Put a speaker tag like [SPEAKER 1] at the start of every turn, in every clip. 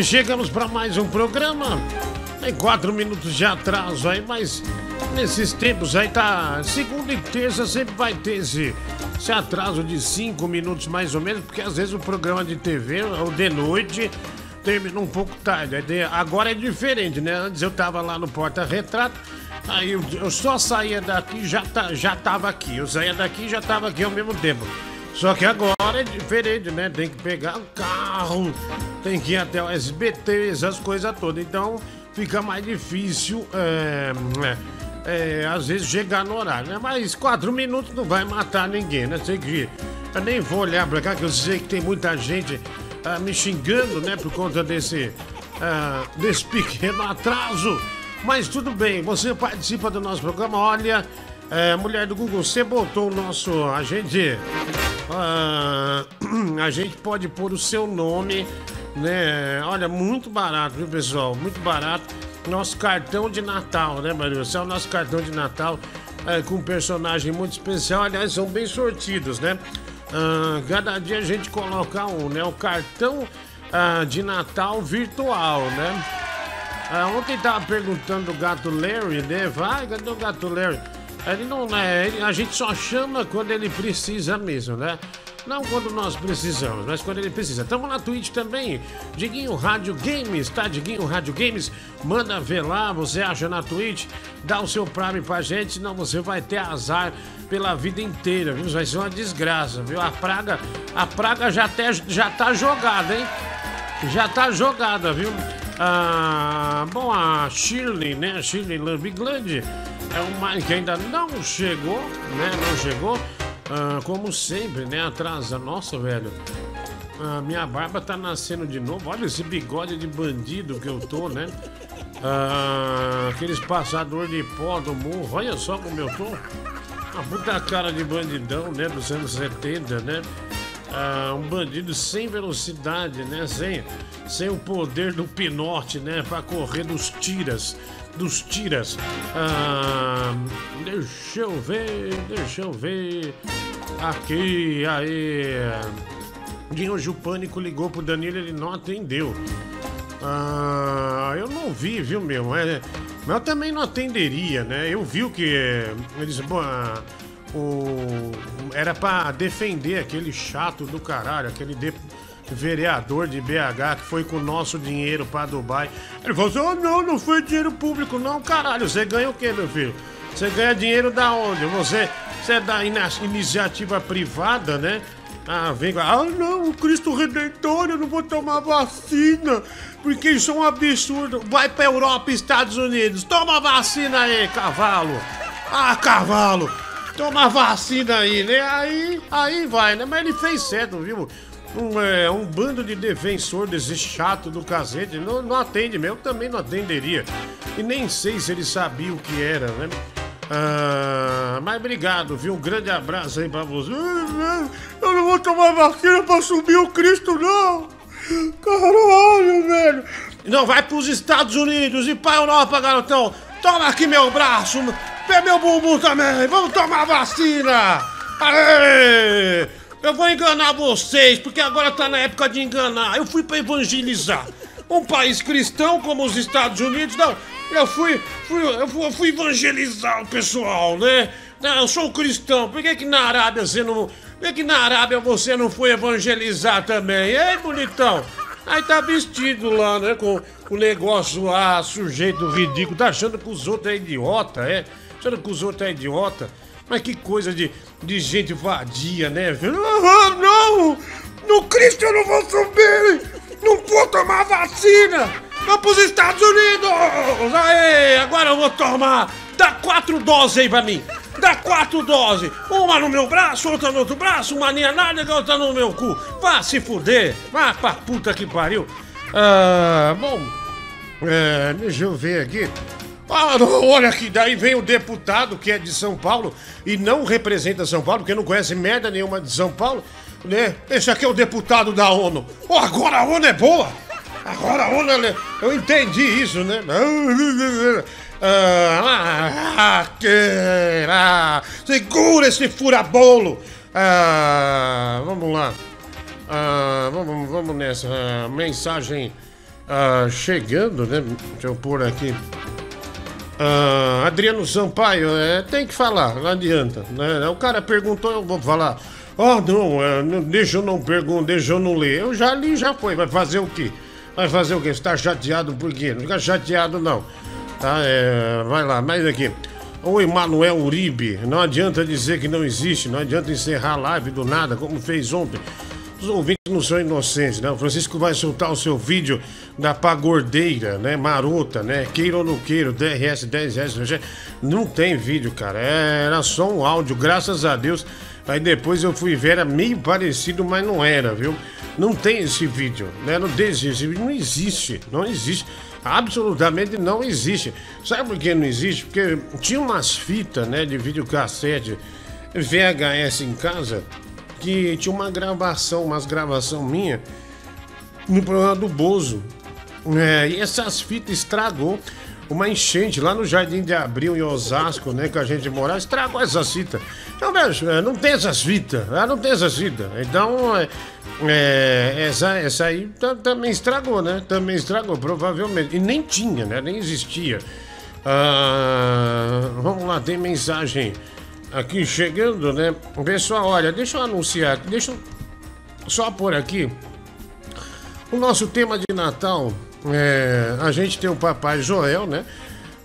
[SPEAKER 1] Chegamos para mais um programa. Tem quatro minutos de atraso aí, mas nesses tempos aí tá. Segunda e terça sempre vai ter esse, esse atraso de cinco minutos mais ou menos, porque às vezes o programa de TV ou de noite termina um pouco tarde. Agora é diferente, né? Antes eu tava lá no porta-retrato. Aí eu, eu só saía daqui e já, tá, já tava aqui. Eu saía daqui e já tava aqui ao mesmo tempo. Só que agora é diferente, né? Tem que pegar um carro, tem que ir até o SBT, essas coisas todas. Então fica mais difícil, é, é, às vezes, chegar no horário, né? Mas quatro minutos não vai matar ninguém, né? Sei que eu nem vou olhar pra cá, que eu sei que tem muita gente ah, me xingando, né? Por conta desse, ah, desse pequeno atraso. Mas tudo bem, você participa do nosso programa. Olha, é, mulher do Google, você botou o nosso. A gente. ah, a gente pode pôr o seu nome, né? Olha, muito barato, viu, pessoal? Muito barato. Nosso cartão de Natal, né, Maria? Esse é o nosso cartão de Natal é, com um personagem muito especial. Aliás, são bem sortidos, né? Ah, cada dia a gente coloca um, né? O cartão ah, de Natal virtual, né? Ah, ontem tava perguntando o gato Larry, né? Vai, cadê o gato Larry? Ele não é, ele- a gente só chama quando ele precisa mesmo, né? Não quando nós precisamos, mas quando ele precisa. Tamo na Twitch também, Diguinho Rádio Games, tá? Diguinho Rádio Games, manda ver lá, você acha na Twitch, dá o seu Prime pra gente, senão você vai ter azar pela vida inteira, viu? Vai ser uma desgraça, viu? A praga, a praga já, até, já tá jogada, hein? Já tá jogada, viu? Ah, bom, a Shirley, né? A Shirley Lambiglande é uma que ainda não chegou, né? Não chegou. Ah, como sempre, né? Atrasa. Nossa, velho. Ah, minha barba tá nascendo de novo. Olha esse bigode de bandido que eu tô, né? Ah, aqueles passador de pó do morro. Olha só como eu tô. Uma puta cara de bandidão, né? Dos anos 70, né? Ah, um bandido sem velocidade, né? Sem, sem o poder do pinote, né? Pra correr dos tiras. Dos tiras. Ah, deixa eu ver, deixa eu ver. Aqui, aí. De hoje o pânico ligou pro Danilo, ele não atendeu. Ah, eu não vi, viu, meu? É, mas eu também não atenderia, né? Eu vi o que. Eles. bom, ah, o, era pra defender aquele chato do caralho, aquele de- vereador de BH que foi com o nosso dinheiro pra Dubai. Ele falou assim: oh, não, não foi dinheiro público, não, caralho. Você ganha o quê, meu filho? Você ganha dinheiro da onde? Você, você é da iniciativa privada, né? Ah, vem. Ah, não, o Cristo Redentor, eu não vou tomar vacina, porque isso é um absurdo. Vai pra Europa Estados Unidos, toma vacina aí, cavalo. Ah, cavalo, toma vacina aí, né? Aí, aí vai, né? Mas ele fez certo, viu? Um, é, um bando de defensor desse chato do cacete não, não atende mesmo, também não atenderia. E nem sei se ele sabia o que era, né? Ah, mas obrigado, viu? Um grande abraço aí pra você. Eu não vou tomar vacina pra subir o Cristo, não! Caralho, velho! Não, vai pros Estados Unidos e pra Europa, garotão! Toma aqui meu braço! Vê meu bumbum também! Vamos tomar vacina! Aê! Eu vou enganar vocês, porque agora tá na época de enganar. Eu fui pra evangelizar. Um país cristão como os Estados Unidos, não. Eu fui, fui, eu fui, evangelizar o pessoal, né? Não, eu sou cristão. Por que, que na Arábia você não. Por que, que na Arábia você não foi evangelizar também? Ei, bonitão? Aí tá vestido lá, né? Com o negócio lá, sujeito ridículo. Tá achando que os outros é idiota, é? Achando que os outros é idiota. Mas que coisa de, de gente vadia, né? Ah, não! No Cristo eu não vou subir! Não vou tomar vacina! Vamos pros Estados Unidos! Aê, agora eu vou tomar! Dá quatro doses aí pra mim! Dá quatro doses! Uma no meu braço, outra no outro braço, uma linha nada, outra no meu cu! Vá se fuder! Vá pra puta que pariu! Ah, bom. É, deixa eu ver aqui. Ah, olha aqui, daí vem o deputado que é de São Paulo e não representa São Paulo, porque não conhece merda nenhuma de São Paulo, né? Esse aqui é o deputado da ONU. Oh, agora a ONU é boa! Agora a ONU, é... eu entendi isso, né? Ah, ah, segura esse furabolo! Ah, vamos lá. Ah, vamos, vamos nessa. Mensagem ah, chegando, né? Deixa eu pôr aqui. Ah, Adriano Sampaio, é, tem que falar, não adianta. Né? O cara perguntou, eu vou falar. Oh, não, é, não, deixa eu não perguntar, deixa eu não ler. Eu já li, já foi. Vai fazer o quê? Vai fazer o quê? Você tá chateado por quê? Não fica chateado, não. Tá, é, vai lá, mais aqui. O Emanuel Uribe, não adianta dizer que não existe, não adianta encerrar a live do nada, como fez ontem. Os ouvintes não são inocentes, né? O Francisco vai soltar o seu vídeo da pagordeira, né? Marota, né? Queira ou não queira, DRS 10 reais. Não tem vídeo, cara. Era só um áudio, graças a Deus. Aí depois eu fui ver, era meio parecido, mas não era, viu? Não tem esse vídeo, né? Não vídeo, não existe, não existe. Absolutamente não existe. Sabe por que não existe? Porque tinha umas fitas, né, de videocassete VHS em casa que tinha uma gravação, umas gravação minha no programa do Bozo. É, e essas fitas estragou uma enchente lá no Jardim de Abril, em Osasco, né? Que a gente morava, estragou essas fitas. Então, vejo, é, não tem essas fitas, né, não tem essas fitas. Então, é, é, essa, essa aí também estragou, né? Também estragou, provavelmente. E nem tinha, né? Nem existia. Ah, vamos lá, tem mensagem aqui chegando, né? Pessoal, olha, deixa eu anunciar, deixa eu só por aqui. O nosso tema de Natal, é, a gente tem o Papai Joel, né?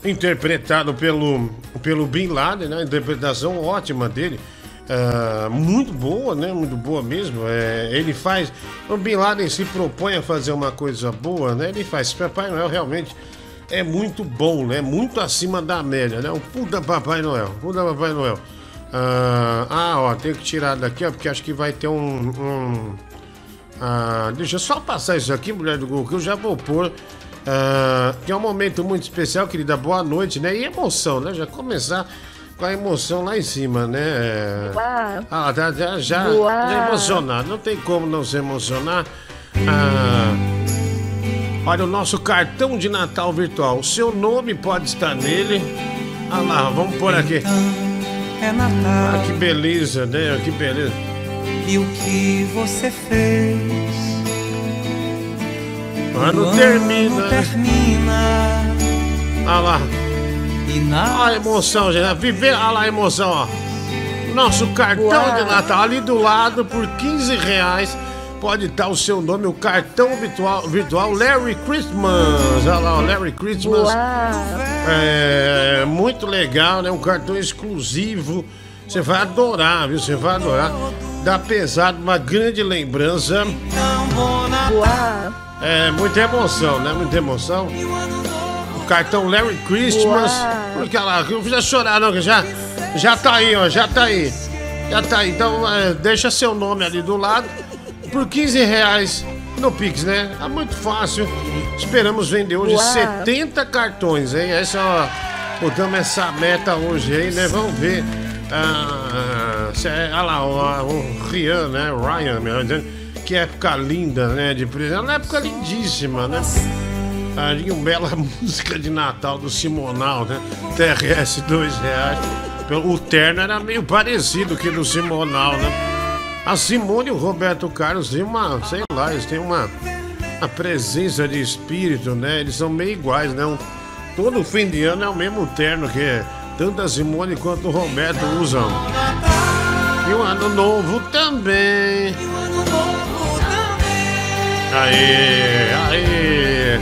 [SPEAKER 1] Interpretado pelo, pelo Bin Laden, né? Interpretação ótima dele. Uh, muito boa, né? Muito boa mesmo. É, ele faz. O Bin Laden se propõe a fazer uma coisa boa, né? Ele faz. Papai Noel realmente é muito bom, né? Muito acima da média, né? O puta Papai Noel. Puta Papai Noel. Uh, ah, ó, tem que tirar daqui, ó, porque acho que vai ter um. um uh, deixa eu só passar isso aqui, mulher do Google, que eu já vou pôr. Uh, que é um momento muito especial, querida. Boa noite, né? E emoção, né? Já começar com a emoção lá em cima, né?
[SPEAKER 2] Uau.
[SPEAKER 1] Ah, já, já, já, já emocionado. Não tem como não se emocionar. Ah, olha, o nosso cartão de Natal virtual. O seu nome pode estar nele. Ah lá, vamos por aqui.
[SPEAKER 3] É Natal.
[SPEAKER 1] Ah, que beleza, né? Que beleza.
[SPEAKER 3] E o que você fez?
[SPEAKER 1] Ano
[SPEAKER 3] O
[SPEAKER 1] termina.
[SPEAKER 3] termina.
[SPEAKER 1] Ah lá.
[SPEAKER 3] E na
[SPEAKER 1] Olha a emoção, gente. Viver, olha lá a emoção, ó. Nosso cartão
[SPEAKER 2] Uau.
[SPEAKER 1] de Natal ali do lado por 15 reais. Pode estar o seu nome, o cartão virtual, virtual Larry Christmas. Olha lá, o Larry Christmas. É muito legal, né? Um cartão exclusivo. Você vai adorar, viu? Você vai adorar. Dá pesado, uma grande lembrança. É muita emoção, né? Muita emoção. O cartão Larry Christmas. Porque olha lá, não precisa chorar, não, que já, já tá aí, ó. Já tá aí. Já tá aí. Então, é, deixa seu nome ali do lado. Por 15 reais no Pix, né? É muito fácil. Esperamos vender hoje
[SPEAKER 2] Uau.
[SPEAKER 1] 70 cartões, hein? Essa, ó, botamos essa meta hoje aí, né? Vamos ver. Ah, cê- olha lá, o, o Rian, né? Ryan, melhor dizendo. Que época linda, né? De presente. Uma época lindíssima, né? Ah, uma bela música de Natal do Simonal, né? TRS, dois reais. O terno era meio parecido que do Simonal, né? A Simone e o Roberto Carlos têm uma, sei lá, eles têm uma, uma presença de espírito, né? Eles são meio iguais, né? Um- todo fim de ano é o mesmo terno que tanto a Simone quanto o Roberto usam. E o ano novo também. Aê, aê.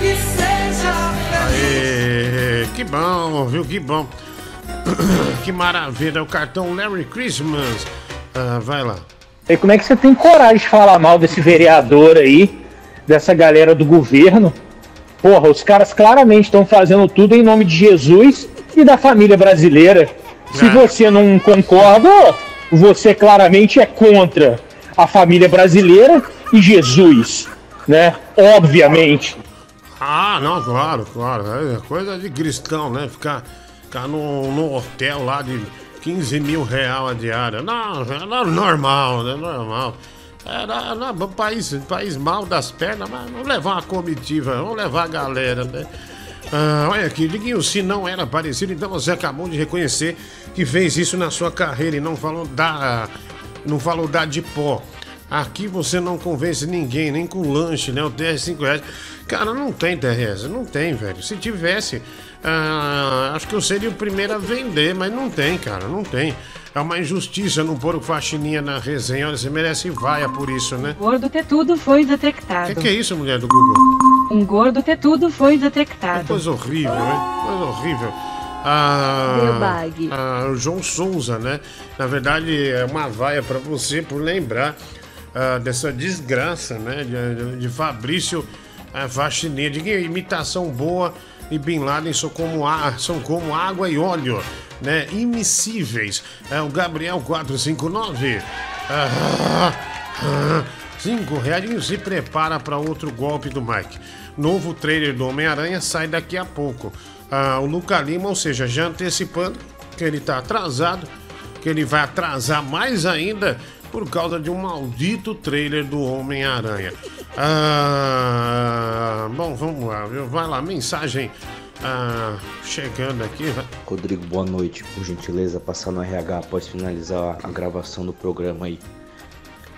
[SPEAKER 1] Aê, que bom, viu? Que bom. Que maravilha, o cartão Merry Christmas. Ah, vai lá.
[SPEAKER 2] E como é que você tem coragem de falar mal desse vereador aí, dessa galera do governo? Porra, os caras claramente estão fazendo tudo em nome de Jesus e da família brasileira. Se
[SPEAKER 1] É.
[SPEAKER 2] você não concorda, você claramente é contra a família brasileira e Jesus, né? Obviamente.
[SPEAKER 1] Ah, não, claro, claro. É coisa de cristão, né? Ficar, ficar num, num hotel lá de 15 mil real a diária. Não, é no- normal, né? Normal. É, não, não, país, país mal das pernas, mas vamos levar uma comitiva, vamos levar a galera, né? Ah, olha aqui, Diguinho, se não era parecido, então você acabou de reconhecer que fez isso na sua carreira e não falou da. Não falou da de pó. Aqui você não convence ninguém, nem com lanche, né? O TR 5 reais. Cara, não tem TRS, não tem, velho. Se tivesse, ah, acho que eu seria o primeiro a vender, mas não tem, cara, não tem. É uma injustiça não pôr o faxininha na resenha. Olha, você merece vaia por isso, né?
[SPEAKER 4] Gordo tetudo foi
[SPEAKER 1] O
[SPEAKER 4] detectado.
[SPEAKER 1] que, que é isso, mulher do Google?
[SPEAKER 4] Um gordo tetudo foi
[SPEAKER 1] Que
[SPEAKER 4] detectado.
[SPEAKER 1] coisa horrível, hein? Coisa horrível. Ah, ah, o João Souza, né? Na verdade, é uma vaia pra você por lembrar ah, dessa desgraça, né? De, de- de Fabrício ah, Faxineira. De que imitação boa e Bin Laden são como, a- são como água e óleo, né? Imissíveis. É o Gabriel 459. Ah, ah, Cinco reais se prepara para outro golpe do Mike. Novo trailer do Homem-Aranha sai daqui a pouco. Ah, o Luca Lima, ou seja, já antecipando que ele tá atrasado, que ele vai atrasar mais ainda por causa de um maldito trailer do Homem-Aranha. Ah, bom, vamos lá, viu? Vai lá, mensagem ah, chegando aqui. vai.
[SPEAKER 5] Rodrigo, boa noite. Por gentileza, passar no RH após finalizar a gravação do programa aí.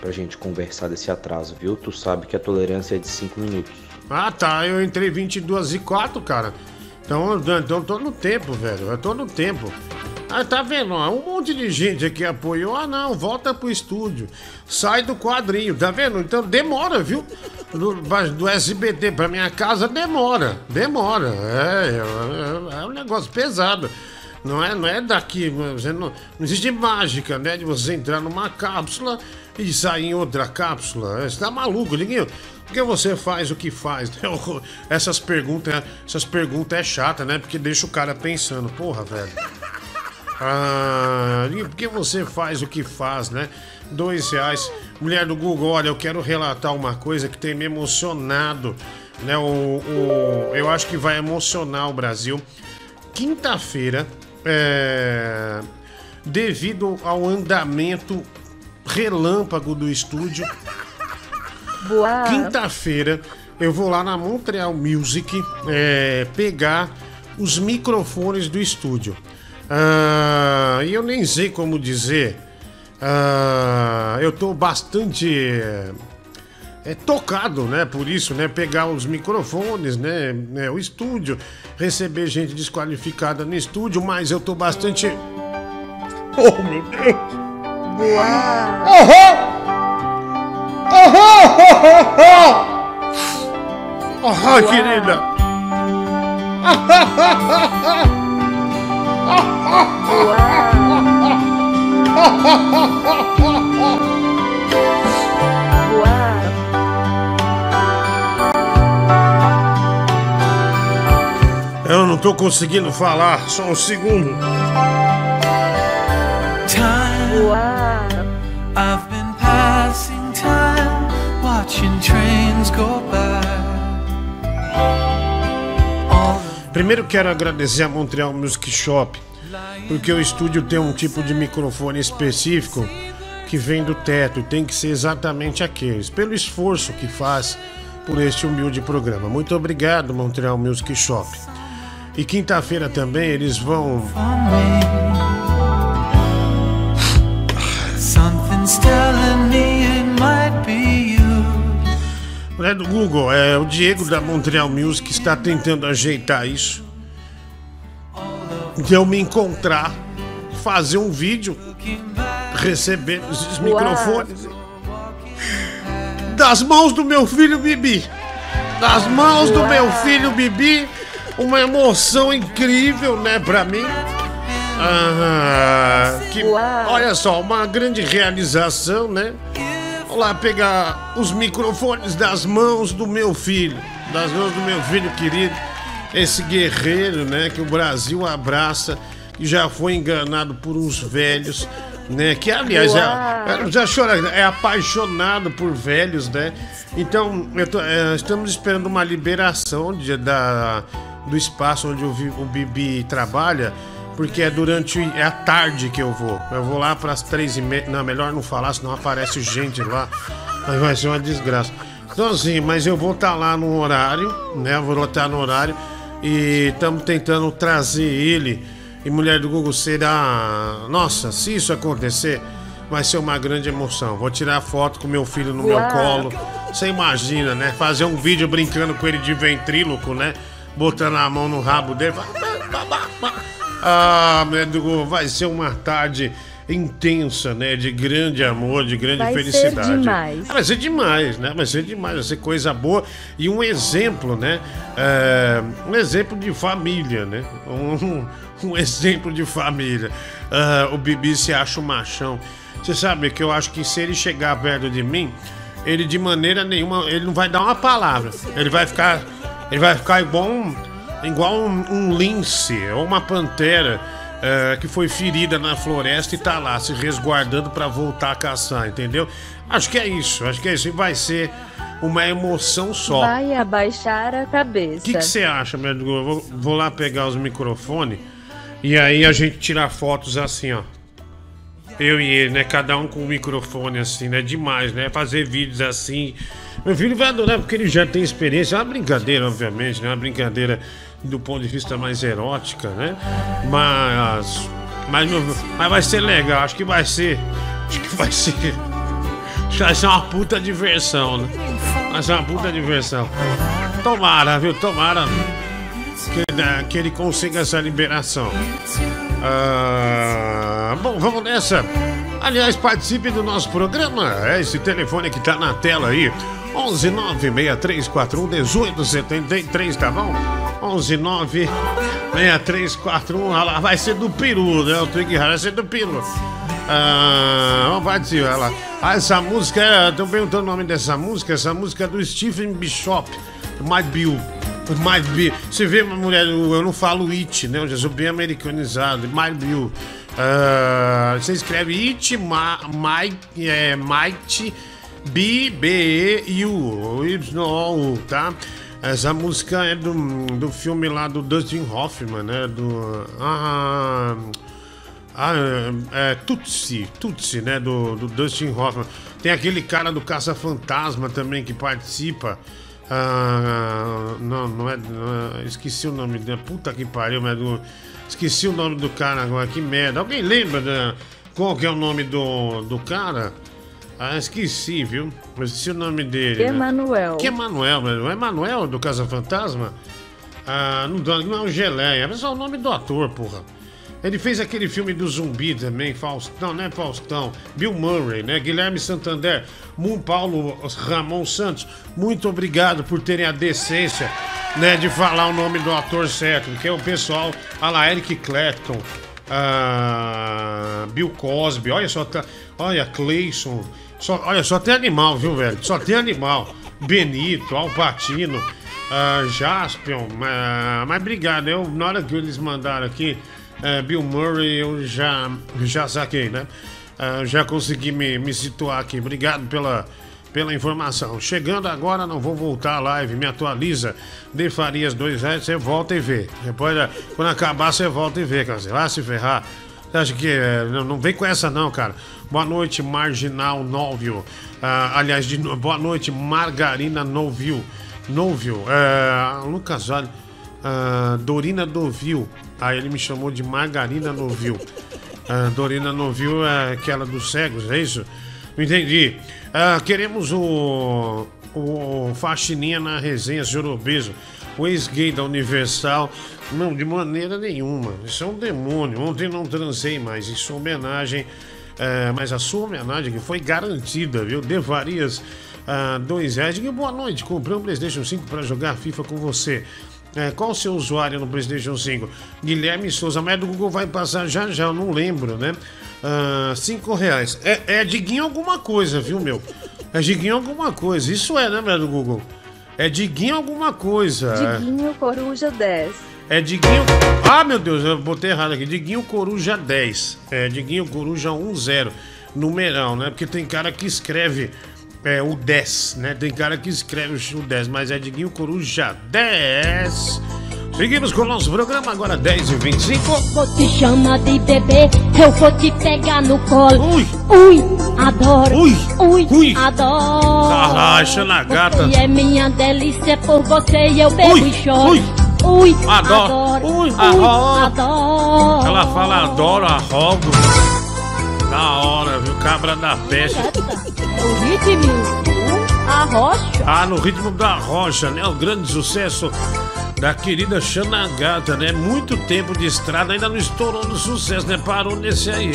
[SPEAKER 5] Pra gente conversar desse atraso, viu? Tu sabe que a tolerância é de 5 minutos.
[SPEAKER 1] Ah, tá. Eu entrei 22 e 4, cara. Então eu tô no tempo, velho. Tô no tempo. Ah, tá vendo? ó, Um monte de gente aqui apoiou. Ah, não, volta pro estúdio. Sai do quadrinho, tá vendo? Então demora, viu? Do, do SBT pra minha casa demora. Demora. É, é, é um negócio pesado. Não é, não é daqui, não, não existe mágica, né? De você entrar numa cápsula e sair em outra cápsula. Você tá maluco, Liguinho? Por que você faz o que faz? né? Essas perguntas, essas perguntas é chata, né? Porque deixa o cara pensando, porra, velho. Ah, por que você faz o que faz, né? Dois reais. Mulher do Google, olha, eu quero relatar uma coisa que tem me emocionado, né? O, o- eu acho que vai emocionar o Brasil. Quinta-feira, é, devido ao andamento relâmpago do estúdio,
[SPEAKER 6] Boa.
[SPEAKER 1] Quinta-feira eu vou lá na Montreal Music é, pegar os microfones do estúdio. Ah, E eu nem sei como dizer. ah, eu tô bastante é, é, tocado, né? Por isso, né? Pegar os microfones, né? né, O estúdio, receber gente desqualificada no estúdio, mas eu tô bastante. Oh, meu Deus! Ah, querida! Eu não tô conseguindo falar, só um segundo. Primeiro quero agradecer a Montreal Music Shop, porque o estúdio tem um tipo de microfone específico que vem do teto e tem que ser exatamente aqueles, pelo esforço que faz por este humilde programa. Muito obrigado, Montreal Music Shop. E quinta-feira também eles vão Mulher do Google, é o Diego da Montreal Music está tentando ajeitar isso. De eu me encontrar, fazer um vídeo, receber esses microfones das mãos do meu filho Bibi. Das mãos do meu filho Bibi. Uma emoção incrível, né, pra mim. Ah, que, olha só, uma grande realização, né? Lá pegar os microfones das mãos do meu filho, das mãos do meu filho querido, esse guerreiro, né, que o Brasil abraça, que já foi enganado por uns velhos, né, que aliás é, é, já chora, é apaixonado por velhos, né? Então, tô, é, estamos esperando uma liberação de, da, do espaço onde o, o Bibi trabalha porque é durante é a tarde que eu vou. Eu vou lá para as três e meia. Não, melhor não falar, senão aparece gente lá. Aí vai ser uma desgraça. Então assim, mas eu vou estar tá lá no horário, né? vou estar no horário e estamos tentando trazer ele. E mulher do Google será. Nossa, se isso acontecer, vai ser uma grande emoção. Vou tirar foto com meu filho no meu colo. Você imagina, né? Fazer um vídeo brincando com ele de ventríloco, né? Botando a mão no rabo dele. Ah, Médico, vai ser uma tarde intensa, né? De grande amor, de grande vai felicidade. Vai ser demais. Ah, vai ser demais, né? Vai ser demais, vai ser coisa boa e um exemplo, né? É, um exemplo de família, né? Um, um exemplo de família. Uh, o Bibi se acha um machão. Você sabe que eu acho que se ele chegar perto de mim, ele de maneira nenhuma, ele não vai dar uma palavra. Ele vai ficar, ele vai ficar igual um igual um, um lince ou uma pantera é, que foi ferida na floresta e tá lá se resguardando para voltar a caçar, entendeu? Acho que é isso, acho que é isso. E vai ser uma emoção só.
[SPEAKER 6] Vai abaixar a cabeça.
[SPEAKER 1] O que você acha, meu vou, vou lá pegar os microfones e aí a gente tirar fotos assim, ó. Eu e ele, né? Cada um com um microfone assim, né? Demais, né? Fazer vídeos assim. Meu filho vai adorar porque ele já tem experiência. É uma brincadeira, obviamente, né? Uma brincadeira do ponto de vista mais erótica, né? Mas, mas, mas vai ser legal, acho que vai ser. Acho que vai ser. Vai ser uma puta diversão, né? Vai ser uma puta diversão. Tomara, viu? Tomara que, né, que ele consiga essa liberação. Ah, bom, vamos nessa. Aliás, participe do nosso programa. É esse telefone que tá na tela aí. 11 96341 1873, tá bom? 11 9 6341. Olha lá, vai ser do Peru, né? O Twig vai ser do Peru. Ah, vamos participar lá. Ah, essa música, estão perguntando o nome dessa música. Essa música é do Stephen Bishop, My Bill. My Bill. Você vê, mulher, eu não falo it, né? Eu já sou bem americanizado. My Bill. Uh, você escreve it, my, é, might, B, B, E, U, Y, O, tá? Essa música é do, do filme lá do Dustin Hoffman, né? Do. Ah, ah, é, é Tutsi, Tutsi, né? Do, do Dustin Hoffman. Tem aquele cara do Caça Fantasma também que participa. Ah, não, não é, não é, Esqueci o nome dele. Puta que pariu, mas do, esqueci o nome do cara agora. Que merda. Alguém lembra né, qual que é o nome do, do cara? Ah, esqueci, viu? Mas esqueci o nome dele.
[SPEAKER 6] Emanuel.
[SPEAKER 1] Né? Que Emanuel, o Emanuel do Casa Fantasma? Ah, não, não é o Geleia, mas é o nome do ator, porra. Ele fez aquele filme do zumbi também, Faustão, não é Faustão, Bill Murray, né? Guilherme Santander, Moon Paulo Ramon Santos, muito obrigado por terem a decência, né, de falar o nome do ator certo, que é o pessoal, a lá, Eric Clapton, ah, Bill Cosby, olha só, tá, olha, Clayson, só, olha, só tem animal, viu, velho? Só tem animal. Benito, Alpatino, uh, Jaspion, uh, mas obrigado, eu, na hora que eles mandaram aqui, uh, Bill Murray, eu já, já saquei, né? Uh, já consegui me, me situar aqui. Obrigado pela, pela informação. Chegando agora, não vou voltar à live, me atualiza. De Farias 2 reais, você volta e vê. Depois, quando acabar, você volta e vê, cara. Você vai se ferrar. Acha que. Não, não vem com essa, não, cara. Boa noite, Marginal Novio. Ah, aliás, de, boa noite, Margarina Novio. Novio. É, Lucas Olha. Ah, Dorina Dovil. Aí ele me chamou de Margarina Novil. Ah, Dorina Novil é aquela dos cegos, é isso? Entendi. Ah, queremos o, o Faxininha na resenha, senhor Obeso. O ex-gay da Universal. Não, de maneira nenhuma. Isso é um demônio. Ontem não transei mais. Isso é homenagem é, mas a sua homenagem que foi garantida, viu? Devarias ah, dois reais. Diga boa noite, comprei um PlayStation 5 para jogar FIFA com você. É, qual o seu usuário no PlayStation 5? Guilherme Souza, mas do Google vai passar já já, não lembro, né? Ah, cinco reais. É, é Diguinho alguma coisa, viu, meu? É Diguinho alguma coisa. Isso é, né, meu do Google? É Diguinho alguma coisa.
[SPEAKER 6] Diguinho Coruja 10.
[SPEAKER 1] É Diguinho. Ah, meu Deus, eu botei errado aqui. Diguinho Coruja 10. É Diguinho Coruja 10. Numeral, né? Porque tem cara que escreve é, o 10, né? Tem cara que escreve o 10, mas é Diguinho Coruja 10. Seguimos com o nosso programa agora 10 e 25.
[SPEAKER 7] Vou te chamar de bebê, eu vou te pegar no colo.
[SPEAKER 1] Ui,
[SPEAKER 7] Ui, adoro.
[SPEAKER 1] Ui,
[SPEAKER 7] ui,
[SPEAKER 1] ui.
[SPEAKER 7] adoro.
[SPEAKER 1] Carracha na gata.
[SPEAKER 7] Você é minha delícia, por você eu bebo
[SPEAKER 1] Ui,
[SPEAKER 7] e choro.
[SPEAKER 1] ui.
[SPEAKER 7] Ui,
[SPEAKER 1] Adoro.
[SPEAKER 7] adoro.
[SPEAKER 1] Ui,
[SPEAKER 7] Ui,
[SPEAKER 1] adoro. Ela fala adoro, arrogo. Da hora, viu? Cabra da peste.
[SPEAKER 7] O ritmo, a rocha.
[SPEAKER 1] Ah, no ritmo da rocha, né? O grande sucesso da querida Xana Gata, né? Muito tempo de estrada, ainda não estourou no sucesso, né? Parou nesse aí.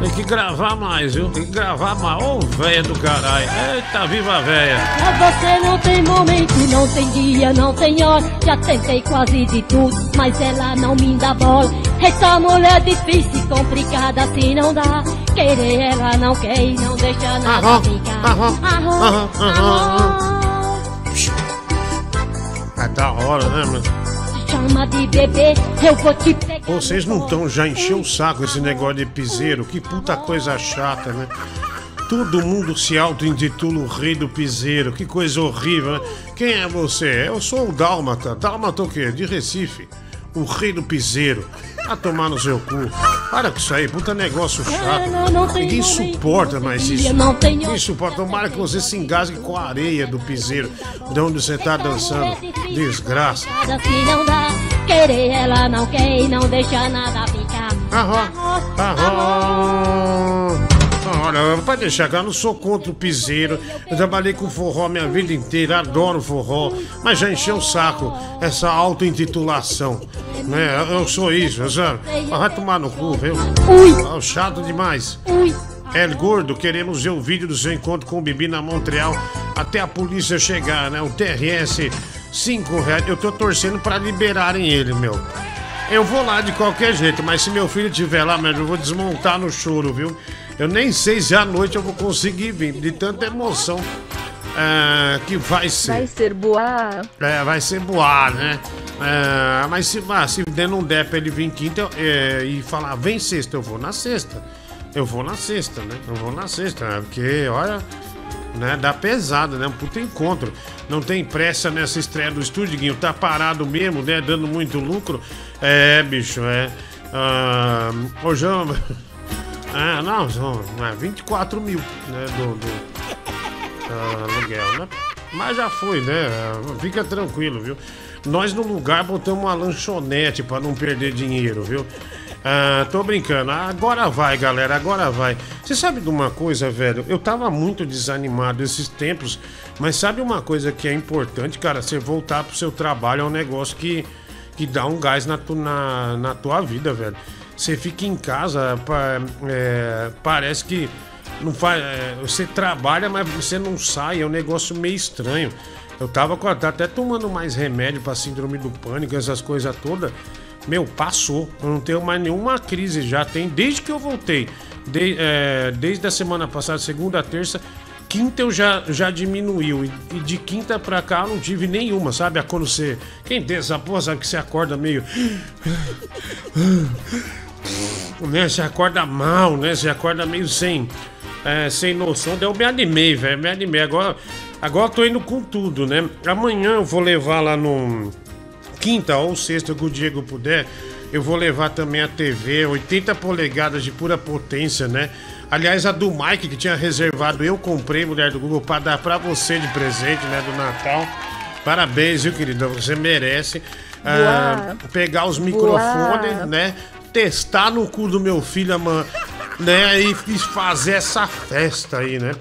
[SPEAKER 1] Tem que gravar mais, viu? Tem que gravar mais. Ô, véia do caralho. Eita, viva a véia.
[SPEAKER 7] Pra você não tem momento, não tem dia, não tem hora. Já tentei quase de tudo, mas ela não me dá bola. Essa mulher difícil, complicada, assim não dá. Querer ela não quer e não deixa nada
[SPEAKER 1] Aham,
[SPEAKER 7] ficar.
[SPEAKER 1] aham,
[SPEAKER 7] Aham,
[SPEAKER 1] aham, aham. É da hora, né, mano?
[SPEAKER 7] Chama de bebê, eu vou te pegar.
[SPEAKER 1] Vocês não estão já encheu o saco esse negócio de piseiro? Que puta coisa chata, né? Todo mundo se auto-intitula o rei do piseiro. Que coisa horrível, né? Quem é você? Eu sou o Dálmata. Dálmata o quê? De Recife. O rei do piseiro. A tomar no seu cu. Para com isso aí, puta negócio chato.
[SPEAKER 7] Não tem
[SPEAKER 1] Ninguém suporta mais isso.
[SPEAKER 7] dia, não tem
[SPEAKER 1] Ninguém suporta. Tomara que você se engasgue com a areia do piseiro. De onde você tá dançando. Desgraça.
[SPEAKER 7] Não dá. Querer ela não quer e não deixa nada ficar.
[SPEAKER 1] Aham, aham. Olha, pode deixar que eu não sou contra o piseiro. Eu trabalhei com forró minha vida inteira, adoro forró. Mas já encheu o saco essa auto-intitulação. Né? Eu sou isso, sabe? Mas Vai tomar no cu, viu?
[SPEAKER 7] Ui,
[SPEAKER 1] Ah, chato demais.
[SPEAKER 7] ui.
[SPEAKER 1] El Gordo, queremos ver o vídeo do seu encontro com o Bibi na Montreal até a polícia chegar, né? O TRS, 5 reais. Eu tô torcendo pra liberarem ele, meu. Eu vou lá de qualquer jeito, mas se meu filho estiver lá, mano, eu vou desmontar no choro, viu? Eu nem sei se à noite eu vou conseguir vir, de tanta emoção ah, que vai ser.
[SPEAKER 6] Vai ser boa.
[SPEAKER 1] É, vai ser boar, né? É, mas se, ah, se der, não der pra ele vir quinta é, e falar, vem sexta, eu vou na sexta. Eu vou na sexta, né? Eu vou na sexta, né? porque, olha, né, dá pesado, né? Um puta encontro. Não tem pressa nessa estreia do estúdio, Guinho. Tá parado mesmo, né? Dando muito lucro. É, bicho, é. Ah, hoje eu... Ah, não, são ah, 24 mil, né? Do, do, ah, aluguel, né? Mas já foi, né? Fica tranquilo, viu? Nós no lugar botamos uma lanchonete pra não perder dinheiro, viu? Ah, tô brincando. Agora vai, galera, agora vai. Você sabe de uma coisa, velho? Eu tava muito desanimado esses tempos, mas sabe uma coisa que é importante, cara? Você voltar pro seu trabalho é um negócio que, que dá um gás na, tu, na, na tua vida, velho. Você fica em casa, é, parece que não faz, é, você trabalha, mas você não sai, é um negócio meio estranho. Eu tava tá até tomando mais remédio pra síndrome do pânico, essas coisas todas. Meu, passou. Eu não tenho mais nenhuma crise já. Tem desde que eu voltei. De- é, desde a semana passada, segunda, terça. Quinta eu já, já diminuiu. E, e de quinta pra cá eu não tive nenhuma, sabe? A Quando você. Quem tem essa porra sabe que você acorda meio. né? Você acorda mal, né? Você acorda meio sem, é, sem noção. Daí eu me animei, velho. Me animei. Agora, agora eu tô indo com tudo, né? Amanhã eu vou levar lá no. Quinta ou sexta que o Diego puder. Eu vou levar também a TV, 80 polegadas de pura potência, né? Aliás, a do Mike que tinha reservado, eu comprei, mulher do Google, pra dar pra você de presente, né? Do Natal. Parabéns, viu, querida? Você merece. Ah, pegar os microfones,
[SPEAKER 6] Boa.
[SPEAKER 1] né? Testar no cu do meu filho, mano, né? E fazer essa festa aí, né?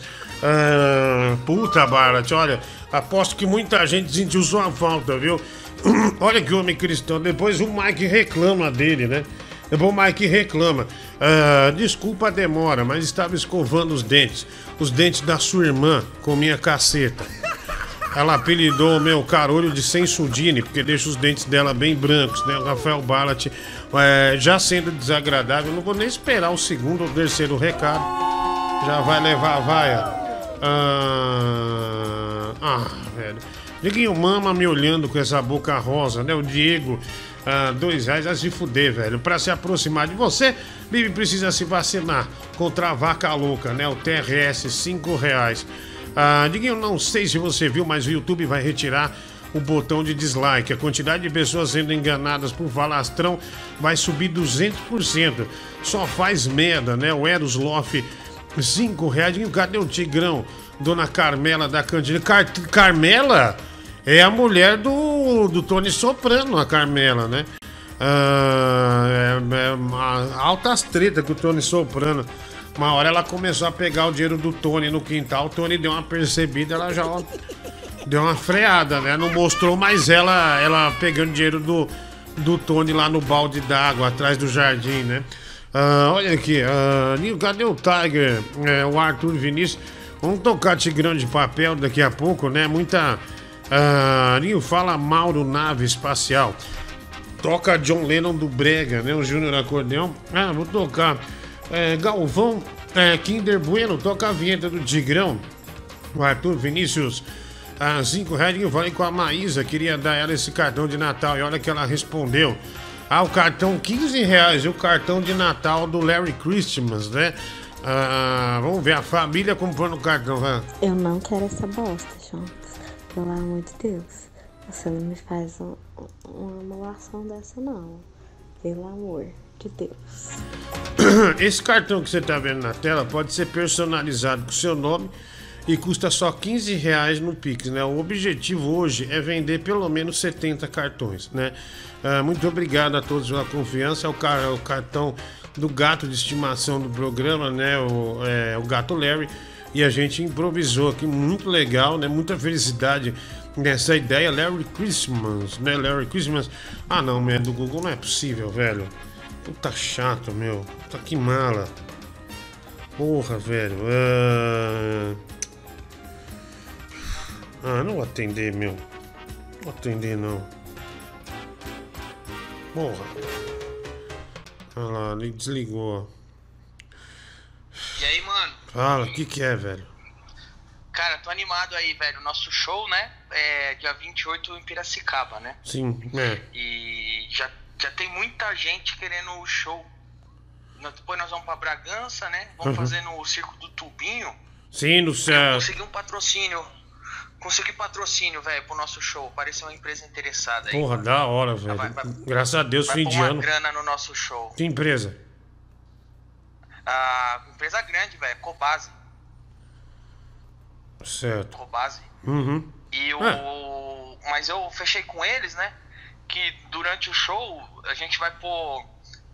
[SPEAKER 1] Ah, puta, Barat, olha, aposto que muita gente sentiu sua falta, viu? olha que homem cristão. Depois o Mike reclama dele, né? Depois o Mike reclama. Ah, desculpa a demora, mas estava escovando os dentes. Os dentes da sua irmã com minha caceta. Ela apelidou o meu carolho de Sensudine, porque deixa os dentes dela bem brancos, né? O Rafael Ballat, é, já sendo desagradável, não vou nem esperar o segundo ou terceiro recado. Já vai levar a vaia. Ah, ah, velho. Diguinho Mama me olhando com essa boca rosa, né? O Diego, ah, dois reais a se fuder, velho. Pra se aproximar de você, Bibi precisa se vacinar contra a vaca louca, né? O TRS, cinco reais. Ah, Diguinho, não sei se você viu, mas o YouTube vai retirar o botão de dislike. A quantidade de pessoas sendo enganadas por falastrão vai subir 200%. Só faz merda, né? O Eros Loff, 5 reais. Cadê o Tigrão? Dona Carmela da Cantina. Car Carmela é a mulher do, do Tony Soprano, a Carmela, né? Ah, é, é altas tretas com o Tony Soprano. Uma hora ela começou a pegar o dinheiro do Tony no quintal, o Tony deu uma percebida, ela já deu uma freada, né? Não mostrou mais ela, ela pegando dinheiro do, do Tony lá no balde d'água, atrás do jardim, né? Ah, olha aqui, Nil, cadê o Tiger? É, o Arthur Vinícius. Vamos tocar Tigrão de Papel daqui a pouco, né? Muita. Ah, Nil, fala Mauro Nave Espacial. Toca John Lennon do Brega, né? O Júnior Acordeão. Ah, vou tocar. É, Galvão, é, Kinder Bueno, toca a vinheta do Tigrão. O Arthur Vinícius, a 5 reais. Eu falei com a Maísa, queria dar ela esse cartão de Natal. E olha que ela respondeu. Ah, o cartão 15 reais e o cartão de Natal do Larry Christmas, né? Ah, vamos ver, a família comprando o cartão. vai.
[SPEAKER 8] Eu não quero essa bosta, Jonas. Pelo amor de Deus. Você não me faz um- uma emulação dessa, não. Pelo amor de Deus.
[SPEAKER 1] Esse cartão que você está vendo na tela pode ser personalizado com seu nome e custa só 15 reais no Pix, né? O objetivo hoje é vender pelo menos 70 cartões, né? Ah, muito obrigado a todos pela confiança. É o, car- o cartão do gato de estimação do programa, né? O, é, o gato Larry. E a gente improvisou aqui, muito legal, né? Muita felicidade nessa ideia. Larry Christmas, né? Larry Christmas. Ah, não, é do Google não é possível, velho. Puta chato, meu. Puta que mala. Porra, velho. Ah, ah não vou atender, meu. Não vou atender, não. Porra. Olha lá, ele desligou.
[SPEAKER 9] E aí, mano?
[SPEAKER 1] Fala, o que que é, velho?
[SPEAKER 9] Cara, tô animado aí, velho. Nosso show, né? É dia 28 em Piracicaba, né?
[SPEAKER 1] Sim, é.
[SPEAKER 9] E já, já tem muita gente querendo o show. Depois nós vamos pra Bragança, né? Vamos
[SPEAKER 1] Uhum.
[SPEAKER 9] fazer no Circo do Tubinho.
[SPEAKER 1] Sim, no céu.
[SPEAKER 9] Consegui um patrocínio. Consegui patrocínio, velho, pro nosso show. Pareceu uma empresa interessada aí.
[SPEAKER 1] Porra, da hora, velho. Graças a Deus,
[SPEAKER 9] Vai
[SPEAKER 1] fim de
[SPEAKER 9] uma
[SPEAKER 1] ano.
[SPEAKER 9] grana no nosso show.
[SPEAKER 1] Que empresa?
[SPEAKER 9] A empresa grande, velho. Cobase.
[SPEAKER 1] Certo.
[SPEAKER 9] Cobase.
[SPEAKER 1] Uhum.
[SPEAKER 9] E o. Mas eu fechei com eles, né? Que durante o show a gente vai pôr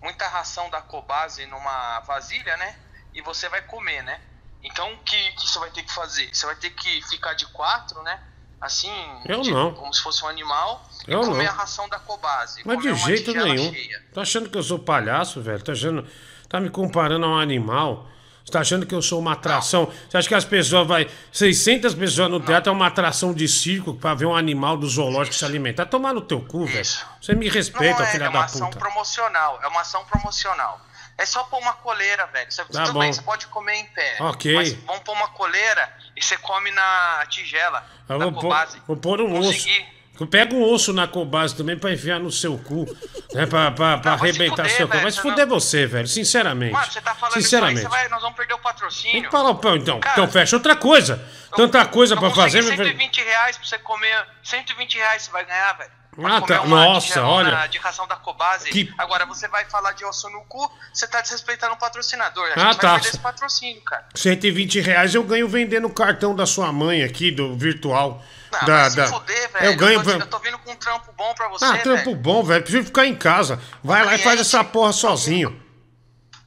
[SPEAKER 9] muita ração da Cobase numa vasilha, né? E você vai comer, né? Então o que, que você vai ter que fazer? Você vai ter que ficar de quatro, né? Assim,
[SPEAKER 1] Eu
[SPEAKER 9] de-
[SPEAKER 1] não.
[SPEAKER 9] como se fosse um animal,
[SPEAKER 1] Eu
[SPEAKER 9] e comer
[SPEAKER 1] não.
[SPEAKER 9] a ração da Cobase.
[SPEAKER 1] Mas de
[SPEAKER 9] uma
[SPEAKER 1] jeito nenhum.
[SPEAKER 9] cheia.
[SPEAKER 1] Tá achando que eu sou palhaço, velho? Tá achando. Tá me comparando a um animal? Você tá achando que eu sou uma atração? Você acha que as pessoas vai. 600 pessoas no teatro é uma atração de circo pra ver um animal do zoológico se alimentar? Tomar no teu cu, velho. Você me respeita,
[SPEAKER 9] Não é,
[SPEAKER 1] filha
[SPEAKER 9] é uma
[SPEAKER 1] da
[SPEAKER 9] ação
[SPEAKER 1] puta.
[SPEAKER 9] promocional. É uma ação promocional. É só pôr uma coleira, velho. Você,
[SPEAKER 1] Tá
[SPEAKER 9] tudo
[SPEAKER 1] bom.
[SPEAKER 9] bem, você pode comer em pé.
[SPEAKER 1] Ok.
[SPEAKER 9] Mas vamos pôr uma coleira e você come na tigela.
[SPEAKER 1] Eu
[SPEAKER 9] da
[SPEAKER 1] vou, pôr,
[SPEAKER 9] Cobase.
[SPEAKER 1] vou pôr um
[SPEAKER 9] Consegui.
[SPEAKER 1] osso. Pega um osso na cobase também pra enfiar no seu cu. Né, pra pra, pra
[SPEAKER 9] Não, vai se
[SPEAKER 1] arrebentar
[SPEAKER 9] fuder,
[SPEAKER 1] seu cu.
[SPEAKER 9] você
[SPEAKER 1] fuder
[SPEAKER 9] não-
[SPEAKER 1] você, velho. Sinceramente.
[SPEAKER 9] Mano, você tá falando isso aí,
[SPEAKER 1] Sinceramente.
[SPEAKER 9] vai, nós vamos perder o
[SPEAKER 1] Tem
[SPEAKER 9] patrocínio.
[SPEAKER 1] que falar o pão, então.
[SPEAKER 9] Cara,
[SPEAKER 1] então fecha outra coisa. Tanta coisa pra fazer.
[SPEAKER 9] Consegui
[SPEAKER 1] mas-
[SPEAKER 9] 120 reais pra você comer. 120 reais você vai ganhar, velho.
[SPEAKER 1] Ah, tá. Nossa, olha.
[SPEAKER 9] De ração da Cobase.
[SPEAKER 1] Que-
[SPEAKER 9] Agora você vai falar de osso no cu, você tá desrespeitando o patrocinador. A gente
[SPEAKER 1] Ah,
[SPEAKER 9] vai
[SPEAKER 1] tá.
[SPEAKER 9] esse patrocínio, cara.
[SPEAKER 1] 120 reais eu ganho vendendo o cartão da sua mãe aqui, do virtual.
[SPEAKER 9] Não,
[SPEAKER 1] da,
[SPEAKER 9] vai se
[SPEAKER 1] da...
[SPEAKER 9] fuder, velho.
[SPEAKER 1] Eu ganho.
[SPEAKER 9] tô, eu tô vindo com um trampo bom pra você,
[SPEAKER 1] Ah,
[SPEAKER 9] velho.
[SPEAKER 1] trampo bom, velho. Prefiro ficar em casa. Vai lá e faz essa porra sozinho.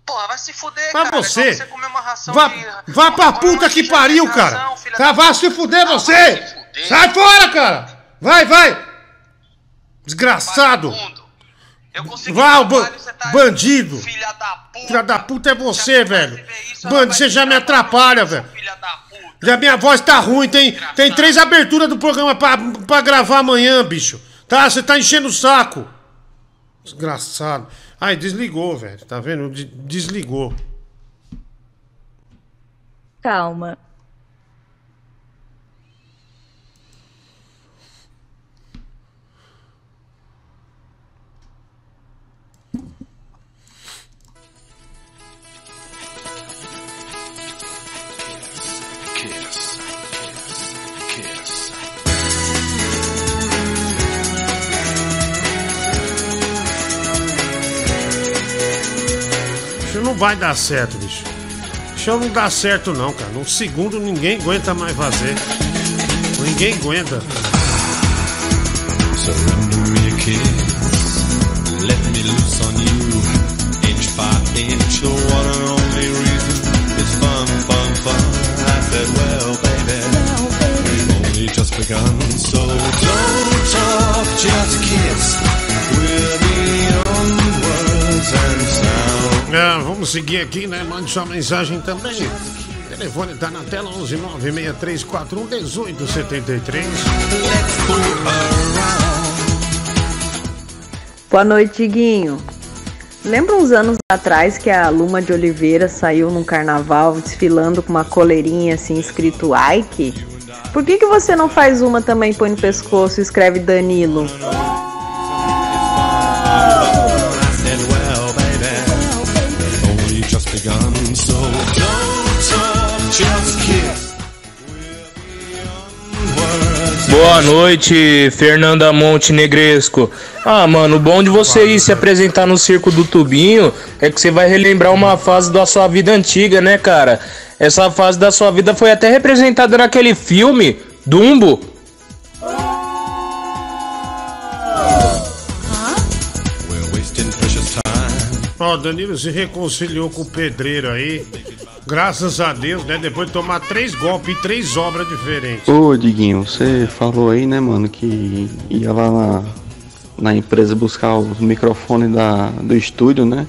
[SPEAKER 9] Porra, vai se fuder,
[SPEAKER 1] Mas
[SPEAKER 9] cara. É
[SPEAKER 1] você.
[SPEAKER 9] só você comer uma ração
[SPEAKER 1] Vá,
[SPEAKER 9] de...
[SPEAKER 1] vá pra puta que pariu, cara. Tá, vá se fuder você. Sai fora, cara. Vai, vai. Desgraçado.
[SPEAKER 9] Eu consegui
[SPEAKER 1] Val, ba-
[SPEAKER 9] tá
[SPEAKER 1] bandido.
[SPEAKER 9] Filha da puta.
[SPEAKER 1] Filha da puta é você,
[SPEAKER 9] Se a
[SPEAKER 1] velho.
[SPEAKER 9] Isso,
[SPEAKER 1] Bandido, você já me atrapalha, velho.
[SPEAKER 9] Filha da puta.
[SPEAKER 1] Já minha voz tá ruim, tem, tem três aberturas do programa pra, pra gravar amanhã, bicho. Tá? Você tá enchendo o saco. Desgraçado. Ai, desligou, velho. Tá vendo? De- desligou.
[SPEAKER 6] Calma.
[SPEAKER 1] Vai dar certo, bicho. Isso não dá certo, não, cara. No segundo ninguém aguenta mais fazer. Ninguém aguenta.
[SPEAKER 3] Surrender a kiss. Let me loose on you. Inch by inch, one and only reason is fun, fun, fun. I said, well, baby, we've only just begun. So don't talk, just kiss. We're
[SPEAKER 1] vamos seguir aqui, né? Mande sua mensagem também. O telefone tá na tela 11 96341 1873.
[SPEAKER 10] Boa noite, Guinho. Lembra uns anos atrás que a Luma de Oliveira saiu num carnaval desfilando com uma coleirinha assim escrito Ike? Por que, que você não faz uma também, põe no pescoço e escreve Danilo?
[SPEAKER 11] Boa noite, Fernanda Montenegresco. Ah, mano, o bom de você ir se apresentar no Circo do Tubinho é que você vai relembrar uma fase da sua vida antiga, né, cara? Essa fase da sua vida foi até representada naquele filme, Dumbo.
[SPEAKER 1] Ó, Danilo se reconciliou com o pedreiro aí. Graças a Deus, né? Depois de tomar três golpes e três obras diferentes.
[SPEAKER 12] Ô, Diguinho, você falou aí, né, mano, que ia lá na, na empresa buscar o microfone da, do estúdio, né?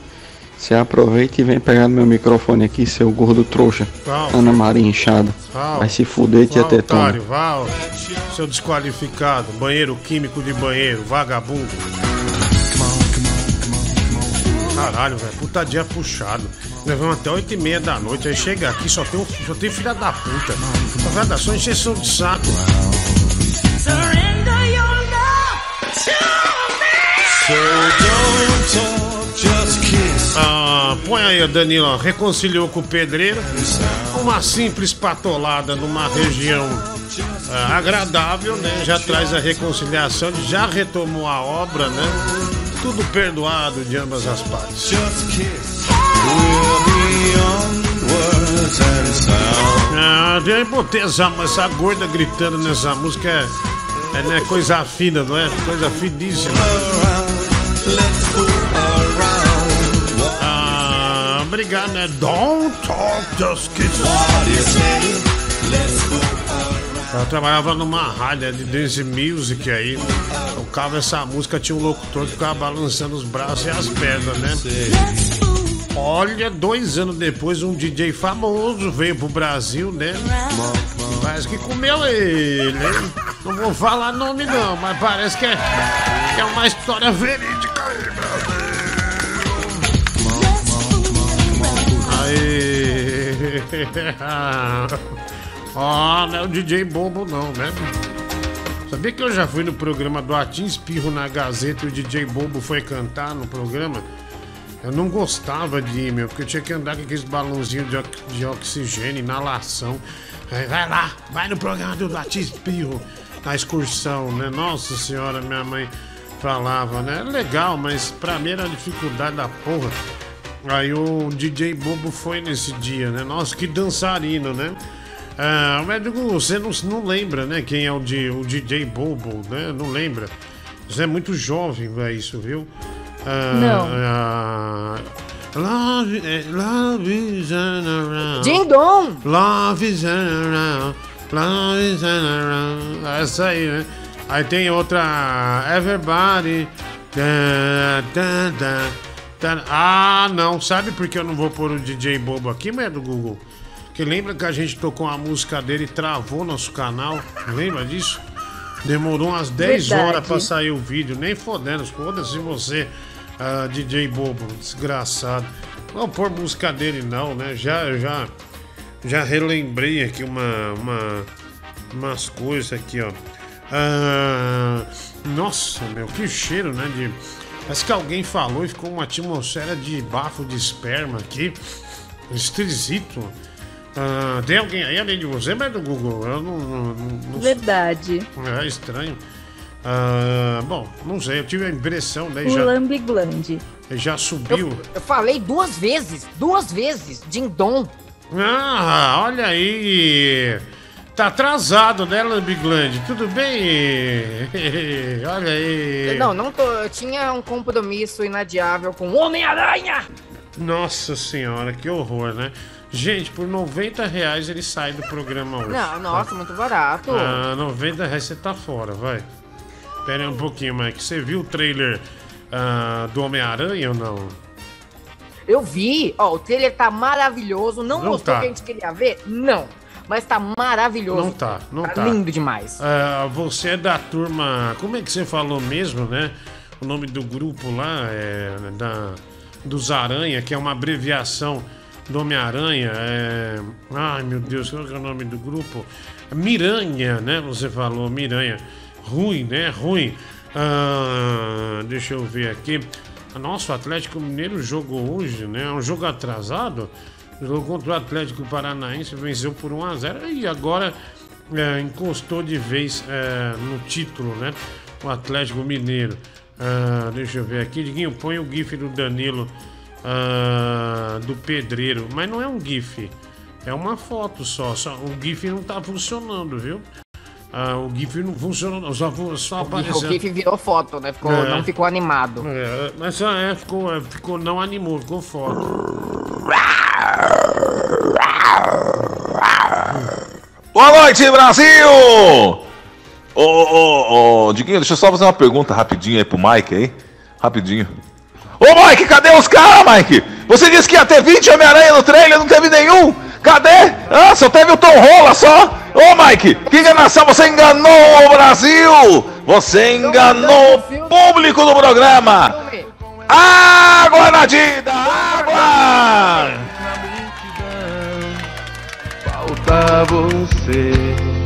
[SPEAKER 12] Você aproveita e vem pegar meu microfone aqui, seu gordo trouxa.
[SPEAKER 1] Val.
[SPEAKER 12] Ana Maria inchada.
[SPEAKER 1] Val.
[SPEAKER 12] Vai se fuder, tia Tetona.
[SPEAKER 1] Val, seu desqualificado, banheiro químico de banheiro, vagabundo. Caralho, velho, puta dia puxado. Levamos até 8 e meia da noite, aí chega aqui, só tem, um, só tem filha da puta. Só vai dar só encheção de saco.
[SPEAKER 3] So don't talk, just kiss.
[SPEAKER 1] Ah, põe aí, Danilo, ó, reconciliou com o pedreiro. Uma simples patolada numa região ah, agradável, né? Já traz a reconciliação, já retomou a obra, né? Tudo perdoado de ambas as partes.
[SPEAKER 3] Just kiss. We're beyond words and sound.
[SPEAKER 1] Ah, eu botei essa, essa gorda gritando nessa música. É, é né, coisa fina, não é? Coisa finíssima. Ah, obrigado, né? Don't talk, just kiss. Eu trabalhava numa rádio de dance music aí. Tocava essa música, tinha um locutor que ficava balançando os braços e as pernas, né? Olha, dois anos depois, um DJ famoso veio pro Brasil, né? Parece que comeu ele, hein? Não vou falar nome não, mas parece que é, que é uma história verídica aí, Brasil. Aí. Ó, não é o DJ bobo não, né? Sabia que eu já fui no programa do Atim Espirro na Gazeta e o DJ Bobo foi cantar no programa? Eu não gostava de ir, meu, porque eu tinha que andar com aqueles balãozinhos de, ox- de oxigênio, inalação. Aí, vai lá, vai no programa do Atim Espirro, na excursão, né? Nossa senhora, minha mãe falava, né? Era legal, mas pra mim era dificuldade da porra. Aí o DJ Bobo foi nesse dia, né? Nossa, que dançarino, né? Ah, mas você não, não lembra, né? Quem é o, di- o DJ Bobo, né? Não lembra. Você é muito jovem pra isso, viu? Ah,
[SPEAKER 10] Não.
[SPEAKER 1] ah, love, eh, love is around.
[SPEAKER 10] Ding dong!
[SPEAKER 1] Love is around. Love is around. Essa aí, né? Aí tem outra. Everybody. Tá, tá, tá. Ah, não. Sabe por que eu não vou pôr o DJ Bobo aqui, mas é do Google? Que lembra que a gente tocou uma música dele e travou nosso canal? Lembra disso? Demorou umas 10
[SPEAKER 13] Verdade.
[SPEAKER 1] horas pra sair o vídeo, nem fodendo. Foda-se você, ah, DJ Bobo, desgraçado. Não pôr música dele, não, né? Já, já, já relembrei aqui uma, uma, umas coisas aqui, ó. Ah, nossa, meu, que cheiro, né? De, parece que alguém falou e ficou uma atmosfera de bafo de esperma aqui. Esquisito. Ah, tem alguém aí além de você, mas do Google. Eu não. não, não-
[SPEAKER 4] Verdade.
[SPEAKER 1] é estranho. Ah, bom, não sei, eu tive a impressão, né?
[SPEAKER 4] O
[SPEAKER 1] Já,
[SPEAKER 4] Lambiglande.
[SPEAKER 1] já subiu.
[SPEAKER 13] Eu falei duas vezes, duas vezes, Dindom.
[SPEAKER 1] Ah, olha aí. Tá atrasado, né, Lambiglande? Tudo bem? olha aí.
[SPEAKER 13] Não, não tô. Eu tinha um compromisso inadiável com o Homem-Aranha!
[SPEAKER 1] Nossa senhora, que horror, né? Gente, por 90 reais ele sai do programa hoje.
[SPEAKER 13] Não, nossa, muito barato.
[SPEAKER 1] Ah, 90 reais você tá fora, vai. Pera aí um pouquinho, Mike. Você viu o trailer ah, do Homem-Aranha ou não?
[SPEAKER 13] Eu vi, ó, o trailer tá maravilhoso. Não,
[SPEAKER 1] Não
[SPEAKER 13] mostrou o
[SPEAKER 1] tá.
[SPEAKER 13] que a gente queria ver? Não. Mas tá maravilhoso.
[SPEAKER 1] Não tá, não tá.
[SPEAKER 13] lindo demais.
[SPEAKER 1] Ah, você é da turma. Como é que você falou mesmo, né? O nome do grupo lá é da, dos Aranha, que é uma abreviação do Homem-Aranha. É... Ai meu Deus, qual é o nome do grupo? Miranha, né? Você falou, Miranha. Ruim, né? Ruim. Ah, deixa eu ver aqui. Nossa, o Atlético Mineiro jogou hoje, né? Um jogo atrasado. Jogou contra o Atlético Paranaense, venceu por 1x0 e agora é, encostou de vez é, no título, né? O Atlético Mineiro. Ah, deixa eu ver aqui. Diguinho, põe o GIF do Danilo ah, do Pedreiro. Mas não é um GIF, é uma foto só. só o GIF não tá funcionando, viu? Ah, o GIF não funcionou, só, só
[SPEAKER 13] O
[SPEAKER 1] apareceu.
[SPEAKER 13] GIF virou foto, né? Ficou,
[SPEAKER 1] É.
[SPEAKER 13] Não ficou animado.
[SPEAKER 1] É, mas é, ficou, é, ficou, não animou, ficou foto.
[SPEAKER 14] Boa noite, Brasil! Ô, ô, ô, Diguinho, deixa eu só fazer uma pergunta rapidinho aí pro Mike aí. Rapidinho. Ô, Mike, cadê os caras, Mike? Você disse que ia ter 20 Homem-Aranha no trailer, não teve nenhum? Cadê? Ah, só teve o Tom Rola só? Ô, Mike, que enganação, você enganou o Brasil! Você enganou o público do programa! Água na Dida, água!
[SPEAKER 15] Falta você.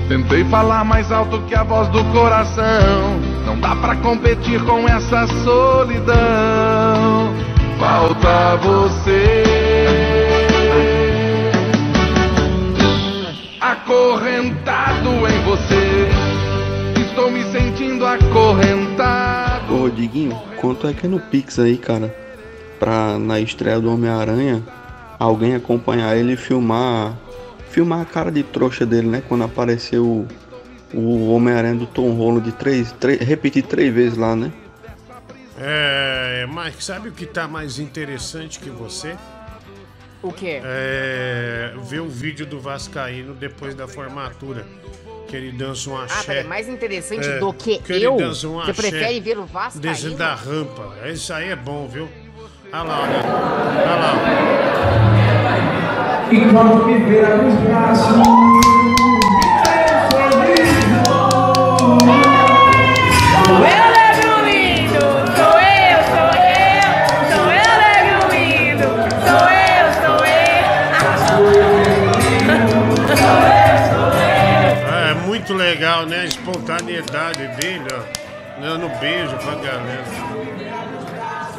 [SPEAKER 15] Tentei falar mais alto que a voz do coração. Não dá pra competir com essa solidão. Falta você. Acorrentado em você. Estou me sentindo acorrentado.
[SPEAKER 12] Ô Diguinho, quanto é que é no Pix aí, cara? Pra na estreia do Homem-Aranha, alguém acompanhar ele e filmar. Filmar a cara de trouxa dele, né? Quando apareceu o, o Homem-Aranha do Tom Rolo de três, três. Repetir três vezes lá, né?
[SPEAKER 1] É, Mike, sabe o que tá mais interessante que você?
[SPEAKER 13] O quê?
[SPEAKER 1] É, ver o vídeo do Vascaíno depois da formatura. Que ele dança um
[SPEAKER 13] Ah,
[SPEAKER 1] axé.
[SPEAKER 13] peraí, mais interessante
[SPEAKER 1] É,
[SPEAKER 13] do que,
[SPEAKER 1] ele
[SPEAKER 13] eu?
[SPEAKER 1] dança um
[SPEAKER 13] Você prefere ver o Vasco
[SPEAKER 1] Desde da rampa. Isso aí é bom, viu? Olha lá, olha. Olha lá.
[SPEAKER 16] Enquanto viver a
[SPEAKER 17] sou
[SPEAKER 1] É muito legal, né? A espontaneidade dele, ó. Dando beijo pra galera.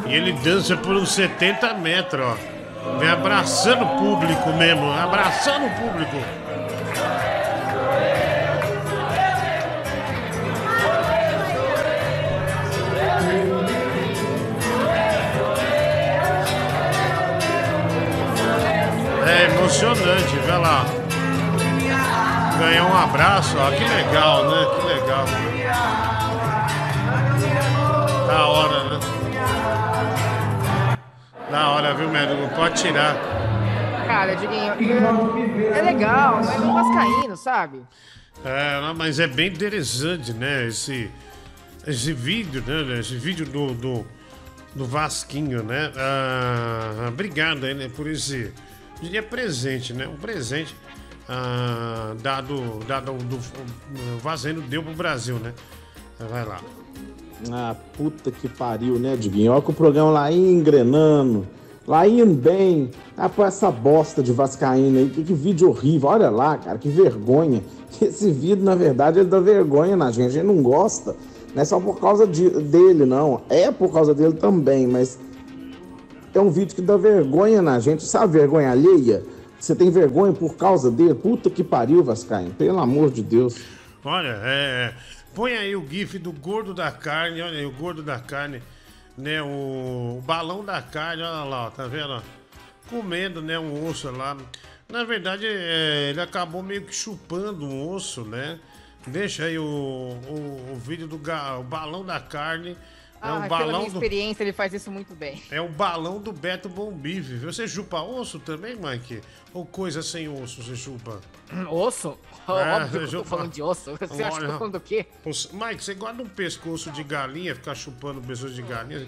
[SPEAKER 1] E ele dança por uns 70 metros, ó. Vem abraçando o público mesmo, abraçando o público. É emocionante, vê lá. Ganhou um abraço, ó. Que legal, né? Que legal. Da hora, né? Da hora, viu, médico? Pode tirar.
[SPEAKER 13] Cara, Diguinho, é legal, mas é vascaíno, sabe?
[SPEAKER 1] É, não, mas é bem interessante, né? Esse, esse vídeo, né? Esse vídeo do, do, do Vasquinho, né? Ah, obrigado aí, né, por esse diria presente, né? Um presente ah, dado, dado do o Vazeno deu pro Brasil, né? Vai lá.
[SPEAKER 16] Ah, puta que pariu, né, Diguinho? Olha que o programa lá engrenando, lá indo bem. Ah, pô, essa bosta de Vascaína aí, que, que vídeo horrível. Olha lá, cara, que vergonha. Esse vídeo, na verdade, ele dá vergonha na gente. A gente não gosta. Não é só por causa de- dele, não. É por causa dele também, mas é um vídeo que dá vergonha na gente. Sabe vergonha alheia? Você tem vergonha por causa dele? Puta que pariu, Vascaíno. Pelo amor de Deus.
[SPEAKER 1] Olha, é. Põe aí o GIF do gordo da carne, olha aí, o gordo da carne, né? O, o balão da carne, olha lá, ó, tá vendo? ó? Comendo, né? Um osso lá. Na verdade, é, ele acabou meio que chupando um osso, né? Deixa aí o, o, o vídeo do ga- o balão da carne. É
[SPEAKER 13] Ah,
[SPEAKER 1] o
[SPEAKER 13] pela
[SPEAKER 1] balão
[SPEAKER 13] minha
[SPEAKER 1] do.
[SPEAKER 13] experiência, ele faz isso muito bem.
[SPEAKER 1] É o balão do Beto Bom Bife, viu? Você chupa osso também, Mike? Ou coisa sem osso você chupa?
[SPEAKER 13] Osso?
[SPEAKER 1] É,
[SPEAKER 13] Óbvio que eu tô falando de osso. Você acha que eu tô falando do quê?
[SPEAKER 1] Mike, você gosta de um pescoço de galinha, ficar chupando pessoas de galinha?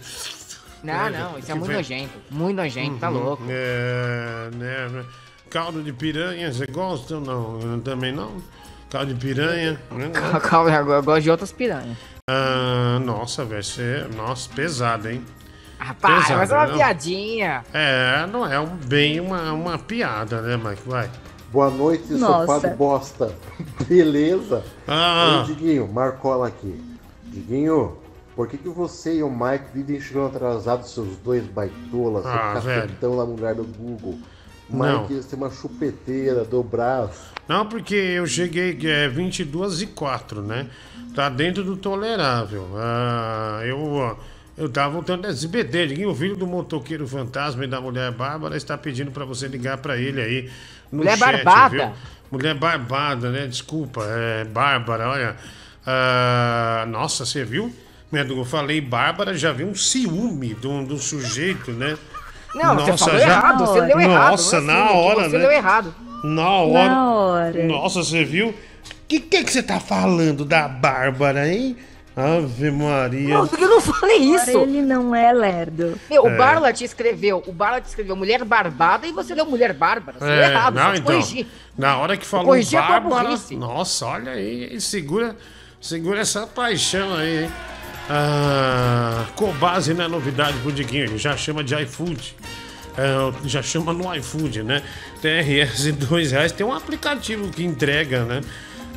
[SPEAKER 13] Não,
[SPEAKER 1] É,
[SPEAKER 13] não, isso é muito nojento. Muito nojento, tá
[SPEAKER 1] Uhum,
[SPEAKER 13] louco.
[SPEAKER 1] É, né, né. Caldo de piranha, você gosta ou não? Também não. Caldo de piranha. né?
[SPEAKER 13] Eu eu gosto de outras piranhas.
[SPEAKER 1] Ah, nossa, velho, você. Nossa, pesado, hein?
[SPEAKER 13] Rapaz,
[SPEAKER 1] Pesado,
[SPEAKER 13] mas é uma
[SPEAKER 1] não?
[SPEAKER 13] piadinha.
[SPEAKER 1] É, não é um, bem uma, uma piada, né, Mike? Vai.
[SPEAKER 18] Boa noite,
[SPEAKER 13] Nossa.
[SPEAKER 18] sofá do bosta. Beleza?
[SPEAKER 1] Ah.
[SPEAKER 18] Ei, Diguinho, Marcola aqui. Diguinho, por que, que você e o Mike vivem chegando atrasados, seus dois baitolas,
[SPEAKER 1] Ah,
[SPEAKER 18] seu cafetão lá no lugar do Google?
[SPEAKER 1] Não.
[SPEAKER 18] Mike tem uma chupeteira do braço.
[SPEAKER 1] Não, porque eu cheguei é, 22 e 4, né? Tá dentro do tolerável. Ah, eu, eu tava voltando da SBT. Liguei, O filho do motoqueiro fantasma e da mulher bárbara está pedindo pra você ligar pra ele aí
[SPEAKER 13] Mulher
[SPEAKER 1] chat,
[SPEAKER 13] barbada.
[SPEAKER 1] viu? Mulher barbada, né? Desculpa, é Bárbara, olha. Ah, nossa, você viu? Eu falei Bárbara, já vi um ciúme do, do sujeito, né?
[SPEAKER 13] Não, você falou errado, você leu errado,
[SPEAKER 1] Nossa,
[SPEAKER 13] é
[SPEAKER 1] na
[SPEAKER 13] ciúme,
[SPEAKER 1] hora,
[SPEAKER 13] você
[SPEAKER 1] né?
[SPEAKER 13] leu errado.
[SPEAKER 1] Na hora.
[SPEAKER 13] Na hora.
[SPEAKER 1] Nossa, você viu? Que que que você tá falando da Bárbara, hein? Ave Maria.
[SPEAKER 13] Não, eu não falei isso.
[SPEAKER 8] Ele não é lerdo.
[SPEAKER 13] Meu,
[SPEAKER 1] É.
[SPEAKER 13] o Barla te escreveu, o Barla te escreveu mulher barbada e você leu mulher bárbara. Você
[SPEAKER 1] É,
[SPEAKER 13] errado,
[SPEAKER 1] não, então,
[SPEAKER 13] corrigi.
[SPEAKER 1] na hora que falou
[SPEAKER 13] corrigi a tua
[SPEAKER 1] Bárbara, nossa, olha aí, segura, segura essa paixão aí, hein? Ah, Cobase não é novidade pro Diguinho, ele já chama de iFood. É, já chama no iFood, né? TRS dois reais. Tem um aplicativo que entrega, né?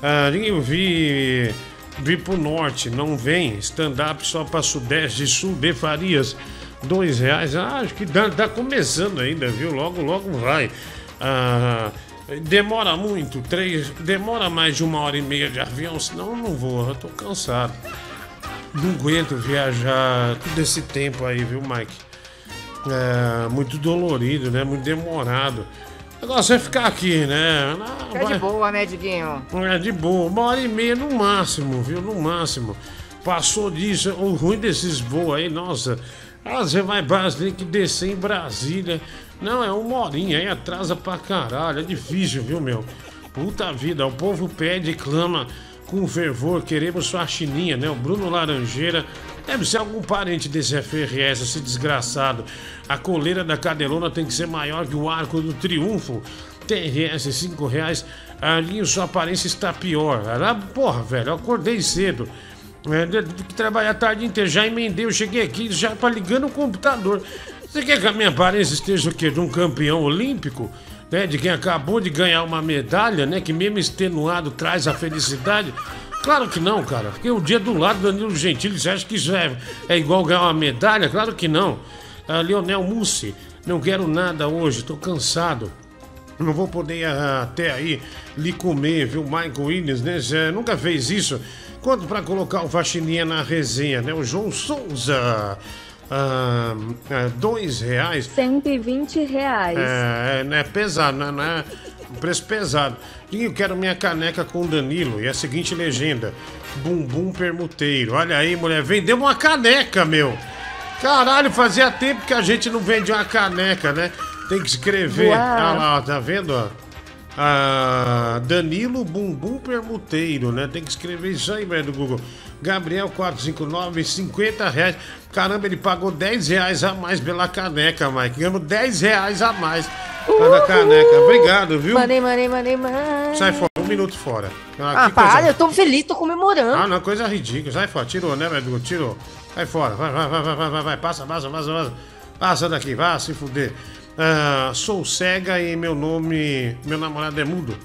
[SPEAKER 1] Ah, eu vi, vi pro norte, não vem. Stand-up só pra sudeste e sul de Farias. Dois reais. Ah, acho que dá, tá começando ainda, viu? Logo, logo vai. Ah, demora muito, três, demora mais de uma hora e meia de avião, senão eu não vou, eu tô cansado. Não aguento viajar todo esse tempo aí, viu, Mike? É, muito dolorido, né? Muito demorado. Negócio é ficar aqui, né? Ah,
[SPEAKER 13] Fica de boa, né, Diguinho?
[SPEAKER 1] É de boa, uma hora e meia no máximo, viu? No máximo. Passou disso, o ruim desses voos aí, nossa. Ah, você vai tem que descer em Brasília. Não, é uma horinha aí, atrasa pra caralho. É difícil, viu, meu? Puta vida, o povo pede e clama com fervor, queremos sua chininha, né? O Bruno Laranjeira deve ser algum parente desse FRS, esse desgraçado. A coleira da cadelona tem que ser maior que o arco do triunfo. TRS, 5 reais. Ali sua aparência está pior. Ah, porra, velho, eu acordei cedo. É, tive que trabalhar a tarde inteira. Já emendei, eu cheguei aqui já pra ligando o computador. Você quer que a minha aparência esteja o quê? De um campeão olímpico? Né? De quem acabou de ganhar uma medalha, né? Que mesmo extenuado traz a felicidade? Claro que não, cara. Porque o dia do lado do Danilo Gentili, você acha que isso é, é igual ganhar uma medalha? Claro que não. Ah, Leonel Mussi, não quero nada hoje, tô cansado. Não vou poder ah, até aí lhe comer, viu? Michael Williams, né? Você nunca fez isso. Quanto para colocar o faxininha na resenha, né? O João Souza. Ah, ah, dois reais.
[SPEAKER 8] 120 reais.
[SPEAKER 1] É, é, é pesado, né? Preço pesado. E eu quero minha caneca com Danilo. E a seguinte legenda: Bumbum permuteiro. Olha aí, mulher, vendeu uma caneca, meu. Caralho, fazia tempo que a gente não vende uma caneca, né? Tem que escrever.
[SPEAKER 8] Uau.
[SPEAKER 1] Ah lá, tá vendo, ó? Ah, Danilo Bumbum Permuteiro, né? Tem que escrever isso aí, velho, do Google. Gabriel 459, 50 reais. Caramba, ele pagou 10 reais a mais pela caneca, Mike. Ganhamos 10 reais a mais pela caneca. Obrigado, viu?
[SPEAKER 13] Money, money, money, money.
[SPEAKER 1] Sai fora, um minuto fora.
[SPEAKER 13] Ah,
[SPEAKER 1] que
[SPEAKER 13] para,
[SPEAKER 1] coisa-
[SPEAKER 13] eu tô feliz, tô comemorando.
[SPEAKER 1] Ah, não, coisa ridícula. Sai fora, tirou, né, Edu? Tirou. Sai fora, vai, vai, vai, vai, vai, vai, vai. Passa, passa, passa, passa. Passa daqui, vá se fuder. Ah, sou cega e meu nome. Meu namorado é mudo.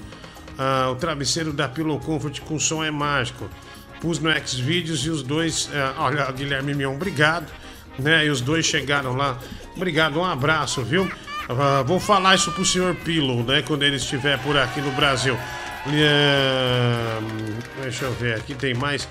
[SPEAKER 1] Ah, o travesseiro da Pillow Comfort com som é mágico. Pus no Xvideos e os dois. ah, olha, Guilherme Mion, obrigado. Né? E os dois chegaram lá. Obrigado, um abraço, viu? Ah, vou falar isso pro senhor Pillow, né? Quando ele estiver por aqui no Brasil. Ah, deixa eu ver, aqui tem mais.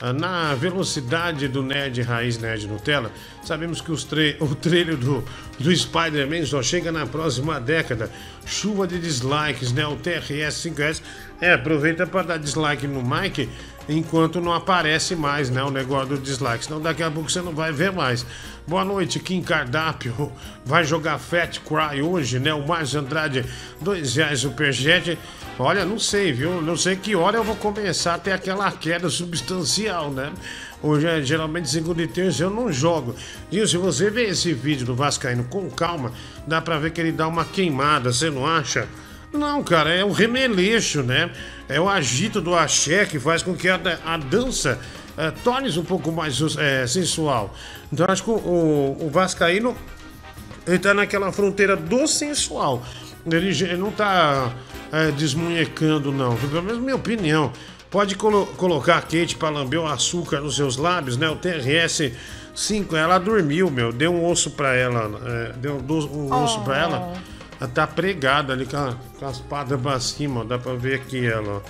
[SPEAKER 1] Ah, Na velocidade do Nerd Raiz Nerd Nutella, sabemos que os tra- o trailer do, do Spider-Man só chega na próxima década. Chuva de dislikes, né? O TRS 5S. É, aproveita para dar dislike no Mike enquanto não aparece mais, né? O negócio do dislike. Senão daqui a pouco você não vai ver mais. Boa noite, Kim Cardápio. Vai jogar Fat Cry hoje, né? O Márcio Andrade, dois reais superjet. Olha, não sei, viu? Não sei que hora eu vou começar a ter aquela queda substancial, né? Hoje, é, geralmente, segunda e terça eu não jogo. Gil, se você ver esse vídeo do Vascaíno com calma, dá pra ver que ele dá uma queimada, você não acha? Não, cara, é o remeleixo, né? É o agito do axé que faz com que a, a dança eh, torne-se um pouco mais eh, sensual. Então, acho que o, o, o Vascaíno ele tá naquela fronteira do sensual. Ele, ele não tá é, desmunhecando, não. Pelo menos minha opinião. Pode colo- colocar a Kate pra lamber o açúcar nos seus lábios, né? O TRS 5, ela dormiu, meu. Deu um osso pra ela. é, deu um osso pra ela. Ela tá pregada ali com, a- com as patas pra cima, ó, dá pra ver aqui ela. ó.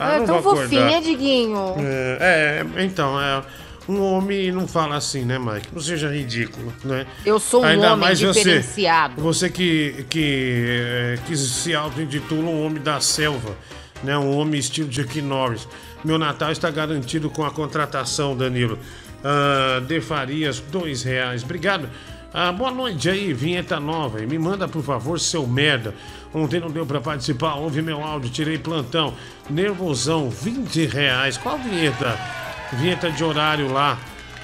[SPEAKER 1] Ah,
[SPEAKER 13] é
[SPEAKER 1] não
[SPEAKER 13] tão fofinha, Diguinho.
[SPEAKER 1] É, é, então, é. Um homem não fala assim, né, Mike? Não seja ridículo, né?
[SPEAKER 13] Eu sou um
[SPEAKER 1] Ainda
[SPEAKER 13] homem
[SPEAKER 1] mais você-
[SPEAKER 13] diferenciado.
[SPEAKER 1] Você, que, que, é, que se auto-intitula um homem da selva, né? Um homem estilo Chuck Norris. Meu Natal está garantido com a contratação, Danilo. Ah, de Farias, dois reais. Obrigado. Ah, boa noite aí, vinheta nova. E me manda, por favor, seu merda. Ontem não deu pra participar, ouve meu áudio, tirei plantão. Nervosão, 20 reais. Qual vinheta? Vinheta de horário lá,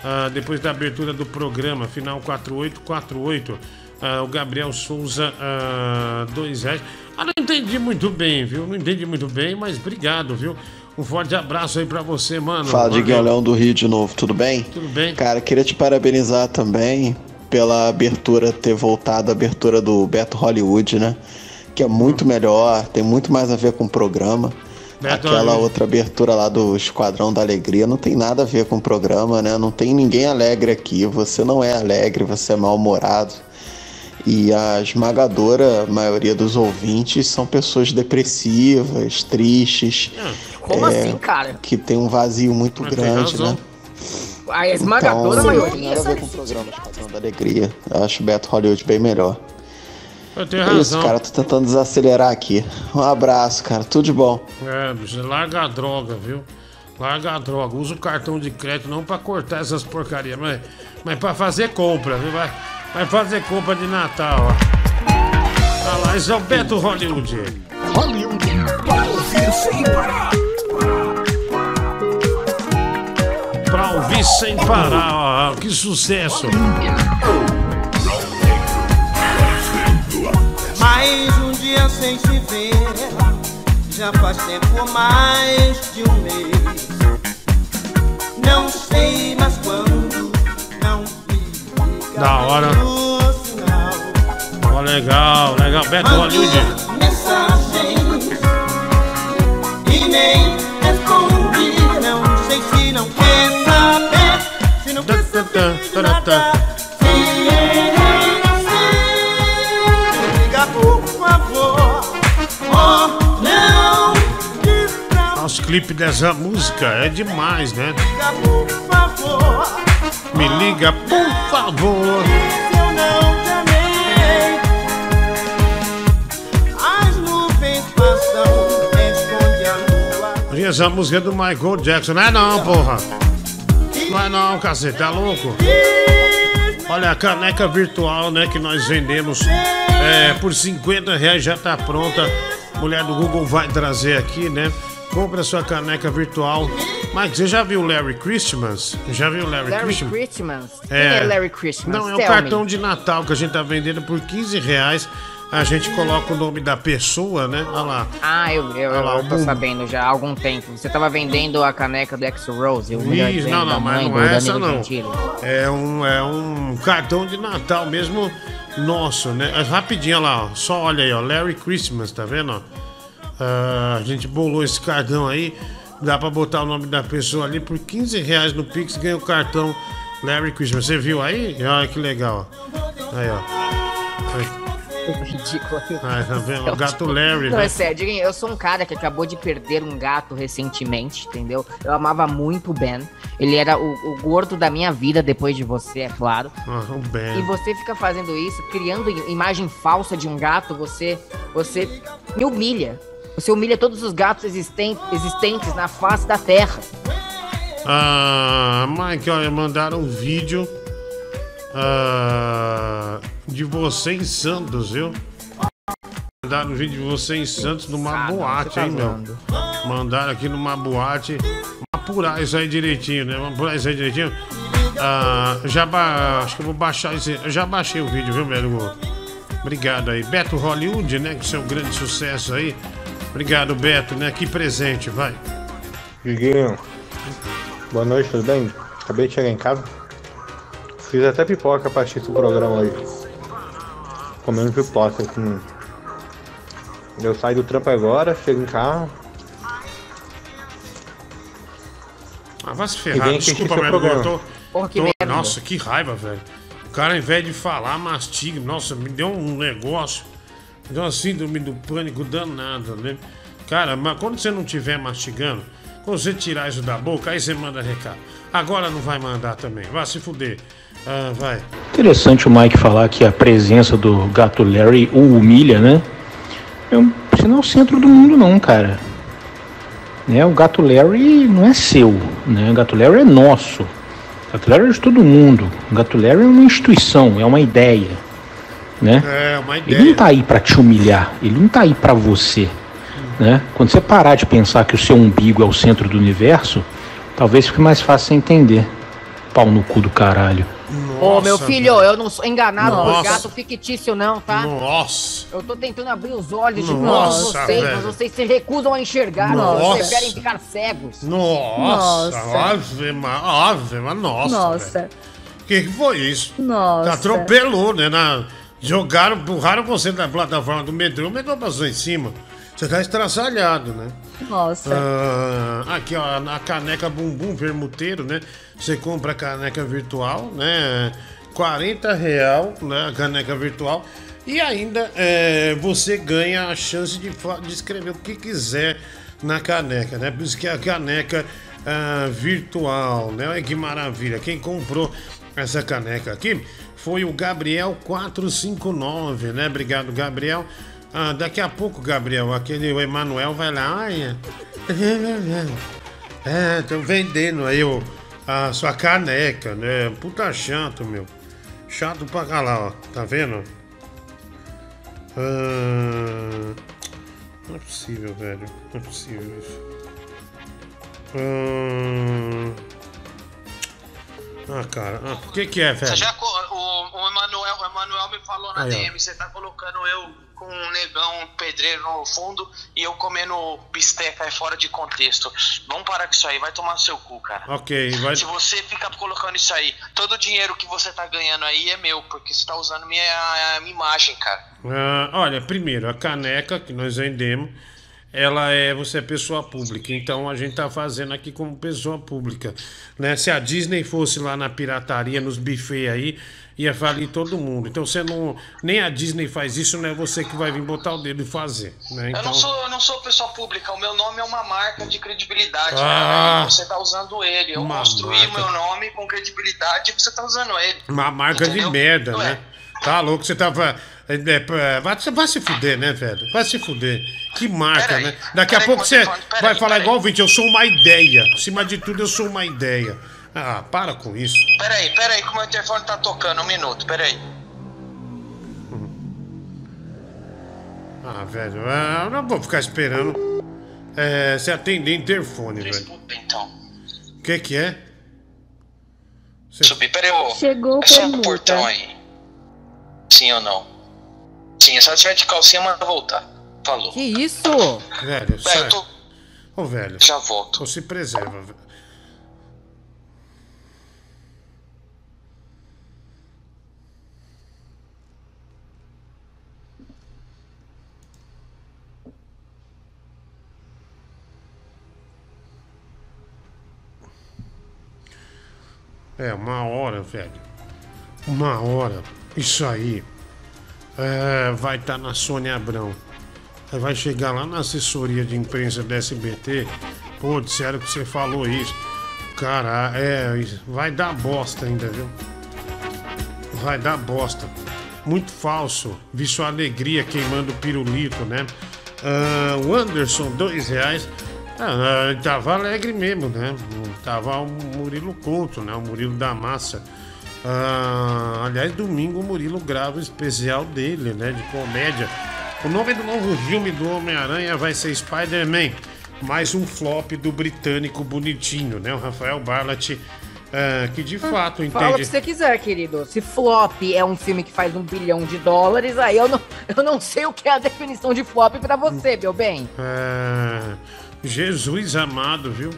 [SPEAKER 1] ah, depois da abertura do programa, final 4848. Ah, o Gabriel Souza, ah, dois reais. Ah, não entendi muito bem, viu? Não entendi muito bem, mas obrigado, viu? Um forte abraço aí pra você, mano.
[SPEAKER 12] Fala. Diguinho Leão do Rio de novo, tudo bem?
[SPEAKER 1] Tudo bem.
[SPEAKER 12] Cara, queria te parabenizar também pela abertura, ter voltado a abertura do Beto Hollywood, né? Que é muito melhor, tem muito mais a ver com o programa.
[SPEAKER 1] Beto
[SPEAKER 12] Aquela
[SPEAKER 1] Hollywood.
[SPEAKER 12] outra abertura lá do Esquadrão da Alegria não tem nada a ver com o programa, né? Não tem ninguém alegre aqui. Você não é alegre, você é mal-humorado. E a esmagadora maioria dos ouvintes são pessoas depressivas, tristes.
[SPEAKER 13] Como
[SPEAKER 12] é,
[SPEAKER 13] assim, cara?
[SPEAKER 12] Que tem um vazio muito
[SPEAKER 13] Mas tem
[SPEAKER 12] grande, né?
[SPEAKER 13] A esmagadora
[SPEAKER 12] Então,
[SPEAKER 13] maioria.
[SPEAKER 12] Nada a ver com o programa Esquadrão da Alegria. Eu acho o Beto Hollywood bem melhor.
[SPEAKER 1] Eu tenho razão.
[SPEAKER 12] isso, cara. Tô tentando desacelerar aqui. Um abraço, cara. Tudo de bom.
[SPEAKER 1] É, bicho, larga a droga, viu? Larga a droga. Usa o cartão de crédito não pra cortar essas porcarias, mas, mas pra fazer compra, viu? Vai, vai fazer compra de Natal, ó. Tá lá, esse é o Beto Hollywood.
[SPEAKER 19] Hollywood para ouvir sem parar.
[SPEAKER 1] Ouvir sem parar. Que sucesso.
[SPEAKER 20] Mais um dia sem se ver, já faz tempo mais de um mês. Não sei mais quando, não
[SPEAKER 1] Da hora. Ó, legal, legal. Beto Hollywood.
[SPEAKER 20] mensagens e nem nada. Liga por favor. Oh, não,
[SPEAKER 1] Os clipes dessa música é demais, né?
[SPEAKER 20] liga por favor.
[SPEAKER 1] Me liga, por favor.
[SPEAKER 20] Eu não te amei, as nuvens passam, esconde a lua.
[SPEAKER 1] E essa música é do Michael Jackson. Não é não, porra. Não é não, cacete, tá louco? Olha, a caneca virtual, né, que nós vendemos é, por 50 reais já tá pronta. Mulher do Google vai trazer aqui, né? compre a sua caneca virtual. Mike, você já viu o Larry Christmas? Já viu o Larry,
[SPEAKER 13] Larry
[SPEAKER 1] Christmas?
[SPEAKER 13] Christmas? Quem é Larry Christmas?
[SPEAKER 1] Não, é o
[SPEAKER 13] Tell
[SPEAKER 1] cartão
[SPEAKER 13] me.
[SPEAKER 1] de Natal que a gente tá vendendo por 15 reais. A gente coloca o nome da pessoa, né? Olha lá.
[SPEAKER 13] Ah, eu, eu,
[SPEAKER 1] Olha lá,
[SPEAKER 13] eu tô sabendo já há algum tempo. Você tava vendendo a caneca do X-Rose, o melhor
[SPEAKER 1] Isso, não, não, mas não é essa não.
[SPEAKER 13] Gentili.
[SPEAKER 1] É um, é um cartão de Natal mesmo nosso, né? Rapidinho, olha lá, ó. só olha aí, ó, Larry Christmas, tá vendo? Ah, a gente bolou esse cartão aí, dá pra botar o nome da pessoa ali por 15 reais no Pix, ganha o cartão Larry Christmas. Você viu aí? Olha que legal, ó. Aí, ó. Aí.
[SPEAKER 13] Ridículo.
[SPEAKER 1] Ai, tá vendo? O gato Larry,
[SPEAKER 13] Não,
[SPEAKER 1] né?
[SPEAKER 13] é sério, eu sou um cara que acabou de perder um gato recentemente, entendeu? Eu amava muito o Ben. Ele era o, o gordo da minha vida depois de você, é claro.
[SPEAKER 1] Ah, o
[SPEAKER 13] E
[SPEAKER 1] Ben.
[SPEAKER 13] você fica fazendo isso, criando imagem falsa de um gato, você, você me humilha. Você humilha todos os gatos existem- existentes na face da Terra.
[SPEAKER 1] Ah, Mike, olha, mandaram um vídeo ah, de você em Santos, viu? Mandaram um vídeo de você em Santos numa
[SPEAKER 13] Ah, não,
[SPEAKER 1] boate,
[SPEAKER 13] tá
[SPEAKER 1] hein, meu? Mandaram aqui numa boate. Vamos apurar isso aí direitinho, né? Vamos apurar isso aí direitinho. Ah, já ba... Acho que eu vou baixar esse. Eu já baixei o vídeo, viu, velho? Obrigado aí. Beto Hollywood, né? Que seu grande sucesso aí. Obrigado, Beto, né? Que presente, vai.
[SPEAKER 21] Diguinho, boa noite, tudo bem? Acabei de chegar em casa. Fiz até pipoca pra assistir o programa aí. Comendo pipoca assim. Eu saio do trampo agora, chego em casa.
[SPEAKER 1] Ah, vai se ferrar, desculpa, mas eu tô,
[SPEAKER 13] Porra, que
[SPEAKER 1] tô-
[SPEAKER 13] merda.
[SPEAKER 1] Nossa, que raiva, velho. O cara, ao invés de falar, mastiga. Nossa, me deu um negócio. Me deu uma síndrome do pânico danada, né? Cara, mas quando você não estiver mastigando, quando você tirar isso da boca, aí você manda recado. Agora não vai mandar também. Vai se fuder. Ah, vai.
[SPEAKER 2] Interessante o Mike falar que a presença do gato Larry o humilha, né? Eu, você não é o centro do mundo, não, cara. Né? O gato Larry não é seu, né? O gato Larry é nosso. O gato Larry é de todo mundo. O gato Larry é uma instituição, é uma ideia, né?
[SPEAKER 1] É, uma
[SPEAKER 2] Ele não
[SPEAKER 1] ideia.
[SPEAKER 2] tá aí pra te humilhar, ele não tá aí pra você, né? Quando você parar de pensar que o seu umbigo é o centro do universo, talvez fique mais fácil você entender. Pau no cu do caralho.
[SPEAKER 13] Ô, meu filho, eu não sou enganado por
[SPEAKER 1] Nossa.
[SPEAKER 13] gato fictício, não, tá?
[SPEAKER 1] Nossa.
[SPEAKER 13] Eu tô tentando abrir os olhos de todos vocês, mas
[SPEAKER 1] velho.
[SPEAKER 13] vocês se recusam a enxergar,
[SPEAKER 1] Nossa.
[SPEAKER 13] vocês preferem ficar cegos.
[SPEAKER 1] Nossa,
[SPEAKER 13] Nossa.
[SPEAKER 1] ave, ma- ave, ma- nossa.
[SPEAKER 13] Nossa.
[SPEAKER 1] velho. Que que foi isso?
[SPEAKER 8] Nossa.
[SPEAKER 1] Atropelou, né? Na... Jogaram, empurraram você da plataforma do metrô, o metrô passou em cima. Você tá estraçalhado, né?
[SPEAKER 8] Nossa.
[SPEAKER 1] Ah, aqui, ó, a caneca bumbum vermuteiro, né? Você compra a caneca virtual, né? 40 real, né? A caneca virtual. E ainda é, você ganha a chance de, de escrever o que quiser na caneca, né? Por isso que é a caneca ah, virtual, né? Olha que maravilha. Quem comprou essa caneca aqui foi o Gabriel 459, né? Obrigado, Gabriel. Ah, daqui a pouco, Gabriel, aquele o Emanuel vai lá. Ai, é, estão vendendo aí o, a sua caneca, né? Puta chato, meu. Chato pra cá lá, ó. Tá vendo? Ah, não é possível, velho. Não é possível isso. Ah, ah cara. Ah, por que que é, velho?
[SPEAKER 9] Você já, o, o, Emanuel, o Emanuel me falou na
[SPEAKER 1] Aí, ó.
[SPEAKER 9] DM, você tá colocando eu com um negão, um pedreiro no fundo e eu comendo bisteca aí fora de contexto. Vamos parar com isso aí, vai tomar no seu cu, cara.
[SPEAKER 1] Ok, vai...
[SPEAKER 9] Se você ficar colocando isso aí, todo o dinheiro que você tá ganhando aí é meu, porque você tá usando minha, minha imagem, cara.
[SPEAKER 1] Ah, olha, primeiro, a caneca que nós vendemos, ela é você é pessoa pública, então a gente tá fazendo aqui como pessoa pública, né? Se a Disney fosse lá na pirataria, nos buffets aí, ia falir todo mundo. Então você não, nem a Disney faz isso, não é você que vai vir botar o dedo e fazer, né?
[SPEAKER 9] Eu
[SPEAKER 1] Então,
[SPEAKER 9] não sou, eu não sou pessoa pública, o meu nome é uma marca de credibilidade,
[SPEAKER 1] Ah.
[SPEAKER 9] né? Você tá usando ele. Eu construí
[SPEAKER 1] marca.
[SPEAKER 9] meu nome com credibilidade e você tá usando ele.
[SPEAKER 1] uma marca de
[SPEAKER 9] Entendeu?
[SPEAKER 1] merda,
[SPEAKER 9] Não
[SPEAKER 1] né? Tá louco, você tava é, é, vai, vai se fuder, né, velho? Vai se fuder. Que marca, né? Daqui a pouco você vai falar igual o Vinte, eu sou uma ideia. Acima de tudo, eu sou uma ideia. Ah, para com isso.
[SPEAKER 9] Peraí, peraí, que o meu telefone tá tocando, um minuto, peraí.
[SPEAKER 1] Ah, velho, ah, eu não vou ficar esperando. é, você atender interfone, velho.
[SPEAKER 9] Então.
[SPEAKER 1] O que que é?
[SPEAKER 9] Subir, peraí, ô.
[SPEAKER 7] Chegou
[SPEAKER 9] É só no portão aí. Sim ou não? Sim, é só tiver de calcinha, manda voltar. Falou.
[SPEAKER 13] Que isso?
[SPEAKER 1] Velho, sai.
[SPEAKER 9] eu tô...
[SPEAKER 1] Ô, velho.
[SPEAKER 9] Já volto.
[SPEAKER 1] Ou se preserva, velho. É, uma hora, velho. Uma hora. Isso aí. É, vai estar na Sônia Abrão. Vai chegar lá na assessoria de imprensa da SBT. Pô, disseram que você falou isso. Cara, é. Vai dar bosta ainda, viu? Vai dar bosta. Muito falso. Vi sua alegria queimando pirulito, né? Ah, o Anderson, dois reais. Ah, ah, tava alegre mesmo, né? Tava o Murilo Couto, né? O Murilo da Massa. Ah, aliás, domingo o Murilo grava o especial dele, né? De comédia. O nome do novo filme do Homem-Aranha vai ser Spider-Man. Mais um flop do britânico bonitinho, né? O Rafael Barlat, ah, que de fato
[SPEAKER 13] Fala o
[SPEAKER 1] entende.
[SPEAKER 13] que você quiser, querido. Se flop é um filme que faz um bilhão de dólares, aí eu não, eu não sei o que é a definição de flop pra você, meu bem.
[SPEAKER 1] É, Jesus amado, viu?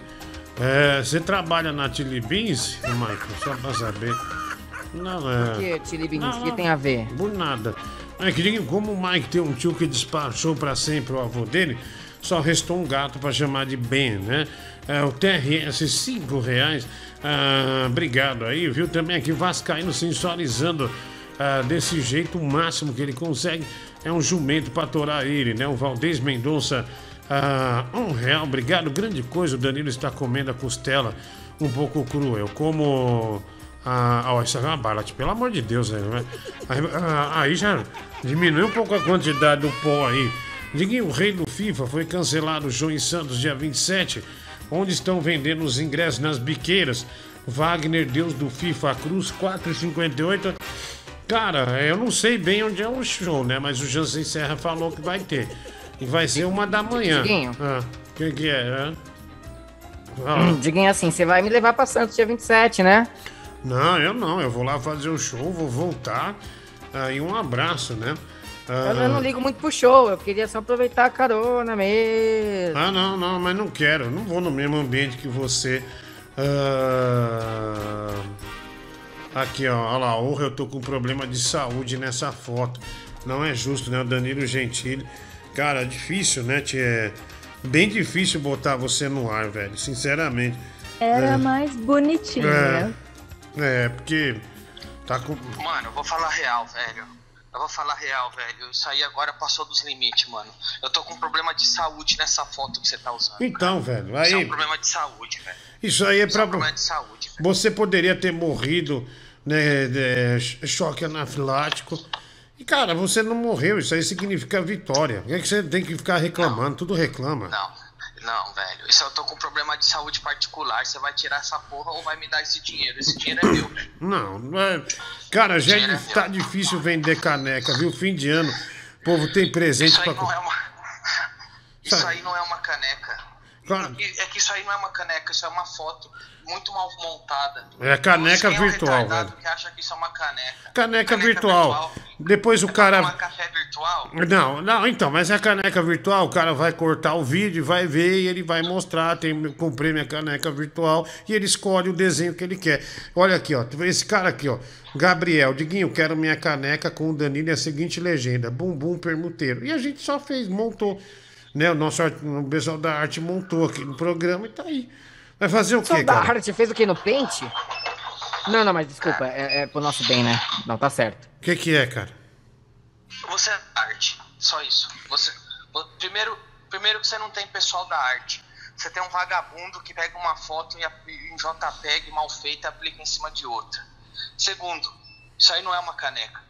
[SPEAKER 1] É, você trabalha na Chili Beans, Michael? Só pra saber. Não, é.
[SPEAKER 13] O que, Chili Beans? O que tem a ver?
[SPEAKER 1] Por nada. É que como o Mike tem um tio que despachou pra sempre o avô dele, só restou um gato pra chamar de Ben, né? É, o TRS, 5 reais. Ah, obrigado aí, viu? Também aqui Vascaíno sensualizando ah, desse jeito o máximo que ele consegue. É um jumento pra atorar ele, né? O Valdez Mendonça, ah, um real. Obrigado, grande coisa. O Danilo está comendo a costela um pouco crua. Eu como. Ah, ó, isso é uma bala, pelo amor de Deus, né? Aí, ah, aí já diminui um pouco a quantidade do pó aí. Diguinho, o rei do FIFA foi cancelado o show em Santos dia 27, onde estão vendendo os ingressos nas biqueiras. Wagner, Deus do FIFA, Cruz 4,58. Cara, eu não sei bem onde é o show, né? Mas o Jansen Serra falou que vai ter. E vai ser uma da manhã.
[SPEAKER 13] Diguinho.
[SPEAKER 1] Ah, que, que é? hã? Fala.
[SPEAKER 13] Hum, Diguinho assim, você vai me levar pra Santos dia 27, né?
[SPEAKER 1] Não, eu não. Eu vou lá fazer o show, vou voltar. Aí um abraço, né? Ah,
[SPEAKER 13] Eu, não ligo muito pro show, eu queria só aproveitar a carona mesmo.
[SPEAKER 1] Ah, não, não, mas não quero. Eu Não vou no mesmo ambiente que você. Ah, Aqui, ó, olha lá, orra, eu tô com problema de saúde nessa foto. Não é justo, né? O Danilo Gentili. Cara, difícil, né? tia? É bem difícil botar você no ar, velho. Sinceramente.
[SPEAKER 6] Era
[SPEAKER 1] É.
[SPEAKER 6] mais bonitinho,
[SPEAKER 1] É.
[SPEAKER 6] né?
[SPEAKER 1] É, porque. Tá com.
[SPEAKER 9] Mano, eu vou falar real, velho. Eu vou falar real, velho. Isso aí agora passou dos limites, mano. Eu tô com um problema de saúde nessa foto que você tá usando.
[SPEAKER 1] Então, velho,
[SPEAKER 9] Isso é um
[SPEAKER 1] aí.
[SPEAKER 9] problema de saúde, velho.
[SPEAKER 1] Isso aí é
[SPEAKER 9] Isso é
[SPEAKER 1] pra.
[SPEAKER 9] um problema de saúde.
[SPEAKER 1] Você poderia ter morrido, né? De ch- choque anafilático. E, cara, você não morreu. Isso aí significa vitória. Por que, você tem que ficar reclamando? Tudo reclama.
[SPEAKER 9] Não, não, velho. Isso eu tô com um problema de saúde particular. Você vai tirar essa porra ou vai me dar esse dinheiro? Esse dinheiro é meu, velho.
[SPEAKER 1] Não, não é... Cara, já é, tá difícil vender caneca, viu? Fim de ano. O povo tem presente
[SPEAKER 9] Isso aí
[SPEAKER 1] pra.
[SPEAKER 9] não é uma. Isso aí não é uma caneca.
[SPEAKER 1] Claro.
[SPEAKER 9] E- É que isso aí não é uma caneca, isso é uma foto muito mal montada.
[SPEAKER 1] É caneca
[SPEAKER 9] é um
[SPEAKER 1] virtual, velho.
[SPEAKER 9] que acha que isso é uma caneca.
[SPEAKER 1] Caneca virtual. Depois o cara.
[SPEAKER 9] Uma café virtual?
[SPEAKER 1] Não, não, então, mas é a caneca virtual, o cara vai cortar o vídeo, vai ver e ele vai mostrar. Tem, comprei minha caneca virtual e ele escolhe o desenho que ele quer. Olha aqui, ó. Esse cara aqui, ó. Gabriel, Diguinho, quero minha caneca com o Danilo e a seguinte legenda: Bumbum Permuteiro. E a gente só fez, montou. Né, o nosso o pessoal da arte montou aqui no programa e tá aí. Vai fazer o quê,
[SPEAKER 13] da
[SPEAKER 1] cara?
[SPEAKER 13] arte fez o que no pente? Não, não, mas desculpa, é, é pro nosso bem, né? Não, tá certo.
[SPEAKER 1] O que, que é, cara?
[SPEAKER 9] Você é arte, só isso. Você, vo- primeiro, primeiro que você não tem pessoal da arte. Você tem um vagabundo que pega uma foto em, JPEG mal feita e aplica em cima de outra. Segundo, isso aí não é uma caneca.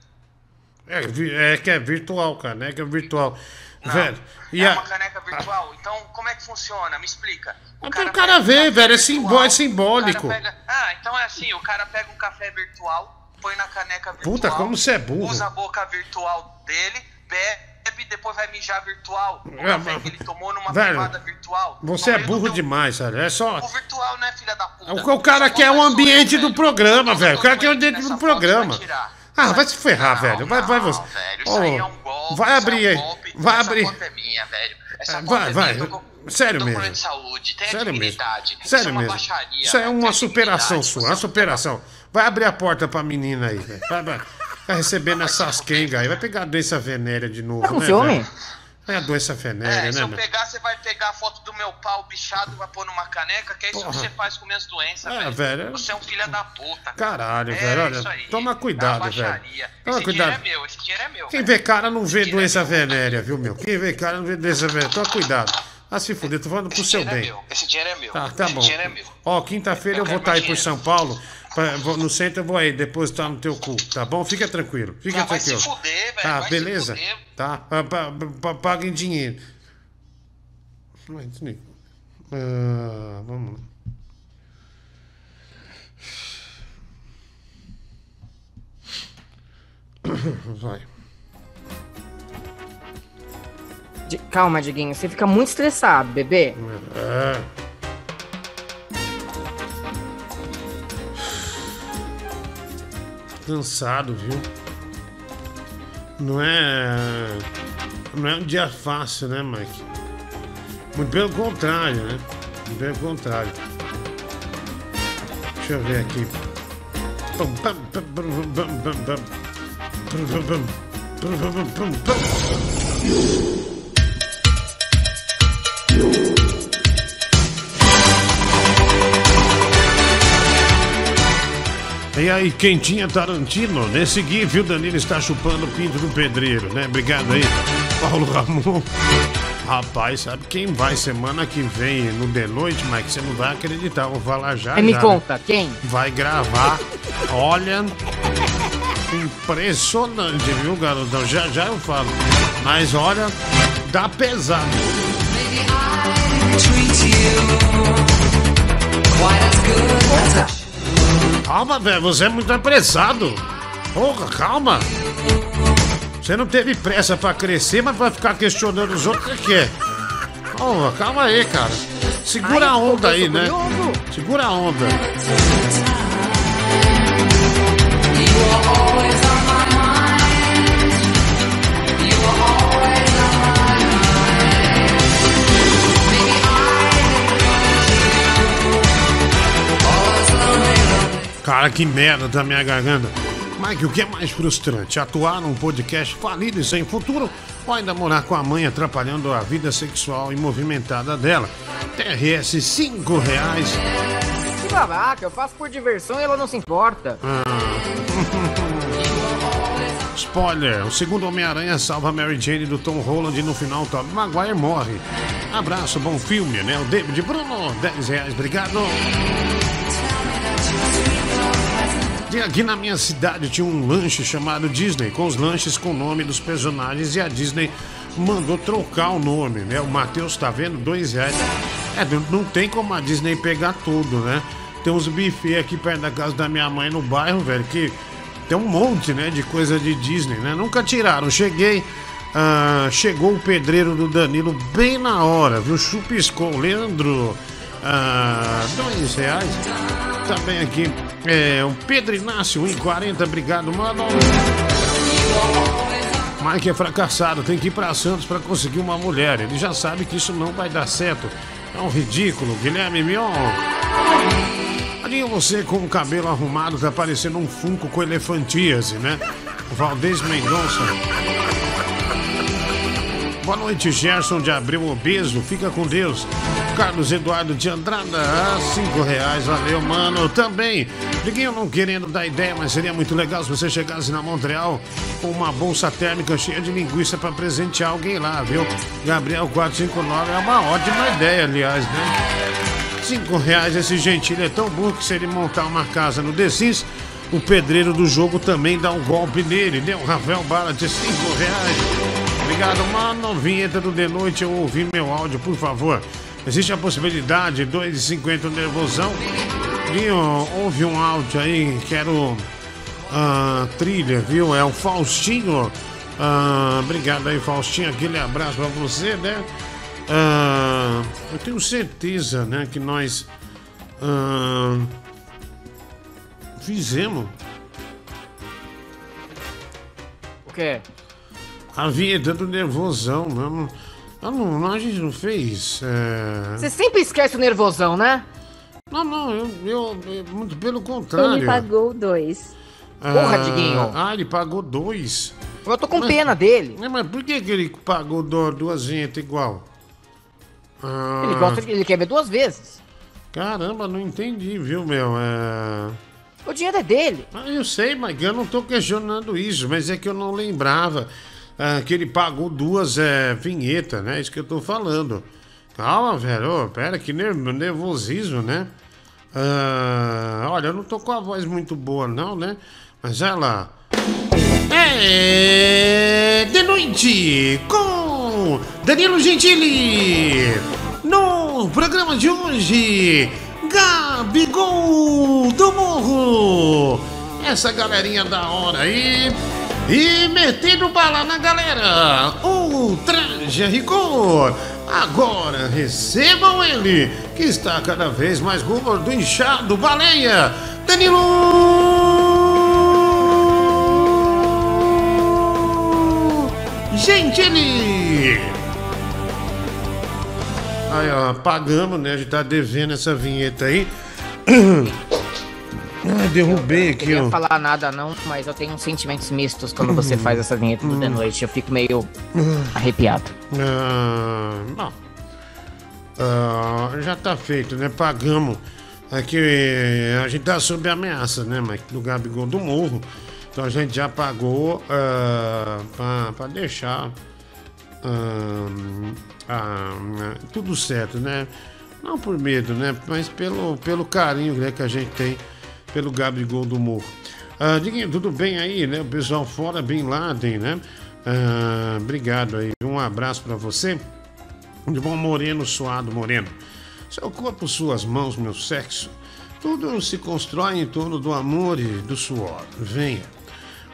[SPEAKER 1] É, é que é virtual, caneca virtual. Velho, e
[SPEAKER 9] é
[SPEAKER 1] a-
[SPEAKER 9] uma caneca virtual. Então, como é que funciona? Me explica. O
[SPEAKER 1] Mas o cara vê, velho, é, é simbólico.
[SPEAKER 9] Cara pega- Ah, então é assim, o cara pega um café virtual, põe na caneca virtual.
[SPEAKER 1] Puta, como você é burro.
[SPEAKER 9] Usa a boca virtual dele, bebe depois vai mijar virtual. O
[SPEAKER 1] É,
[SPEAKER 9] café
[SPEAKER 1] mas-
[SPEAKER 9] que ele tomou numa
[SPEAKER 1] velho,
[SPEAKER 9] virtual.
[SPEAKER 1] Você é burro demais, velho. É só.
[SPEAKER 9] O virtual, né, filha da puta?
[SPEAKER 1] O, o cara quer o ambiente do programa, velho. O cara quer o ambiente do programa. Ah, vai se ferrar, velho. Vai, vai você. Ó, vai abrir aí. Vai abrir.
[SPEAKER 9] é minha, velho. Essa
[SPEAKER 1] É,
[SPEAKER 9] conta
[SPEAKER 1] Vai,
[SPEAKER 9] é
[SPEAKER 1] vai.
[SPEAKER 9] minha, eu tô-
[SPEAKER 1] Sério
[SPEAKER 9] tô
[SPEAKER 1] mesmo.
[SPEAKER 9] saúde, tem
[SPEAKER 1] Sério mesmo.
[SPEAKER 9] Isso é
[SPEAKER 1] Sério
[SPEAKER 9] uma
[SPEAKER 1] mesmo.
[SPEAKER 9] baixaria,
[SPEAKER 1] Isso é
[SPEAKER 9] velho.
[SPEAKER 1] uma superação sua, uma superação. Vai abrir a porta pra menina aí, velho. Vai, vai. Vai recebendo essas quengas aí. Vai pegar a doença venérea de novo,
[SPEAKER 13] Tá com
[SPEAKER 1] né,
[SPEAKER 13] ciúme?
[SPEAKER 1] velho? É a doença venérea,
[SPEAKER 9] É,
[SPEAKER 1] né,
[SPEAKER 9] se eu pegar, você vai pegar a foto do meu pau bichado, vai pôr numa caneca, que é isso
[SPEAKER 1] Porra.
[SPEAKER 9] que você faz com minhas doenças,
[SPEAKER 1] É,
[SPEAKER 9] velho.
[SPEAKER 1] velho.
[SPEAKER 9] Você é um filho da puta.
[SPEAKER 1] Caralho,
[SPEAKER 9] É,
[SPEAKER 1] velho.
[SPEAKER 9] isso
[SPEAKER 1] Olha,
[SPEAKER 9] aí.
[SPEAKER 1] toma cuidado,
[SPEAKER 9] É
[SPEAKER 1] velho. Toma
[SPEAKER 9] esse
[SPEAKER 1] cuidado.
[SPEAKER 9] dinheiro é meu, esse dinheiro é meu.
[SPEAKER 1] Quem vê cara não vê doença venérea, viu, meu? Quem vê cara não vê doença venérea. Toma cuidado. Ah, se fuder, tô falando pro seu
[SPEAKER 9] dinheiro é
[SPEAKER 1] bem.
[SPEAKER 9] meu. Esse dinheiro é meu.
[SPEAKER 1] Tá, tá
[SPEAKER 9] esse
[SPEAKER 1] bom.
[SPEAKER 9] dinheiro é meu.
[SPEAKER 1] Ó, quinta-feira eu vou estar aí por São Paulo. Pra- vou- no centro eu vou aí depositar no teu cu, tá bom? Fica tranquilo, fica
[SPEAKER 9] Ah, vai se
[SPEAKER 1] tranquilo.
[SPEAKER 9] fuder, velho,
[SPEAKER 1] Tá,
[SPEAKER 9] vai se
[SPEAKER 1] beleza?
[SPEAKER 9] fuder.
[SPEAKER 1] Tá, pa- pa- pa- paga em dinheiro. Desliga. Ah, vamos lá. Vai.
[SPEAKER 13] Calma, Diguinho, você fica muito estressado, bebê.
[SPEAKER 1] É. Cansado, viu? Não é. Não é um dia fácil, né, Mike? Muito pelo contrário, né? Muito pelo contrário. Deixa eu ver aqui. Pum, E aí, quentinha Tarantino, nesse GIF o Danilo está chupando o pinto do pedreiro, né? Obrigado aí, Paulo Ramon. Rapaz, sabe quem vai semana que vem no The Noite, Mike? Você não vai acreditar, vou falar já.
[SPEAKER 13] Aí me
[SPEAKER 1] já, né?
[SPEAKER 13] conta, quem?
[SPEAKER 1] Vai gravar. Olha, impressionante, viu, garotão? Já já eu falo. Mas olha, dá pesado. Calma, velho, você é muito apressado. Porra, calma. Você não teve pressa pra crescer, mas vai ficar questionando os outros, o que quer? Porra, calma aí, cara. Segura a onda aí, né? Segura a onda. Cara, que merda da minha garganta. Mike, o que é mais frustrante? Atuar num podcast falido e sem futuro ou ainda morar com a mãe atrapalhando a vida sexual e movimentada dela? TRS 5 reais.
[SPEAKER 13] Que babaca, eu faço por diversão e ela não se importa.
[SPEAKER 1] Ah. Spoiler: o segundo Homem-Aranha salva Mary Jane do Tom Holland e no final Tobey Maguire morre. Abraço, bom filme, né? O David Bruno, 10 reais, obrigado. Aqui na minha cidade tinha um lanche chamado Disney, com os lanches com o nome dos personagens e a Disney mandou trocar o nome, né? O Matheus tá vendo? Dois reais. É, não- tem como a Disney pegar tudo, né? Tem uns buffets aqui perto da casa da minha mãe no bairro, velho, que tem um monte, né, de coisa de Disney, né? Nunca tiraram. Cheguei, ah, chegou o pedreiro do Danilo bem na hora, viu? Chupiscou. Leandro, ah, dois reais. Também aqui, é, o Pedro Inácio, 1,40, obrigado, mano. Mike é fracassado, tem que ir pra Santos pra conseguir uma mulher. Ele já sabe que isso não vai dar certo. É um ridículo, Guilherme Mion. Ali você com o cabelo arrumado tá parecendo um funko com elefantíase, né? Valdez Mendonça. Boa noite, Gerson de Abreu Obeso. Fica com Deus. Carlos Eduardo de Andrada, ah, cinco reais, valeu, mano. Também, Liguinho não querendo dar ideia, mas seria muito legal se você chegasse na Montreal com uma bolsa térmica cheia de linguiça pra presentear alguém lá, viu? Gabriel 459 é uma ótima ideia, aliás, né? Cinco reais, esse gentil é tão burro que se ele montar uma casa no Sims, o pedreiro do jogo também dá um golpe nele. Deu Rafael Bala de cinco reais. Obrigado, mano. Vinheta do De Noite, eu ouvi meu áudio, por favor. Existe a possibilidade, 2,50 nervosão. Guinho, houve um áudio aí, quero ah, trilha, viu? É o Faustinho Ah, obrigado aí, Faustinho. Aquele abraço pra você, né? Ah, eu tenho certeza, né, que nós ah, fizemos
[SPEAKER 13] O quê?
[SPEAKER 1] A vinheta do nervosão. Não, não, não, a gente não fez. é,
[SPEAKER 13] Você sempre esquece o nervosão, né?
[SPEAKER 1] Não, não, eu, eu- eu- muito pelo contrário.
[SPEAKER 6] Ele pagou dois.
[SPEAKER 13] Porra,
[SPEAKER 1] Ah,
[SPEAKER 13] Diguinho.
[SPEAKER 1] Ah, ele pagou dois.
[SPEAKER 13] Eu tô com pena dele.
[SPEAKER 1] Mas, mas por que, que ele pagou duas vinhetas igual? Ah,
[SPEAKER 13] Ele gosta de, ele quer ver duas vezes.
[SPEAKER 1] Caramba, não entendi, viu, meu? É...
[SPEAKER 13] O dinheiro é dele.
[SPEAKER 1] Ah, eu sei, mas eu não tô questionando isso, mas é que eu não lembrava ah, que ele pagou duas é, vinhetas, né? Isso que eu tô falando. Calma, velho. Ô, pera, que ner- nervosismo, né? Ah, olha, eu não tô com a voz muito boa, não, né? Mas olha lá. É de noite com Danilo Gentili. No programa de hoje, Gabigol do Morro. Essa galerinha da hora aí. E metendo bala na galera. O Traje a Rigor. Agora recebam ele, que está cada vez mais gordo, inchado, baleia. Danilo Gentili. Aí, ó, pagamos, né? A gente tá devendo essa vinheta aí. Ai, derrubei aqui,
[SPEAKER 13] Eu não
[SPEAKER 1] ó.
[SPEAKER 13] ia falar nada não, mas eu tenho sentimentos mistos quando você faz essa vinheta do The Noite. Eu fico meio arrepiado.
[SPEAKER 1] Ah, bom. Ah, já tá feito, né? Pagamos. Aqui a gente tá sob ameaça, né, Mike? Do Gabigol do Morro. Então a gente já pagou ah, pra, pra deixar ah, ah, tudo certo, né? Não por medo, né? Mas pelo, pelo carinho né, que a gente tem pelo Gabigol do Morro. Ah, Diguinho, tudo bem aí, né? O pessoal fora Bin Laden, né? Ah, obrigado aí. Um abraço pra você. De bom moreno, suado moreno. Seu corpo, suas mãos, meu sexo. Tudo se constrói em torno do amor e do suor. Venha.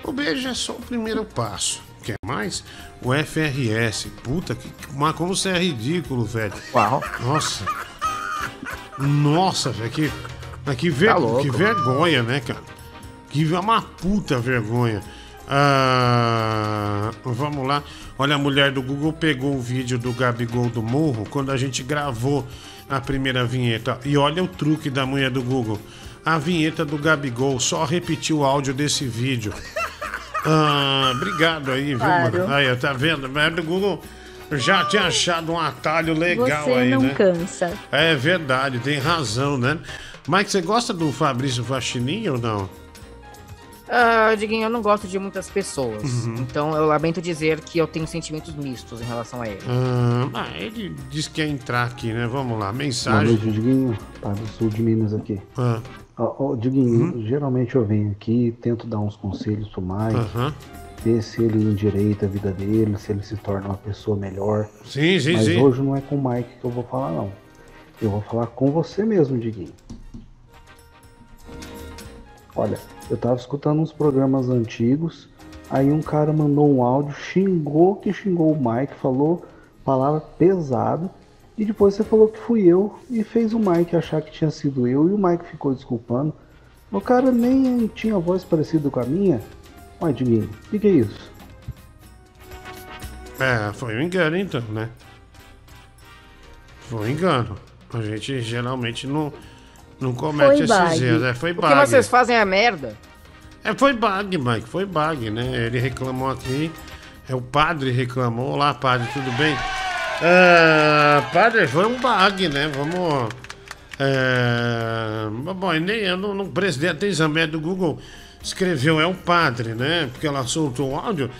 [SPEAKER 1] O beijo é só o primeiro passo. Quer mais? O FRS. Puta, que, mas como você é ridículo, velho.
[SPEAKER 13] Uau.
[SPEAKER 1] Nossa. Nossa, velho. Que, mas que, ver-
[SPEAKER 13] Tá
[SPEAKER 1] que vergonha, né, cara? Que é uma puta vergonha. Ah, vamos lá. Olha, a mulher do Google pegou o vídeo do Gabigol do Morro quando a gente gravou a primeira vinheta. E olha o truque da mulher do Google. A vinheta do Gabigol só repetiu o áudio desse vídeo. Ah, obrigado aí, viu,
[SPEAKER 6] Claro.
[SPEAKER 1] mano? Aí, tá vendo? A mulher do Google já tinha achado um atalho legal
[SPEAKER 6] Você
[SPEAKER 1] aí,
[SPEAKER 6] não
[SPEAKER 1] né?
[SPEAKER 6] cansa.
[SPEAKER 1] É verdade, tem razão, né? Mike, você gosta do Fabrício Faxininha ou não?
[SPEAKER 13] Ah, Diguinho, eu não gosto de muitas pessoas.
[SPEAKER 1] Uhum.
[SPEAKER 13] Então eu lamento dizer que eu tenho sentimentos mistos em relação a ele.
[SPEAKER 1] Ah, ah, ele disse que ia entrar aqui, né? Vamos lá,
[SPEAKER 22] Boa
[SPEAKER 1] mensagem.
[SPEAKER 22] noite, Diguinho. Padre do Sul de Minas aqui.
[SPEAKER 1] Ah.
[SPEAKER 22] Ó, ó, Diguinho, geralmente eu venho aqui, tento dar uns conselhos pro Mike,
[SPEAKER 1] Aham.
[SPEAKER 22] ver se ele endireita a vida dele, se ele se torna uma pessoa melhor.
[SPEAKER 1] Sim, sim,
[SPEAKER 22] Mas
[SPEAKER 1] sim.
[SPEAKER 22] hoje não é com o Mike que eu vou falar, não. Eu vou falar com você mesmo, Diguinho. Olha, eu tava escutando uns programas antigos, aí um cara mandou um áudio, xingou que xingou o Mike, falou palavra pesada, e depois você falou que fui eu e fez o Mike achar que tinha sido eu e o Mike ficou desculpando. O cara nem tinha voz parecida com a minha. Ué, Diguinho, o que, que é isso?
[SPEAKER 1] É, foi um engano então, né? Foi um engano. A gente geralmente não, não comete
[SPEAKER 13] Foi
[SPEAKER 1] esses
[SPEAKER 13] bug.
[SPEAKER 1] erros. É, foi
[SPEAKER 13] O que
[SPEAKER 1] bug.
[SPEAKER 13] vocês fazem é merda.
[SPEAKER 1] É, foi bug, Mike, foi bug, né? Ele reclamou aqui. É, o padre reclamou. Olá, padre, tudo bem? Ah, padre, foi um bug, né? Vamos. É, bom, e nem eu não, não prestei atenção, a mulher do Google escreveu é o padre, né? Porque ela soltou o áudio.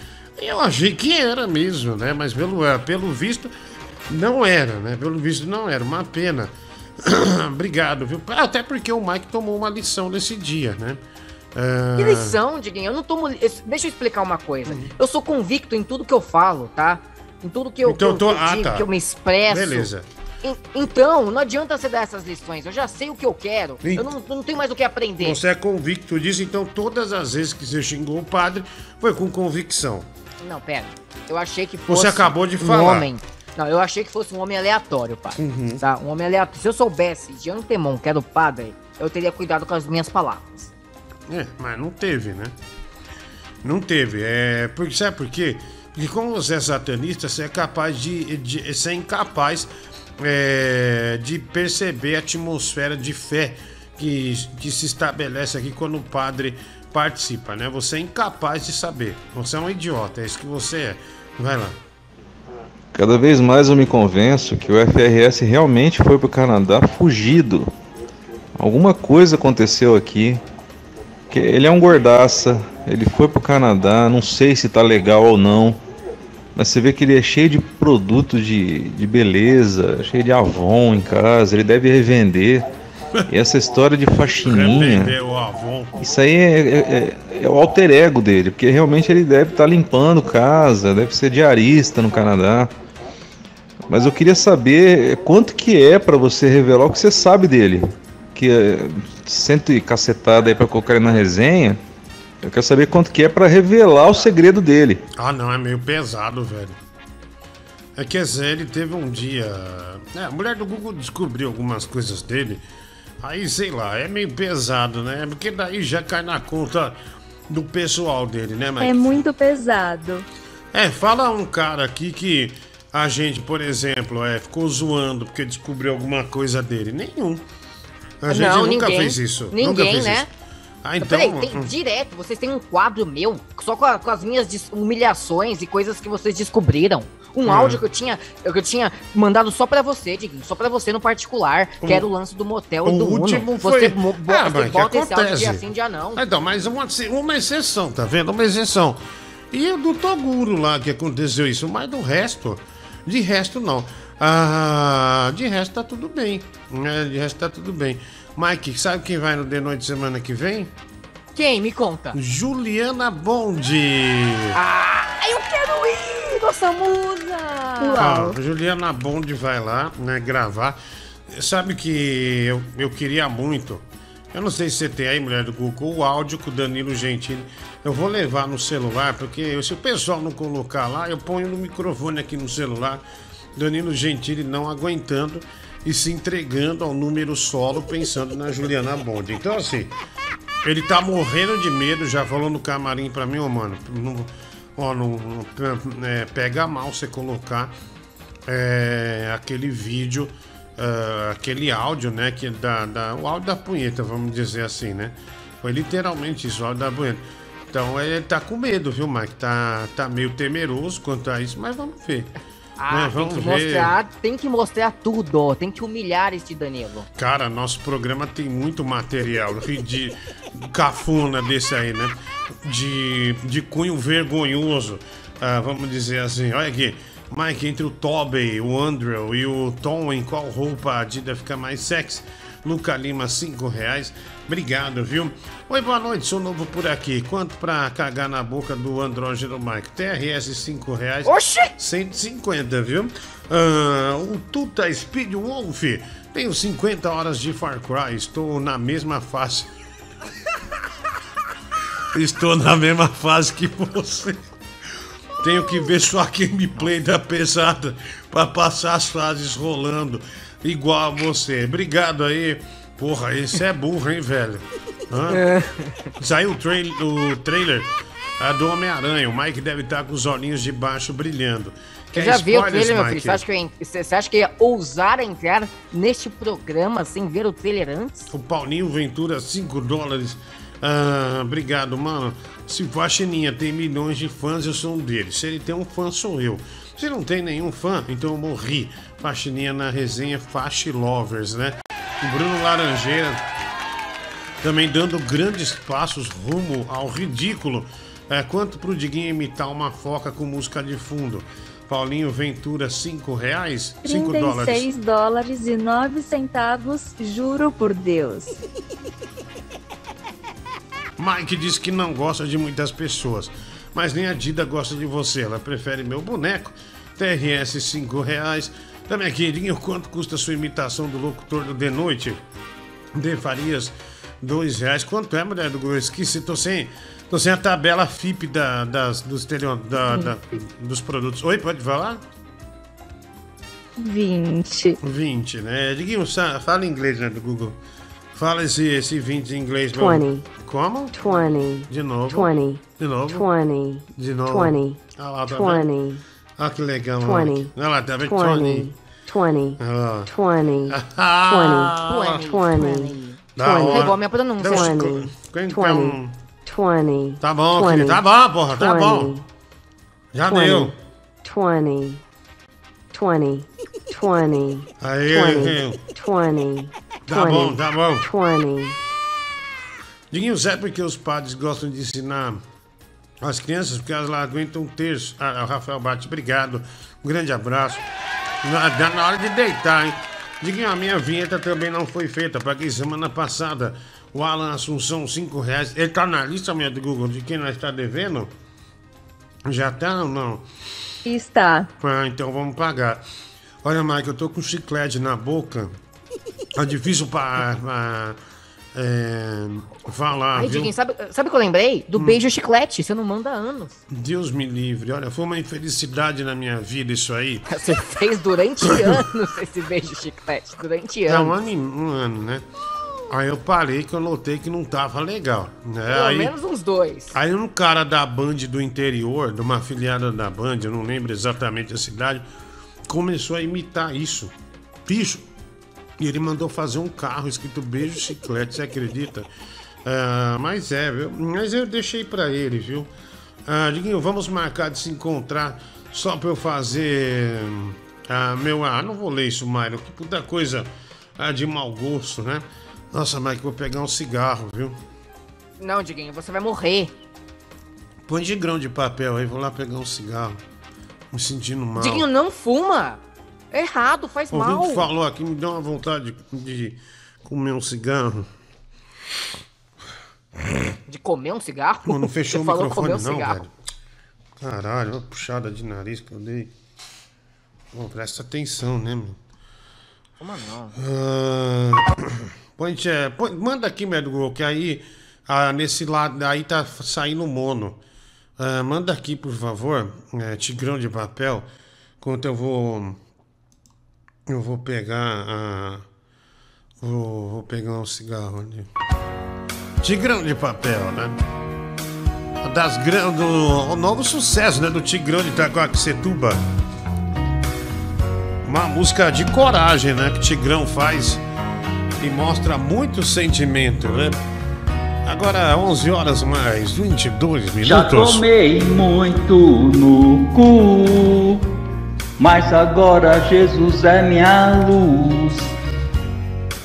[SPEAKER 1] E eu achei que era mesmo, né? Mas pelo, é, pelo visto, não era, né? Pelo visto, não era. Uma pena. Obrigado, viu? Até porque o Mike tomou uma lição nesse dia, né? Ah,
[SPEAKER 13] Que lição, Diguinho? Eu não tomo. Deixa eu explicar uma coisa. Eu sou convicto em tudo que eu falo, tá? Em tudo que eu,
[SPEAKER 1] Então,
[SPEAKER 13] que eu,
[SPEAKER 1] tô-
[SPEAKER 13] que eu
[SPEAKER 1] ah,
[SPEAKER 13] digo,
[SPEAKER 1] tá.
[SPEAKER 13] que eu me expresso.
[SPEAKER 1] Beleza.
[SPEAKER 13] En- Então, não adianta você dar essas lições. Eu já sei o que eu quero.
[SPEAKER 1] Sim.
[SPEAKER 13] Eu não, não tenho mais o que aprender.
[SPEAKER 1] Você é convicto disso, então todas as vezes que você xingou o padre foi com convicção.
[SPEAKER 13] Não, pera. Eu achei que fosse
[SPEAKER 1] Você acabou de
[SPEAKER 13] um
[SPEAKER 1] falar.
[SPEAKER 13] homem. Não, eu achei que fosse um homem aleatório, pai.
[SPEAKER 1] Uhum.
[SPEAKER 13] Tá? Um homem aleatório. Se eu soubesse de antemão que era o padre, eu teria cuidado com as minhas palavras.
[SPEAKER 1] É, mas não teve, né? Não teve. É, porque, sabe por quê? Porque como você é satanista, você é capaz de. de você é incapaz é, de perceber a atmosfera de fé que, que se estabelece aqui quando o padre participa, né? Você é incapaz de saber. Você é um idiota, é isso que você é. Vai lá.
[SPEAKER 14] Cada vez mais eu me convenço que o FRS realmente foi pro Canadá fugido. Alguma coisa aconteceu aqui. Que ele é um gordaça, ele foi pro Canadá, não sei se tá legal ou não. Mas você vê que ele é cheio de produtos de, de beleza, cheio de Avon em casa, ele deve revender. E essa história de faxininha.
[SPEAKER 1] O.
[SPEAKER 14] Isso aí é, é- é- é o alter ego dele, porque realmente ele deve estar limpando casa, deve ser diarista no Canadá. Mas eu queria saber quanto que é pra você revelar o que você sabe dele. Que é cento e cacetada aí pra colocar ele na resenha. Eu quero saber quanto que é pra revelar o segredo dele.
[SPEAKER 1] Ah, não, é meio pesado, velho. É que Zé, ele teve um dia. É, a mulher do Google descobriu algumas coisas dele. Aí, sei lá, é meio pesado, né? Porque daí já cai na conta do pessoal dele, né, Mike?
[SPEAKER 6] É muito pesado.
[SPEAKER 1] É, fala um cara aqui que a gente, por exemplo, é, ficou zoando porque descobriu alguma coisa dele. Nenhum. A gente
[SPEAKER 13] não,
[SPEAKER 1] nunca
[SPEAKER 13] ninguém.
[SPEAKER 1] fez isso.
[SPEAKER 13] Ninguém,
[SPEAKER 1] nunca fez
[SPEAKER 13] né?
[SPEAKER 1] isso. Ah, então.
[SPEAKER 13] Peraí, tem
[SPEAKER 1] hum.
[SPEAKER 13] direto, vocês têm um quadro meu só com, a- com as minhas humilhações e coisas que vocês descobriram. Um
[SPEAKER 1] Hum.
[SPEAKER 13] áudio que eu tinha, que eu tinha mandado só pra você, Diguinho, só pra você no particular, que
[SPEAKER 1] O-
[SPEAKER 13] era o lance do motel e
[SPEAKER 1] O
[SPEAKER 13] do
[SPEAKER 1] último
[SPEAKER 13] Uno.
[SPEAKER 1] foi.
[SPEAKER 13] Você,
[SPEAKER 1] Ah,
[SPEAKER 13] você
[SPEAKER 1] que
[SPEAKER 13] bota esse áudio dia sim, dia não.
[SPEAKER 1] Então, mas uma, uma exceção, tá vendo? Uma exceção. E o do Toguro lá que aconteceu isso, mas do resto, de resto não. Ah, de resto tá tudo bem. né? De resto tá tudo bem. Mike, sabe quem vai no The Noite semana que vem?
[SPEAKER 13] Quem? Me conta.
[SPEAKER 1] Juliana Bondi.
[SPEAKER 13] Ah, eu quero ir, nossa musa!
[SPEAKER 1] Ah, Juliana Bond vai lá, né, gravar. Sabe que eu, eu queria muito. Eu não sei se você tem aí, mulher do Google, o áudio com o Danilo Gentili. Eu vou levar no celular, porque se o pessoal não colocar lá, eu ponho no microfone aqui no celular. Danilo Gentili não aguentando e se entregando ao número solo, pensando na Juliana Bond. Então, assim, ele tá morrendo de medo, já falou no camarim pra mim, ô mano. Não, ó, não, é, pega mal você colocar é, aquele vídeo, ah, aquele áudio, né? Que da, da, o áudio da punheta, vamos dizer assim, né? Foi literalmente isso, o áudio da punheta. Então ele tá com medo, viu, Mike? Tá, tá meio temeroso quanto a isso, mas vamos ver.
[SPEAKER 13] Ah,
[SPEAKER 1] né?
[SPEAKER 13] tem que mostrar, tem que mostrar tudo, tem que humilhar este Danilo.
[SPEAKER 1] Cara, nosso programa tem muito material de cafuna desse aí, né? De, de cunho vergonhoso. Ah, vamos dizer assim, olha aqui. Mike, entre o Tobey, o Andrew e o Tom, em qual roupa a Adidas fica mais sexy? Luca Lima, 5 reais. Obrigado, viu? Oi, boa noite, sou novo por aqui. Quanto pra cagar na boca do andrógeno Mike? TRS, 5 reais.
[SPEAKER 13] Oxi!
[SPEAKER 1] 150, viu? Ah, o Tuta Speed Wolf. Tenho 50 horas de Far Cry. Estou na mesma fase. Estou na mesma fase que você. Tenho que ver só a gameplay da pesada para passar as fases rolando igual a você. Obrigado aí. Porra, esse é burro, hein, velho?
[SPEAKER 13] É.
[SPEAKER 1] Saiu o, trail, o trailer ah, do Homem-Aranha. O Mike deve estar com os olhinhos de baixo brilhando.
[SPEAKER 13] Você
[SPEAKER 1] Quer
[SPEAKER 13] já viu o trailer, meu filho? Você acha, que eu ia, você acha que eu ia ousar entrar neste programa sem ver o trailer antes?
[SPEAKER 1] O Paulinho Ventura, 5 dólares. Ah, obrigado, mano. Se o Faxininha tem milhões de fãs, eu sou um deles. Se ele tem um fã, sou eu. Se não tem nenhum fã, então eu morri. Faxininha na resenha Faxi Lovers, né? O Bruno Laranjeira também dando grandes passos rumo ao ridículo. É, quanto pro Diguinho imitar uma foca com música de fundo? Paulinho Ventura, 5 reais? 5 dólares.
[SPEAKER 6] 36 dólares e 9 centavos, juro por Deus.
[SPEAKER 1] Mike disse que não gosta de muitas pessoas, mas nem a Dida gosta de você. Ela prefere meu boneco. TRS 5 reais. Também queridinho, quanto custa sua imitação do locutor do De Noite? De Farias, 2 reais. Quanto é, mulher do Google? Esqueci, tô sem, Tô sem a tabela FIP da, das, dos, stereo- da- da- dos produtos. Oi, pode falar?
[SPEAKER 6] 20.
[SPEAKER 1] 20, né? Diguinho, fala inglês, né, do Google. Fala esse, esse 20 em inglês. meu.
[SPEAKER 10] 20.
[SPEAKER 1] Como?
[SPEAKER 10] 20.
[SPEAKER 1] De novo.
[SPEAKER 10] 20.
[SPEAKER 1] De novo.
[SPEAKER 10] 20.
[SPEAKER 1] De novo.
[SPEAKER 10] 20.
[SPEAKER 1] Ah lá, tá vendo?
[SPEAKER 10] 20.
[SPEAKER 1] Ah, que legal. ó.
[SPEAKER 10] 20.
[SPEAKER 1] Olha lá, tá vendo?
[SPEAKER 10] 20. 20.
[SPEAKER 1] Ah.
[SPEAKER 10] 20.
[SPEAKER 1] Ah.
[SPEAKER 10] 20. 20.
[SPEAKER 1] Da hora.
[SPEAKER 13] É igual a minha pronúncia.
[SPEAKER 1] Deus,
[SPEAKER 10] 20.
[SPEAKER 1] Então,
[SPEAKER 10] 20.
[SPEAKER 1] Tá bom,
[SPEAKER 10] 20.
[SPEAKER 1] filho. Tá bom, porra. Tá bom. Já
[SPEAKER 10] 20.
[SPEAKER 1] deu.
[SPEAKER 10] 20. 20. 20.
[SPEAKER 1] Aí,
[SPEAKER 10] 20. 20.
[SPEAKER 1] Tá bom, tá bom.
[SPEAKER 10] 20.
[SPEAKER 1] Diguinho, sabe por que os padres gostam de ensinar as crianças? Porque elas lá aguentam um terço. Ah, o Rafael Bate, obrigado. Um grande abraço. Na, na- na hora de deitar, hein? Diguinho, a minha vinheta também não foi feita. Paguei semana passada. O Alan Assunção, 5 reais. Ele tá na lista, minha do Google, de quem nós está devendo? Já tá ou não?
[SPEAKER 6] Está.
[SPEAKER 1] Ah, então vamos pagar. Olha, Mike, eu tô com chiclete na boca. É difícil pra, é, viu?
[SPEAKER 13] Diguinho, sabe, sabe o que eu lembrei? Do beijo chiclete. Você não manda anos.
[SPEAKER 1] Deus me livre. Olha, foi uma infelicidade na minha vida isso aí.
[SPEAKER 13] Você fez durante anos esse beijo chiclete. Durante
[SPEAKER 1] É um
[SPEAKER 13] anos.
[SPEAKER 1] ano, e- um ano, né? Aí eu parei que eu notei que não tava legal. Né?
[SPEAKER 13] Pelo
[SPEAKER 1] aí,
[SPEAKER 13] menos uns dois.
[SPEAKER 1] aí um cara da Band do interior, de uma afiliada da Band, eu não lembro exatamente a cidade, começou a imitar isso. Bicho. E ele mandou fazer um carro escrito beijo chiclete, você acredita? Ah, mas é, viu? Mas eu deixei pra ele, viu? Ah, Diguinho, vamos marcar de se encontrar só pra eu fazer. Ah, meu. Ah, não vou ler isso, Mário. Que puta coisa ah, de mau gosto, né? Nossa, Mike, vou pegar um cigarro, viu?
[SPEAKER 13] Não, Diguinho, você vai morrer.
[SPEAKER 1] Põe de grão de papel aí, vou lá pegar um cigarro. Me sentindo mal.
[SPEAKER 13] Diguinho, não fuma. É errado, faz
[SPEAKER 1] o
[SPEAKER 13] mal.
[SPEAKER 1] falou aqui, me deu uma vontade de, comer um cigarro.
[SPEAKER 13] De comer um cigarro?
[SPEAKER 1] Pô, não fechou
[SPEAKER 13] Você
[SPEAKER 1] o microfone,
[SPEAKER 13] um
[SPEAKER 1] não,
[SPEAKER 13] cigarro.
[SPEAKER 1] velho. Caralho, uma puxada de nariz que eu dei. Pô, presta atenção, né, meu?
[SPEAKER 13] Fuma não.
[SPEAKER 1] Ah, põe, põe- manda aqui, Medgol, que aí ah, nesse lado aí tá saindo mono. Ah, manda aqui, por favor, é, tigrão de papel, enquanto eu vou. Eu vou pegar a. Vou, vou pegar um cigarro ali. Tigrão de papel, né? Das, gran- do, o novo sucesso, né? Do Tigrão de Itacoaxetuba. Uma música de coragem, né? Que Tigrão faz e mostra muito sentimento, né? Agora, 11 horas mais 22
[SPEAKER 23] Já
[SPEAKER 1] minutos.
[SPEAKER 23] tomei muito no cu, mas agora Jesus é minha luz.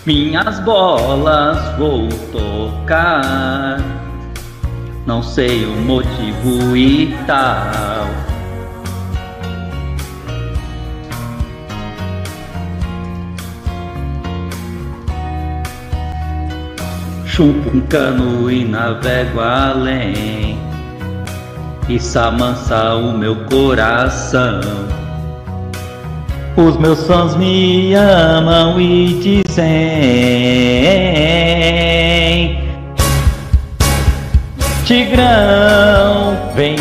[SPEAKER 23] Minhas bolas vou tocar, não sei o motivo e tal. Chupo um cano e navego além Isso amansa o meu coração Os meus sons me amam e dizem Tigrão,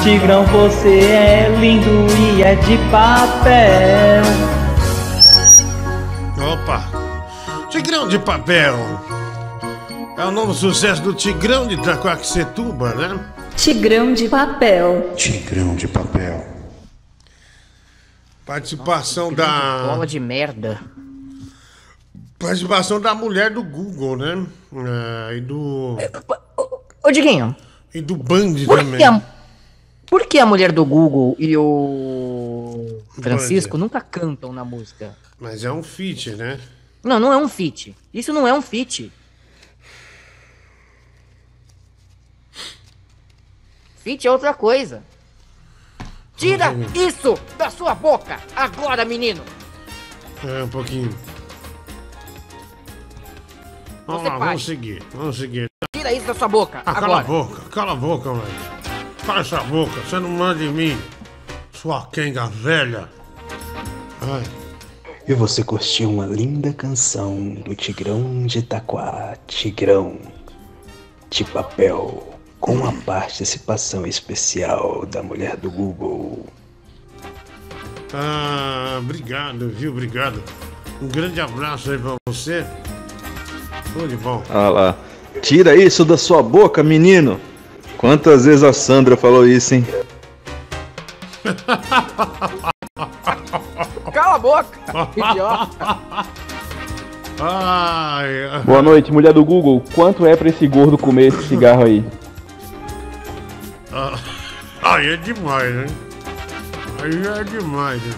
[SPEAKER 23] Tigrão, você é lindo e é de papel.
[SPEAKER 1] Opa! Tigrão de papel. É o novo sucesso do Tigrão de Itacoaxetuba, né?
[SPEAKER 6] Tigrão de papel.
[SPEAKER 1] Tigrão de papel. Participação da.
[SPEAKER 13] Bola de merda.
[SPEAKER 1] Participação da mulher do Google, né? É, e do.
[SPEAKER 13] Ô, Diguinho.
[SPEAKER 1] E do Band também.
[SPEAKER 13] que, a, por que a mulher do Google e o Francisco nunca cantam na música?
[SPEAKER 1] Mas é um feat, né?
[SPEAKER 13] Não, não é um feat. Isso não é um feat. Feat é outra coisa. Tira isso da sua boca agora, menino.
[SPEAKER 1] É, um pouquinho. Vamos
[SPEAKER 13] Você
[SPEAKER 1] lá, vamos seguir, vamos seguir.
[SPEAKER 13] Tira isso da sua boca
[SPEAKER 1] Ah, cala a
[SPEAKER 13] agora.
[SPEAKER 1] boca, cala a boca, velho. Cala essa boca, você não manda em mim. Sua quenga velha. Ai.
[SPEAKER 24] E você curtiu uma linda canção do Tigrão de Itaquá, Tigrão de Papel, com a participação especial da mulher do Google.
[SPEAKER 1] Ah, obrigado, viu? Obrigado. Um grande abraço aí pra você. Tudo de bom.
[SPEAKER 25] Olha lá. Tira isso da sua boca, menino. Quantas vezes a Sandra falou isso, hein?
[SPEAKER 13] Cala a boca, idiota.
[SPEAKER 1] Ai.
[SPEAKER 26] Boa noite, mulher do Google. Quanto é pra esse gordo comer esse cigarro aí?
[SPEAKER 1] Ah, aí é demais, né? Aí é demais. né?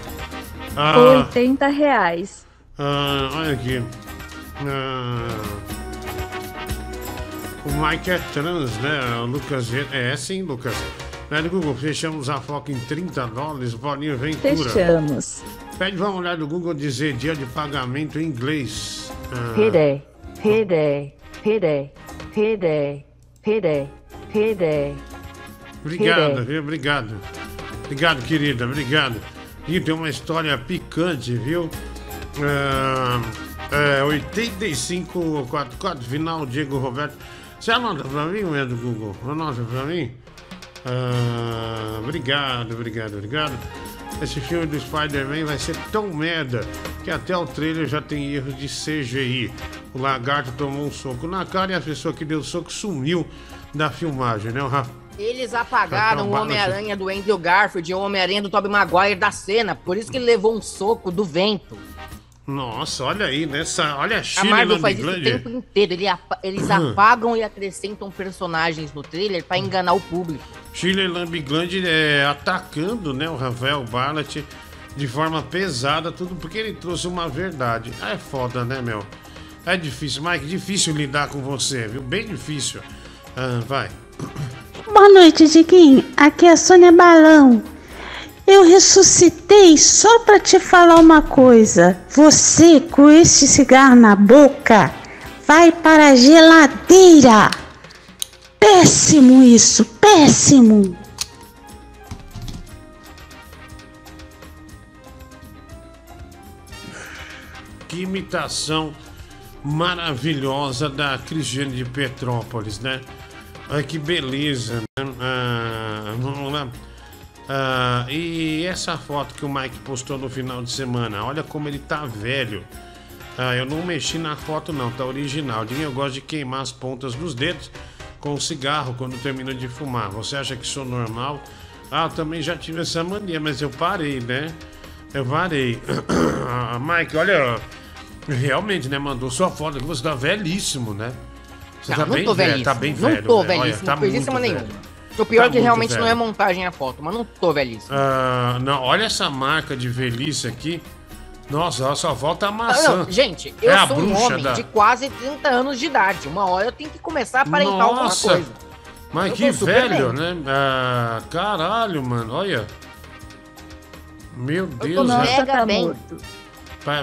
[SPEAKER 1] Ah,
[SPEAKER 6] 80 reais.
[SPEAKER 1] ah, olha aqui. Ah, o Mike é trans, né? O Lucas. É sim, Lucas. Né, do Google, fechamos a foca em 30 dólares, Bolinho Ventura.
[SPEAKER 6] Fechamos.
[SPEAKER 1] Pede pra mulher do Google dizer dia de pagamento em inglês. Ah,
[SPEAKER 13] Payday, payday, payday, payday, payday, payday.
[SPEAKER 1] Obrigado, viu? Obrigado. Obrigado, querida, obrigado. E tem uma história picante, viu? Ah, é, 8544, final, Diego Roberto. Você anota pra mim, mulher do Google? Anota pra mim? Ah, obrigado, obrigado, obrigado. Esse filme do Spider-Man vai ser tão merda que até o trailer já tem erros de CGI. O lagarto tomou um soco na cara e a pessoa que deu o soco sumiu da filmagem, né? O Rafa?
[SPEAKER 13] Eles apagaram o
[SPEAKER 1] Acabado,
[SPEAKER 13] Homem-Aranha do Andrew Garfield e o Homem-Aranha do Tobey Maguire da cena. Por isso que ele levou um soco do vento.
[SPEAKER 1] Nossa, olha aí, nessa. Olha a
[SPEAKER 13] A
[SPEAKER 1] Chile
[SPEAKER 13] Marvel faz isso o tempo inteiro. Ele apa- eles apagam e acrescentam personagens no trailer pra enganar o público.
[SPEAKER 1] Chile Lambiglândia é, atacando né, o Rafael Barlat de forma pesada, tudo porque ele trouxe uma verdade. Ah, é foda, né, meu? É difícil, Mike, difícil lidar com você, viu? Bem difícil. Ah, vai.
[SPEAKER 27] Boa noite, Diguinho. Aqui é a Sônia Balão. Eu ressuscitei só pra te falar uma coisa. Você, com este cigarro na boca, vai para a geladeira. Péssimo isso, péssimo.
[SPEAKER 1] Que imitação maravilhosa da Cristiane de Petrópolis, né? Ai, que beleza, né? Ah, vamos lá. Ah, e essa foto que o Mike postou no final de semana, olha como ele tá velho. Ah, eu não mexi na foto não, tá original. Eu gosto de queimar as pontas dos dedos com o cigarro quando termino de fumar. Você acha que é normal? Ah, eu também já tive essa mania, mas eu parei, né? Eu parei. Ah, Mike, olha, realmente, né? Mandou sua foto aqui, você tá velhíssimo, né? Você
[SPEAKER 13] Não,
[SPEAKER 1] tá
[SPEAKER 13] não
[SPEAKER 1] bem
[SPEAKER 13] tô
[SPEAKER 1] velho,
[SPEAKER 13] velhíssimo.
[SPEAKER 1] tá bem
[SPEAKER 13] não
[SPEAKER 1] velho.
[SPEAKER 13] tô
[SPEAKER 1] né?
[SPEAKER 13] velhíssimo,
[SPEAKER 1] Olha, tá muito
[SPEAKER 13] nenhuma. O pior
[SPEAKER 1] Tá
[SPEAKER 13] é que
[SPEAKER 1] muito
[SPEAKER 13] realmente não
[SPEAKER 1] velho.
[SPEAKER 13] é montagem a foto, mas não tô velhíssimo.
[SPEAKER 1] Ah, não, olha essa marca de velhice aqui. Nossa, a sua avó tá
[SPEAKER 13] Não,
[SPEAKER 1] maçã.
[SPEAKER 13] não, gente, eu
[SPEAKER 1] É a
[SPEAKER 13] sou um homem
[SPEAKER 1] da-
[SPEAKER 13] de quase 30 anos de idade. Uma hora eu tenho que começar a aparentar alguma
[SPEAKER 1] Nossa,
[SPEAKER 13] coisa.
[SPEAKER 1] Mas
[SPEAKER 13] Eu
[SPEAKER 1] que
[SPEAKER 13] tô
[SPEAKER 1] velho,
[SPEAKER 13] bem.
[SPEAKER 1] né? Ah, caralho, mano, olha. Meu
[SPEAKER 13] tô
[SPEAKER 1] Deus,
[SPEAKER 13] Nossa,
[SPEAKER 1] né?
[SPEAKER 13] mega tá bem.
[SPEAKER 6] morto.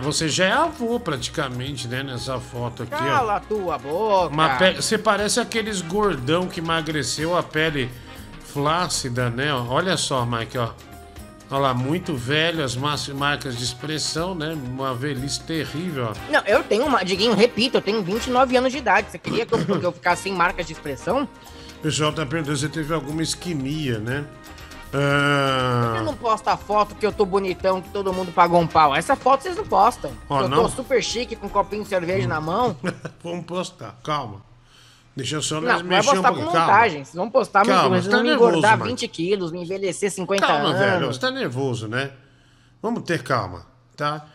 [SPEAKER 1] Você já é avô praticamente, né? Nessa foto aqui, ó.
[SPEAKER 13] Cala a tua boca.
[SPEAKER 1] Uma pe- Você parece aqueles gordão que emagreceu a pele flácida, né? ó. Olha só, Mike, ó. Olha lá, muito velho, as marcas de expressão, né? Uma velhice terrível, ó.
[SPEAKER 13] Não, eu tenho uma. Diguinho, repito, eu tenho 29 anos de idade. Você queria que eu, que eu ficasse sem marcas de expressão?
[SPEAKER 1] O pessoal tá perguntando se você teve alguma isquemia, né?
[SPEAKER 13] Eu
[SPEAKER 1] Ah,
[SPEAKER 13] não posto a foto que eu tô bonitão, que todo mundo pagou um pau. Essa foto vocês não postam.
[SPEAKER 1] Ó,
[SPEAKER 13] eu
[SPEAKER 1] não?
[SPEAKER 13] tô super chique com um copinho de cerveja na mão.
[SPEAKER 1] vamos postar, calma. Deixa eu só
[SPEAKER 13] Não, vai
[SPEAKER 1] mexer um
[SPEAKER 13] postar com
[SPEAKER 1] pouquinho. Calma.
[SPEAKER 13] montagem. Vocês vão postar
[SPEAKER 1] Calma,
[SPEAKER 13] muito, mas
[SPEAKER 1] tá
[SPEAKER 13] me
[SPEAKER 1] nervoso,
[SPEAKER 13] engordar
[SPEAKER 1] Mike.
[SPEAKER 13] 20 quilos, me envelhecer 50
[SPEAKER 1] Calma,
[SPEAKER 13] anos.
[SPEAKER 1] velho, você tá nervoso, né? Vamos ter calma, tá?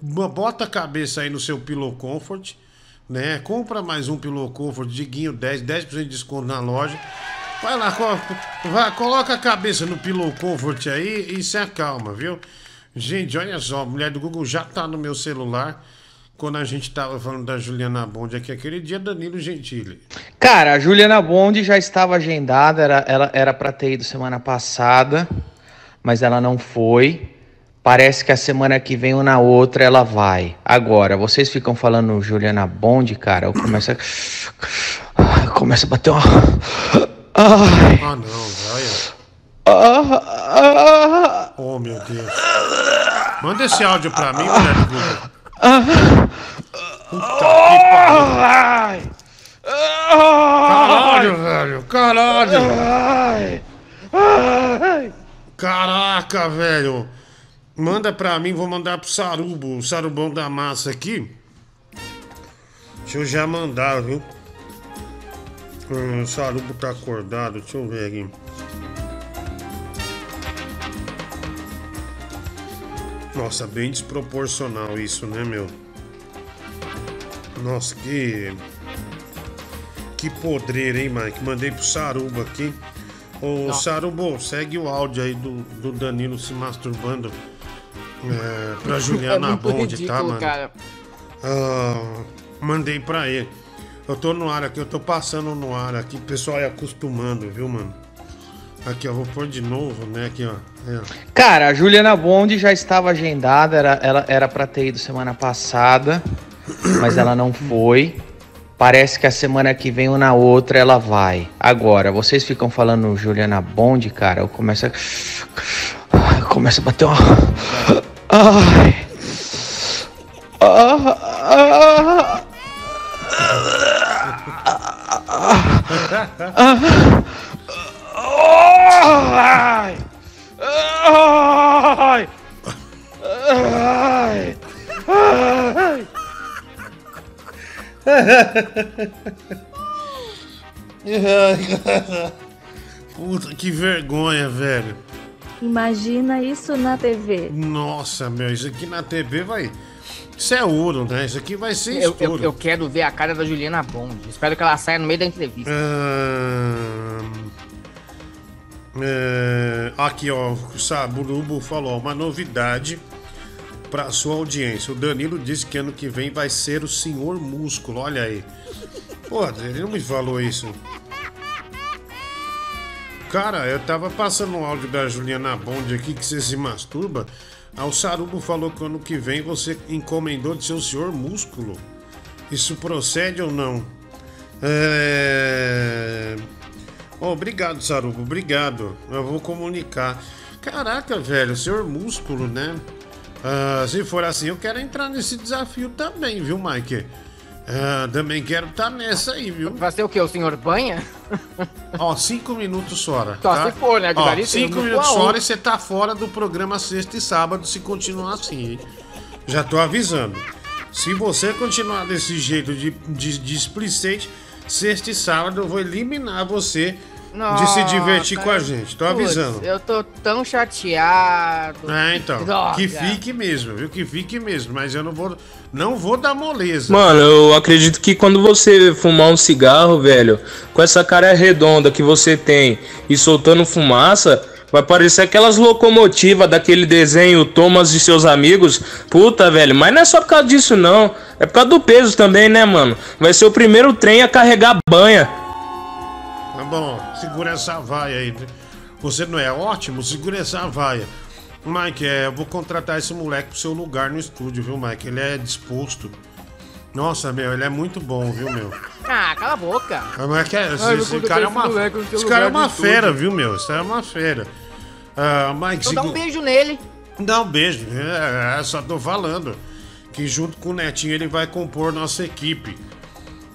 [SPEAKER 1] Bota a cabeça aí no seu Pillow Comfort, né? Compra mais um Pillow Comfort, Diguinho 10, 10% de desconto na loja. Vai lá, co- vai, coloca a cabeça no Pillow Comfort aí e se acalma, viu? Gente, olha só, a mulher do Google já tá no meu celular. Quando a gente tava falando da Juliana Bond aqui aquele dia, Danilo Gentili.
[SPEAKER 28] Cara, a Juliana Bond já estava agendada, era, ela era pra ter ido semana passada,
[SPEAKER 29] mas ela não foi. Parece que a semana que vem ou na outra ela vai. Agora, vocês ficam falando Juliana Bond, cara, eu começo a. Começa a bater uma. Ai.
[SPEAKER 1] Ah, não, velho.
[SPEAKER 29] Ah,
[SPEAKER 1] Oh, meu Deus. Manda esse áudio pra mim, mulher do Google. Puta que pariu. Caralho, velho. Caralho. Caraca, velho. Manda pra mim, vou mandar pro Sarubo, o Sarubão da massa aqui. Deixa eu já mandar, viu? O Sarubo tá acordado, deixa eu ver aqui. Nossa, bem desproporcional isso, né, meu? Nossa, que. Que podreira, hein, Mike? Mandei pro Sarubo aqui. Ô,
[SPEAKER 13] Não.
[SPEAKER 1] Sarubo, segue o áudio aí do, do Danilo se masturbando é, pra Juliana
[SPEAKER 13] É muito
[SPEAKER 1] Bond,
[SPEAKER 13] ridículo,
[SPEAKER 1] tá, mano?
[SPEAKER 13] cara.
[SPEAKER 1] Ah, mandei pra ele. Eu tô no ar aqui, eu tô passando no ar aqui, o pessoal aí acostumando, viu, mano? Aqui, ó, vou pôr de novo, né? Aqui, ó. É.
[SPEAKER 29] Cara, a Juliana Bond já estava agendada, era, ela era pra ter ido semana passada, mas ela não foi. Parece que a semana que vem ou na outra ela vai. Agora, vocês ficam falando Juliana Bond, cara, eu começo a. Começa a bater uma. Ai. Ah, Ai. Ai. Ai. Ai.
[SPEAKER 1] Ai. Puta, que vergonha, velho.
[SPEAKER 6] Imagina isso na TV.
[SPEAKER 1] Nossa, meu, isso aqui na TV vai. Isso é ouro, né? Isso aqui vai ser
[SPEAKER 13] Eu, eu, eu quero ver a cara da Juliana Bond. Espero que ela saia no meio da entrevista.
[SPEAKER 1] É, aqui, ó, o Saburubo falou, uma novidade para sua audiência. O Danilo disse que ano que vem vai ser o Senhor Músculo, olha aí. Pô, ele não me falou isso. Cara, eu tava passando o áudio da Juliana Bond aqui que você se masturba. Aí o Sarubo falou que ano que vem você encomendou de ser o Senhor Músculo. Isso procede ou não? É... Oh, obrigado, Sarubo, obrigado. Eu vou comunicar. Caraca, velho, senhor músculo, né? Ah, se for assim, eu quero entrar nesse desafio também, viu, Mike? Ah, também quero estar nessa aí, viu?
[SPEAKER 13] Vai ser o quê? O senhor banha?
[SPEAKER 1] Ó, cinco minutos fora.
[SPEAKER 13] Só
[SPEAKER 1] tá?
[SPEAKER 13] se for, né,
[SPEAKER 1] Ó, cinco minutos
[SPEAKER 13] um a um.
[SPEAKER 1] e você tá fora do programa sexta e sábado se continuar assim, hein? Já tô avisando. Se você continuar desse jeito de, de, de explicente, sexta e sábado eu vou eliminar você de se divertir com a gente. Tô
[SPEAKER 13] Putz,
[SPEAKER 1] avisando.
[SPEAKER 13] Eu tô tão chateado.
[SPEAKER 1] É, então.
[SPEAKER 13] Droga.
[SPEAKER 1] Que fique mesmo, viu? Que fique mesmo. Mas eu não vou, não vou dar moleza.
[SPEAKER 30] Mano, eu acredito que quando você fumar um cigarro, velho, com essa cara redonda que você tem e soltando fumaça, vai parecer aquelas locomotivas daquele desenho Thomas e seus amigos. Puta, velho, mas não é só por causa disso, não. É por causa do peso também, né, mano? Vai ser o primeiro trem a carregar banha.
[SPEAKER 1] Tá bom, segura essa vaia aí. Você não é ótimo? Segura essa vaia. Mike, é, eu vou contratar esse moleque pro seu lugar no estúdio, viu, Mike? Ele é disposto. Nossa, meu, ele é muito bom, viu, meu?
[SPEAKER 13] Ah, cala a boca.
[SPEAKER 1] Ah, que é- esse,
[SPEAKER 13] Ai, eu
[SPEAKER 1] esse
[SPEAKER 13] vou
[SPEAKER 1] cara é uma,
[SPEAKER 13] esse
[SPEAKER 1] esse cara é uma fera,
[SPEAKER 13] estúdio.
[SPEAKER 1] viu, meu? Esse cara é uma fera. Ah, Mike,
[SPEAKER 13] Então dá um beijo nele.
[SPEAKER 1] Dá um beijo. É, é, só tô falando que junto com o Netinho ele vai compor nossa equipe.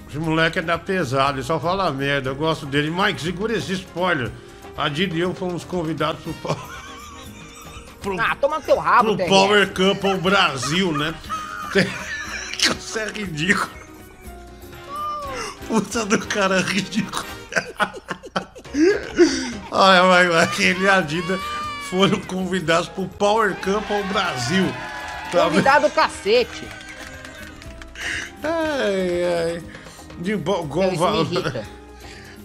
[SPEAKER 1] Esse moleque é da pesada, ele só fala merda. Eu gosto dele. Mike, segura esse spoiler. A Didi e eu fomos convidados pro, pro,
[SPEAKER 13] Ah, toma teu rabo,
[SPEAKER 1] pro. Power Couple Brasil, né? Você é ridículo. Puta do cara ridículo. Olha, mas aquele e a Dida foram convidados pro Power Couple Brasil. Tá?
[SPEAKER 13] Convidado cacete.
[SPEAKER 1] Ai, ai. De bom, igual
[SPEAKER 13] isso
[SPEAKER 1] valor.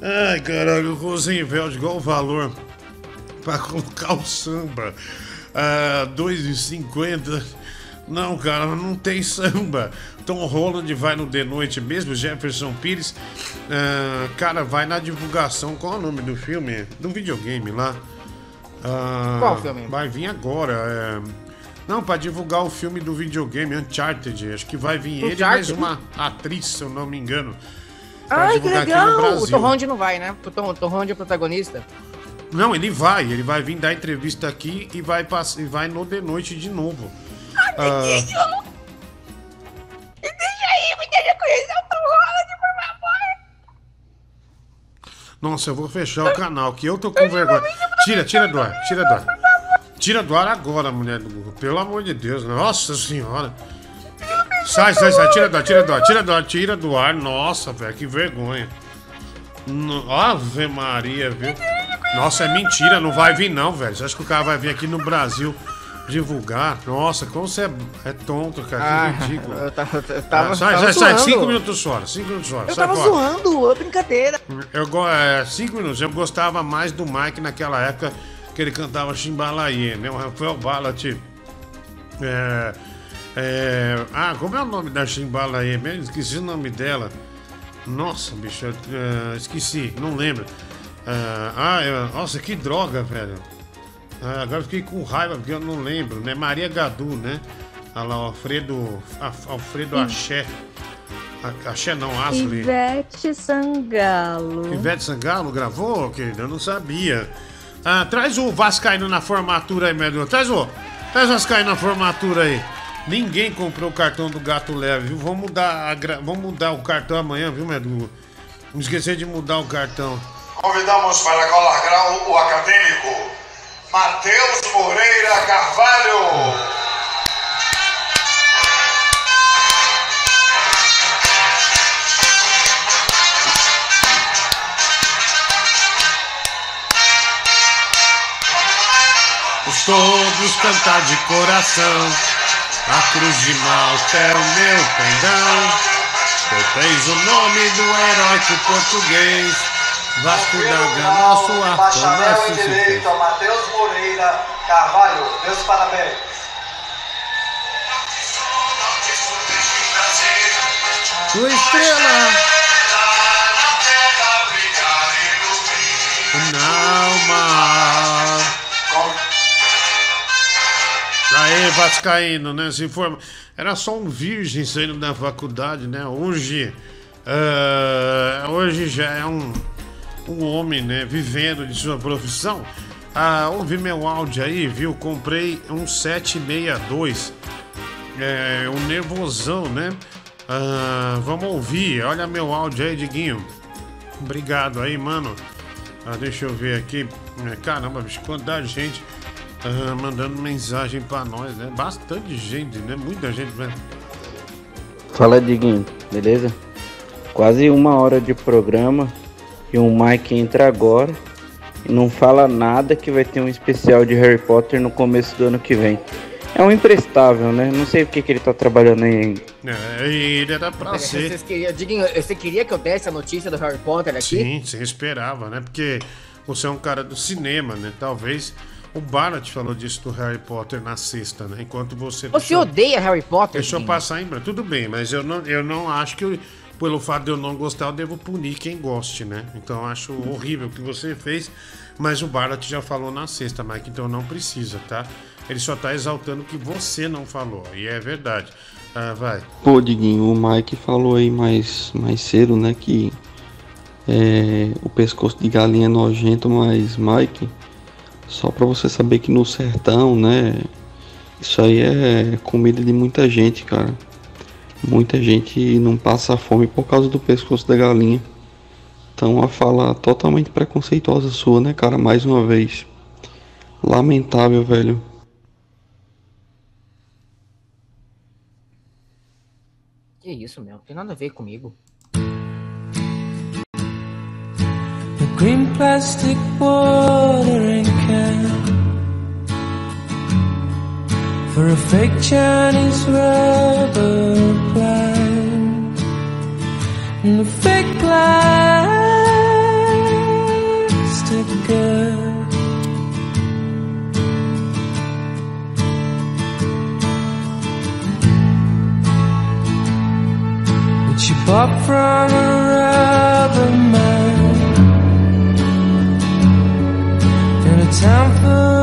[SPEAKER 1] Ai, caralho, o Rosenfeld, igual valor pra colocar o samba. Ah, 2,50. Não, cara, não tem samba. Tom Holland vai no The Noite mesmo, Jefferson Pires. Ah, cara, vai na divulgação. Qual é o nome do filme? Do videogame lá. Ah,
[SPEAKER 13] Qual filme?
[SPEAKER 1] Vai vir agora. é, Não, pra divulgar o filme do videogame Uncharted. Acho que vai vir ele e mais
[SPEAKER 13] Uncharted?
[SPEAKER 1] uma atriz, se eu não me engano.
[SPEAKER 13] Ai, que legal! O. Tom Holland não vai, né? O Tom, o Tom Holland é o protagonista.
[SPEAKER 1] Não, ele vai. Ele vai vir dar entrevista aqui e vai, pass... e vai no The Noite de novo. Ah,
[SPEAKER 13] Deixa aí, me deixa conhecer o Tom Holland, por favor!
[SPEAKER 1] Nossa, eu vou fechar o canal, que eu tô com vergonha. Tira, tira do ar, tira do ar. Tira do ar agora, mulher do Google. Pelo amor de Deus, nossa senhora. Sai, sai, sai, tira do ar, tira do ar, tira do ar, tira do ar. Nossa, velho, que vergonha. Ave Maria, viu? Nossa, é mentira, não vai vir não, velho. Você acha que o cara vai vir aqui no Brasil divulgar? Nossa, como você é, é tonto, cara,
[SPEAKER 13] Ah,
[SPEAKER 1] que ridículo.
[SPEAKER 13] eu tava, eu tava,
[SPEAKER 1] Ah, sai,
[SPEAKER 13] tava
[SPEAKER 1] sai, sai,
[SPEAKER 13] zoando.
[SPEAKER 1] cinco minutos fora, cinco minutos fora.
[SPEAKER 13] Eu
[SPEAKER 1] sai
[SPEAKER 13] tava
[SPEAKER 1] fora.
[SPEAKER 13] zoando, é brincadeira.
[SPEAKER 1] Eu, é, cinco minutos. Eu gostava mais do Mike naquela época que ele cantava Chimbalaie, né? O Rafael Ballat. É, é, ah, como é o nome da Chimbalaie mesmo? Esqueci o nome dela. Nossa, bicho, eu, é, esqueci, não lembro. É, ah, eu- nossa, que droga, velho. Ah, agora fiquei com raiva porque eu não lembro, né? Maria Gadu, né? Olha lá, Alfredo, Alfredo. Axé. Axé não, Ashley.
[SPEAKER 6] Ivete Sangalo.
[SPEAKER 1] Ivete Sangalo gravou, querido? Eu não sabia. Ah, traz o Vascaíno na formatura aí, meu Deus. Traz o, traz o Vascaíno na formatura aí. Ninguém comprou o cartão do Gato Leve, viu? Vamos mudar, a gra- vamos mudar o cartão amanhã, viu, Medu? Não esquecer de mudar o cartão.
[SPEAKER 31] Convidamos para colar grau o acadêmico Matheus Moreira Carvalho.
[SPEAKER 1] Os todos cantar de coração. A cruz de Malta é o meu pendão. Tu tens o nome do heróico português. Vasco da Gama, nosso nosso
[SPEAKER 32] em Direito a Matheus Moreira Carvalho. Meus parabéns.
[SPEAKER 1] Tua estrela. Alma. Aê, Vascaíno, né? Se forma. Era só um virgem saindo da faculdade, né? Hoje. ah, hoje já é um, um homem, né? Vivendo de sua profissão. Ah, ouvi meu áudio aí, viu? Comprei um 762. É, um nervosão, né? Ah, vamos ouvir. Olha meu áudio aí, Diguinho. Obrigado aí, mano. Ah, deixa eu ver aqui. É, Caramba, bicho, quanta gente ah, mandando mensagem pra nós, né? Bastante gente, né? Muita gente, velho.
[SPEAKER 33] Fala, Diguinho, beleza? Quase uma hora de programa e o Mike entra agora e não fala nada que vai ter um especial de Harry Potter no começo do ano que vem. É um imprestável, né? Não sei o que, que ele tá trabalhando aí ainda.
[SPEAKER 1] É, ele era pra ser.
[SPEAKER 13] Vocês queriam, Diguinho, você queria que eu desse a notícia do Harry Potter aqui?
[SPEAKER 1] Sim, você esperava, né? Porque você é um cara do cinema, né? Talvez o Barat falou disso do Harry Potter na sexta, né? Enquanto você.
[SPEAKER 13] Você
[SPEAKER 1] deixou-
[SPEAKER 13] odeia Harry Potter?
[SPEAKER 1] Deixa eu passar em branco. Tudo bem, mas eu não, eu não acho que, eu- pelo fato de eu não gostar, eu devo punir quem goste, né? Então acho horrível o que você fez. Mas o Barat já falou na sexta, Mike, então não precisa, tá? Ele só tá exaltando o que você não falou. E é verdade. Ah, vai.
[SPEAKER 25] Pô, Diguinho, o Mike falou aí mais, mais cedo, né, que é, o pescoço de galinha é nojento, mas, Mike, só pra você saber que no sertão, né, isso aí é comida de muita gente, cara. Muita gente não passa fome por causa do pescoço da galinha. Então, uma fala totalmente preconceituosa sua, né, cara, mais uma vez. Lamentável, velho.
[SPEAKER 13] Que isso, meu? Não tem nada a ver comigo.
[SPEAKER 34] A green plastic watering can for a fake Chinese rubber plant and a fake plastic girl. Which you bought from a rubber man in a town full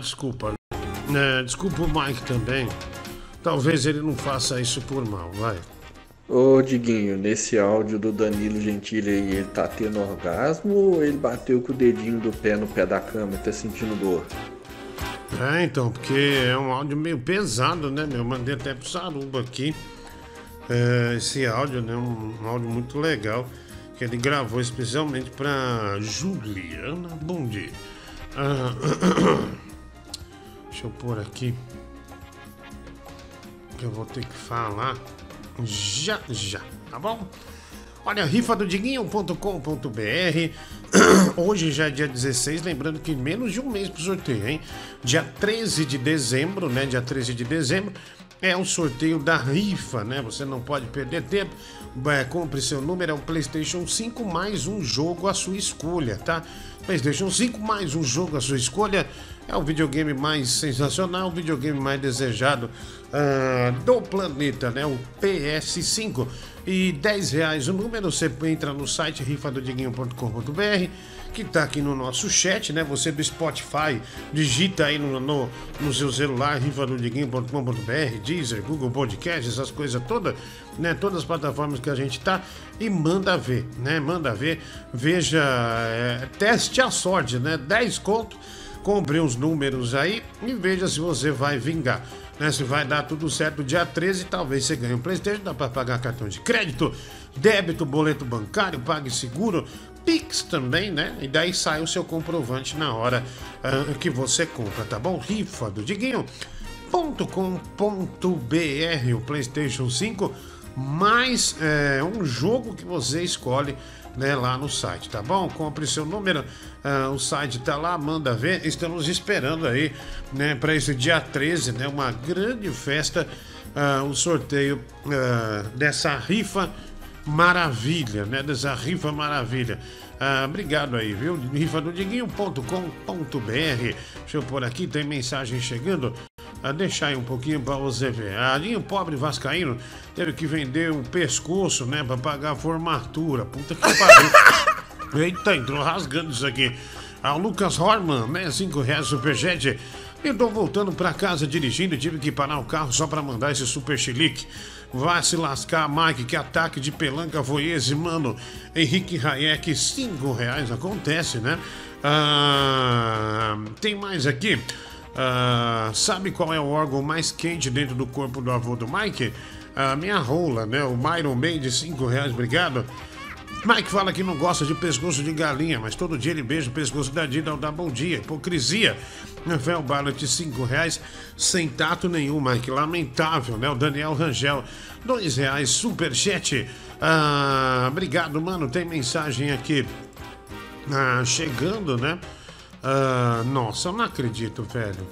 [SPEAKER 1] desculpa. É, desculpa o Mike também. Talvez ele não faça isso por mal, vai.
[SPEAKER 35] Ô Diguinho, nesse áudio do Danilo Gentili aí, ele tá tendo orgasmo ou ele bateu com o dedinho do pé no pé da cama e tá sentindo dor?
[SPEAKER 1] É, então, porque é um áudio meio pesado, né, meu? Eu mandei até pro Saruba aqui. É, esse áudio, né? Um, um áudio muito legal. Que ele gravou especialmente pra Juliana. Bom dia. Ah, deixa eu pôr aqui. Que eu vou ter que falar já já, tá bom? Olha, rifa do Diguinho.com.br. Hoje já é dia 16, lembrando que menos de um mês pro sorteio, hein? Dia 13 de dezembro, né? Dia 13 de dezembro é o sorteio da rifa, né? Você não pode perder tempo. É, compre seu número, é um PlayStation 5 mais um jogo à sua escolha, tá? PlayStation 5 mais um jogo à sua escolha é o videogame mais sensacional, o videogame mais desejado ah, do planeta, né? O PS5. E 10 reais o número, você entra no site rifadodiguinho.com.br que tá aqui no nosso chat, né? Você do Spotify, digita aí no, no, no seu celular, rifadodiguinho.com.br, Deezer, Google Podcast, essas coisas todas, né? Todas as plataformas que a gente tá e manda ver, né? Manda ver, veja, é, teste a sorte, né? 10 conto, compre uns números aí e veja se você vai vingar. Né, se vai dar tudo certo dia 13, talvez você ganhe um Playstation, dá para pagar cartão de crédito, débito, boleto bancário, pague seguro, Pix também, né? E daí sai o seu comprovante na hora ah, que você compra, tá bom? Rifa do Diguinho.com.br, o PlayStation 5, mais é, um jogo que você escolhe né, lá no site, tá bom? Compre seu número, ah, o site tá lá, manda ver. Estamos esperando aí, né, para esse dia 13, né, uma grande festa, ah, o sorteio ah, dessa rifa maravilha, né? Dessa rifa maravilha. Obrigado aí, viu? Rifa do Diguinho.com.br. Deixa eu pôr aqui, tem mensagem chegando. Ah, deixa aí um pouquinho pra você ver. Ah, Dinho pobre vascaíno teve que vender um pescoço, né? Pra pagar a formatura. Puta que pariu. Eita, entrou rasgando isso aqui. Ah, o Lucas Horman, né? 5 reais superchat. Eu tô voltando pra casa dirigindo tive que parar o carro só pra mandar esse super chilique. Vai se lascar, Mike, que ataque de pelanca foi esse, mano? Henrique Hayek, 5 reais, acontece, né? Ah, tem mais aqui. Ah, sabe qual é o órgão mais quente dentro do corpo do avô do Mike? A minha rola, né? O Myron Mendes, 5 reais, obrigado. Mike fala que não gosta de pescoço de galinha, mas todo dia ele beija o pescoço da Dida ao dar bom dia. Hipocrisia. Rafael Ballet, 5 reais, sem tato nenhum, Mike. Lamentável, né? O Daniel Rangel, 2 reais, superchat. Ah, obrigado, mano. Tem mensagem aqui ah, chegando, né? Ah, nossa, eu não acredito, velho.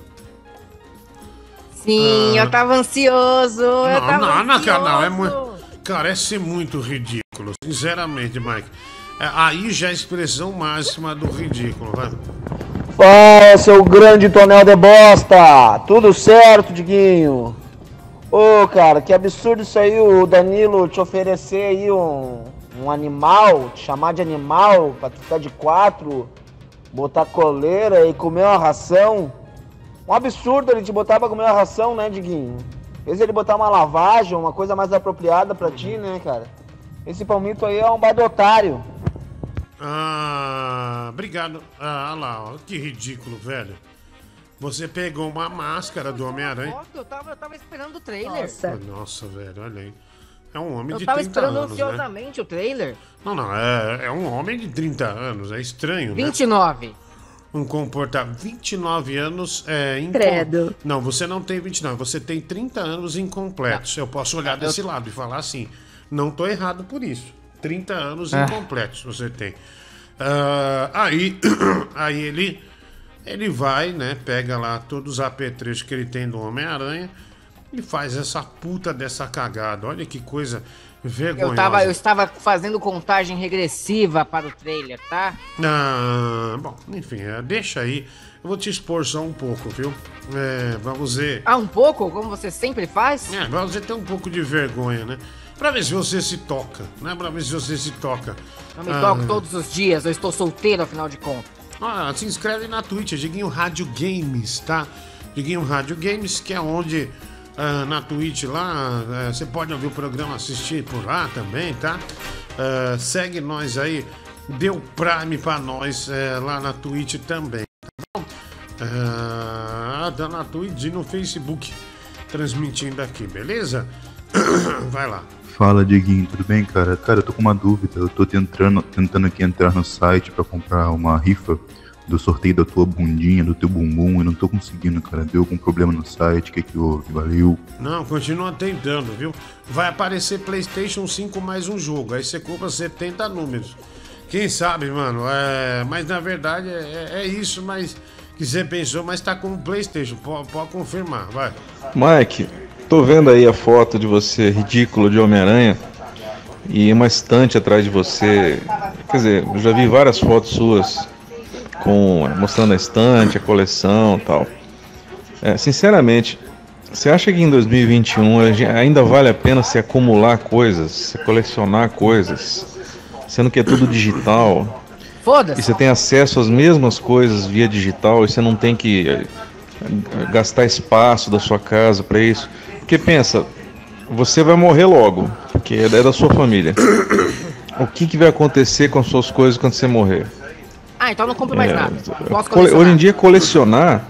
[SPEAKER 13] Sim,
[SPEAKER 1] Ah.
[SPEAKER 13] eu tava ansioso. eu
[SPEAKER 1] Não,
[SPEAKER 13] tava
[SPEAKER 1] não, não, cara, não, é
[SPEAKER 13] ansioso.
[SPEAKER 1] muito. Cara, é ser muito ridículo, sinceramente, Mike. É, aí já é a expressão máxima do ridículo, vai.
[SPEAKER 36] Fala, seu grande tonel de bosta! Tudo certo, Diguinho? Ô, cara, que absurdo isso aí, o Danilo te oferecer aí um, um animal, te chamar de animal, pra tu ficar de quatro, botar coleira e comer uma ração. Um absurdo ele te botar pra comer uma ração, né, Diguinho? Fez ele botar uma lavagem, uma coisa mais apropriada pra ti, né, cara? Esse palmito aí é um badotário.
[SPEAKER 1] Ah, obrigado. Ah, lá, ó, que ridículo, velho. Você pegou uma máscara do Homem-Aranha.
[SPEAKER 13] Eu tava, eu tava esperando o trailer.
[SPEAKER 1] Nossa, velho, olha aí. É um homem
[SPEAKER 13] Eu
[SPEAKER 1] de
[SPEAKER 13] tava
[SPEAKER 1] 30
[SPEAKER 13] esperando
[SPEAKER 1] anos, né?
[SPEAKER 13] ansiosamente o trailer.
[SPEAKER 1] Não, não, é, é um homem de 30 anos, é estranho, né?
[SPEAKER 13] 29.
[SPEAKER 1] Um comportamento. 29 anos é incom-
[SPEAKER 13] Credo.
[SPEAKER 1] Não, você não tem 29, você tem 30 anos incompletos. Eu posso olhar
[SPEAKER 13] Eu-
[SPEAKER 1] desse lado e falar assim: não tô errado por isso. 30 anos
[SPEAKER 13] Ah.
[SPEAKER 1] incompletos você tem. Ah, aí, aí ele, ele vai, né? Pega lá todos os apetrechos que ele tem do Homem-Aranha e faz essa puta dessa cagada. Olha que coisa vergonhosa.
[SPEAKER 13] Eu, tava, eu estava fazendo contagem regressiva para o trailer, tá?
[SPEAKER 1] Ah, bom, enfim, é, deixa aí. Eu vou te expor só um pouco, viu? É, vamos ver.
[SPEAKER 13] Ah, um pouco? Como você sempre faz?
[SPEAKER 1] É, pra você ter um pouco de vergonha, né? Pra ver se você se toca, né? Pra ver se você se toca.
[SPEAKER 13] Eu me
[SPEAKER 1] Ah,
[SPEAKER 13] toco todos os dias, eu estou solteiro, afinal de contas.
[SPEAKER 1] Ah, se inscreve na Twitch, é Diguinho Rádio Games, tá? Diguinho Rádio Games, que é onde ah, na Twitch lá eh, você pode ouvir o programa, assistir por lá também, tá? Ah, segue nós aí, dê o Prime pra nós eh, lá na Twitch também, tá bom? Ah, tá na Twitch e no Facebook transmitindo aqui, beleza? Vai lá.
[SPEAKER 37] Fala, Dieguinho, tudo bem, cara? Cara, eu tô com uma dúvida. Eu tô tentando, tentando aqui entrar no site pra comprar uma rifa do sorteio da tua bundinha, do teu bumbum, e não tô conseguindo, cara. Deu algum problema no site? O que que houve? Valeu.
[SPEAKER 1] Não, continua tentando, viu? Vai aparecer PlayStation 5 mais um jogo. Aí você compra 70 números. Quem sabe, mano? É... Mas na verdade é, é isso, mas que você pensou, mas tá com o PlayStation. Pode, pode confirmar, vai.
[SPEAKER 38] Mike, tô vendo aí a foto de você ridículo de Homem-Aranha e uma estante atrás de você. Quer dizer, eu já vi várias fotos suas com mostrando a estante, a coleção, tal. É, sinceramente, você acha que em 2021 a gen- ainda vale a pena se acumular coisas, se colecionar coisas, sendo que é tudo digital?
[SPEAKER 13] Foda-se.
[SPEAKER 38] E você tem acesso às mesmas coisas via digital e você não tem que eh, gastar espaço da sua casa para isso. Porque pensa, você vai morrer logo, porque é da sua família. O que, que vai acontecer com as suas coisas quando você morrer?
[SPEAKER 13] Ah, então não compro mais
[SPEAKER 38] É,
[SPEAKER 13] nada.
[SPEAKER 38] Hoje em dia colecionar,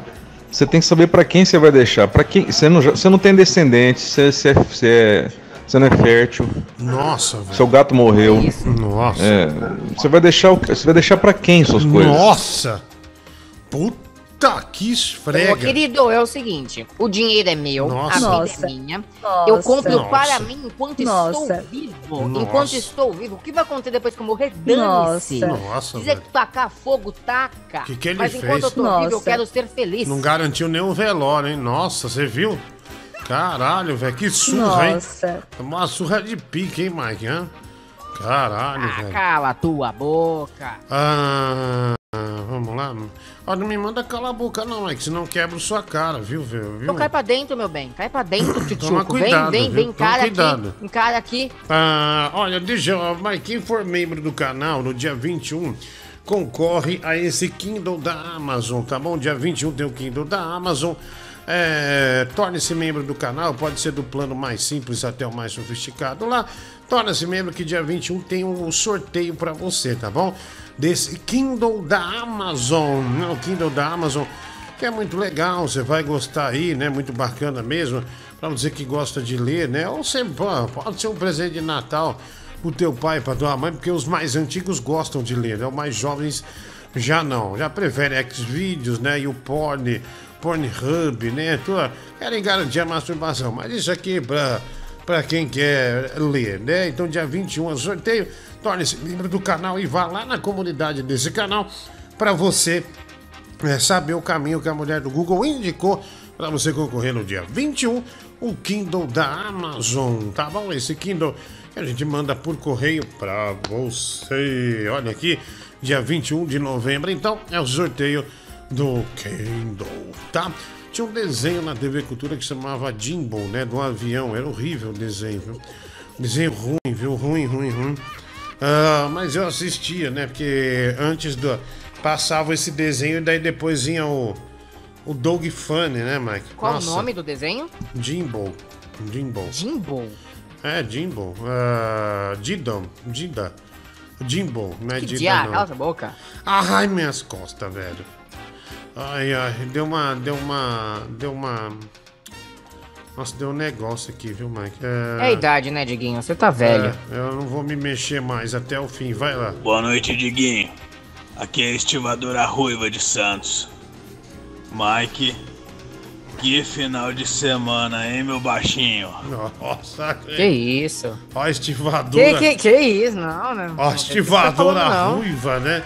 [SPEAKER 38] você tem que saber para quem você vai deixar. Para quem você não, você não tem descendentes, você, você, é- você, é- você não é fértil.
[SPEAKER 1] Nossa, velho.
[SPEAKER 38] Seu gato morreu.
[SPEAKER 1] Nossa.
[SPEAKER 38] É, você vai deixar o, você vai deixar para quem suas coisas?
[SPEAKER 1] Nossa! Puta que
[SPEAKER 13] Ô,
[SPEAKER 1] esfrega.
[SPEAKER 13] querido, é o seguinte: o dinheiro é meu,
[SPEAKER 1] Nossa.
[SPEAKER 13] a vida
[SPEAKER 6] Nossa.
[SPEAKER 13] é minha.
[SPEAKER 6] Nossa.
[SPEAKER 13] Eu compro
[SPEAKER 6] Nossa.
[SPEAKER 13] para mim enquanto
[SPEAKER 6] Nossa.
[SPEAKER 13] estou vivo.
[SPEAKER 1] Nossa.
[SPEAKER 13] Enquanto estou vivo. O que vai acontecer depois que eu morrer? Dane-se.
[SPEAKER 1] Nossa. Nossa,
[SPEAKER 13] Quiser
[SPEAKER 1] velho.
[SPEAKER 13] tacar fogo, taca.
[SPEAKER 1] Que que ele
[SPEAKER 13] Mas enquanto
[SPEAKER 1] fez?
[SPEAKER 13] eu tô vivo, eu
[SPEAKER 6] Nossa.
[SPEAKER 13] quero ser feliz.
[SPEAKER 1] Não garantiu nenhum velório, hein? Nossa, você viu? Caralho, velho, que surra,
[SPEAKER 6] Nossa.
[SPEAKER 1] hein? Uma surra de pique, hein, Mike? Hã? Caralho,
[SPEAKER 13] Ah,
[SPEAKER 1] velho.
[SPEAKER 13] cala a tua boca.
[SPEAKER 1] Ah, vamos lá. Ó, não me manda calar a boca, não, Mike, senão quebro sua cara, viu, viu?
[SPEAKER 13] Então cai pra dentro, meu bem. Cai pra dentro,
[SPEAKER 1] Toma
[SPEAKER 13] tchutchuco.
[SPEAKER 1] cuidado,
[SPEAKER 13] Vem, vem,
[SPEAKER 1] viu?
[SPEAKER 13] vem,
[SPEAKER 1] Toma
[SPEAKER 13] cara
[SPEAKER 1] cuidado.
[SPEAKER 13] aqui. Encara aqui.
[SPEAKER 1] Ah, olha, deixa eu. Mas quem for membro do canal no dia 21 concorre a esse Kindle da Amazon, tá bom? Dia 21 tem o Kindle da Amazon. É, Torne-se membro do canal, pode ser do plano mais simples até o mais sofisticado lá. Torne-se membro que dia 21 tem um sorteio pra você, tá bom? Desse Kindle da Amazon, né? o Kindle da Amazon que é muito legal, você vai gostar aí, né? Muito bacana mesmo. Pra dizer que gosta de ler, né? Ou você pode ser um presente de Natal pro teu pai, pra tua mãe, porque os mais antigos gostam de ler, né? Os mais jovens já não, já preferem Xvideos, né? E o Porn, Pornhub, né? Tua, querem garantir a masturbação, mas isso aqui é pra, pra quem quer ler, né? Então, dia 21 é sorteio, torne-se membro do canal e vá lá na comunidade desse canal pra você é, saber o caminho que a mulher do Google indicou para você concorrer no dia 21, o Kindle da Amazon, tá bom? Esse Kindle que a gente manda por correio para você. Olha aqui, dia 21 de novembro, então é o sorteio do Kindle, tá? Tinha um desenho na TV Cultura que chamava Jimbo, né? Do avião, era horrível o desenho, viu? Desenho ruim, viu? Ruim, ruim, ruim. Ah, mas eu assistia, né? Porque antes do. Passava esse desenho e daí depois vinha o. O Doug Funny, né, Mike?
[SPEAKER 13] Qual
[SPEAKER 1] Nossa,
[SPEAKER 13] o nome do desenho?
[SPEAKER 1] Jimbo. Jimbo.
[SPEAKER 13] Jimbo?
[SPEAKER 1] É, Jimbo. Uh, Didon. Dida. Jimbo, não é
[SPEAKER 13] Que
[SPEAKER 1] Dida,
[SPEAKER 13] diabo,
[SPEAKER 1] não.
[SPEAKER 13] cala essa boca.
[SPEAKER 1] Ai, minhas costas, velho. Ai, ai, deu uma. Deu uma. Deu uma. Nossa, deu um negócio aqui, viu, Mike?
[SPEAKER 13] É a idade, né, Diguinho? Você tá velho.
[SPEAKER 1] É, eu não vou me mexer mais até o fim, vai lá.
[SPEAKER 39] Boa noite, Diguinho. Aqui é a estivadora ruiva de Santos. Mike, que final de semana, hein, meu baixinho?
[SPEAKER 1] Nossa,
[SPEAKER 13] Que isso?
[SPEAKER 1] Ó, a estivadora.
[SPEAKER 13] Que, que, que isso? Não, né?
[SPEAKER 1] Ó, a estivadora
[SPEAKER 13] tá falando, não.
[SPEAKER 1] ruiva, né?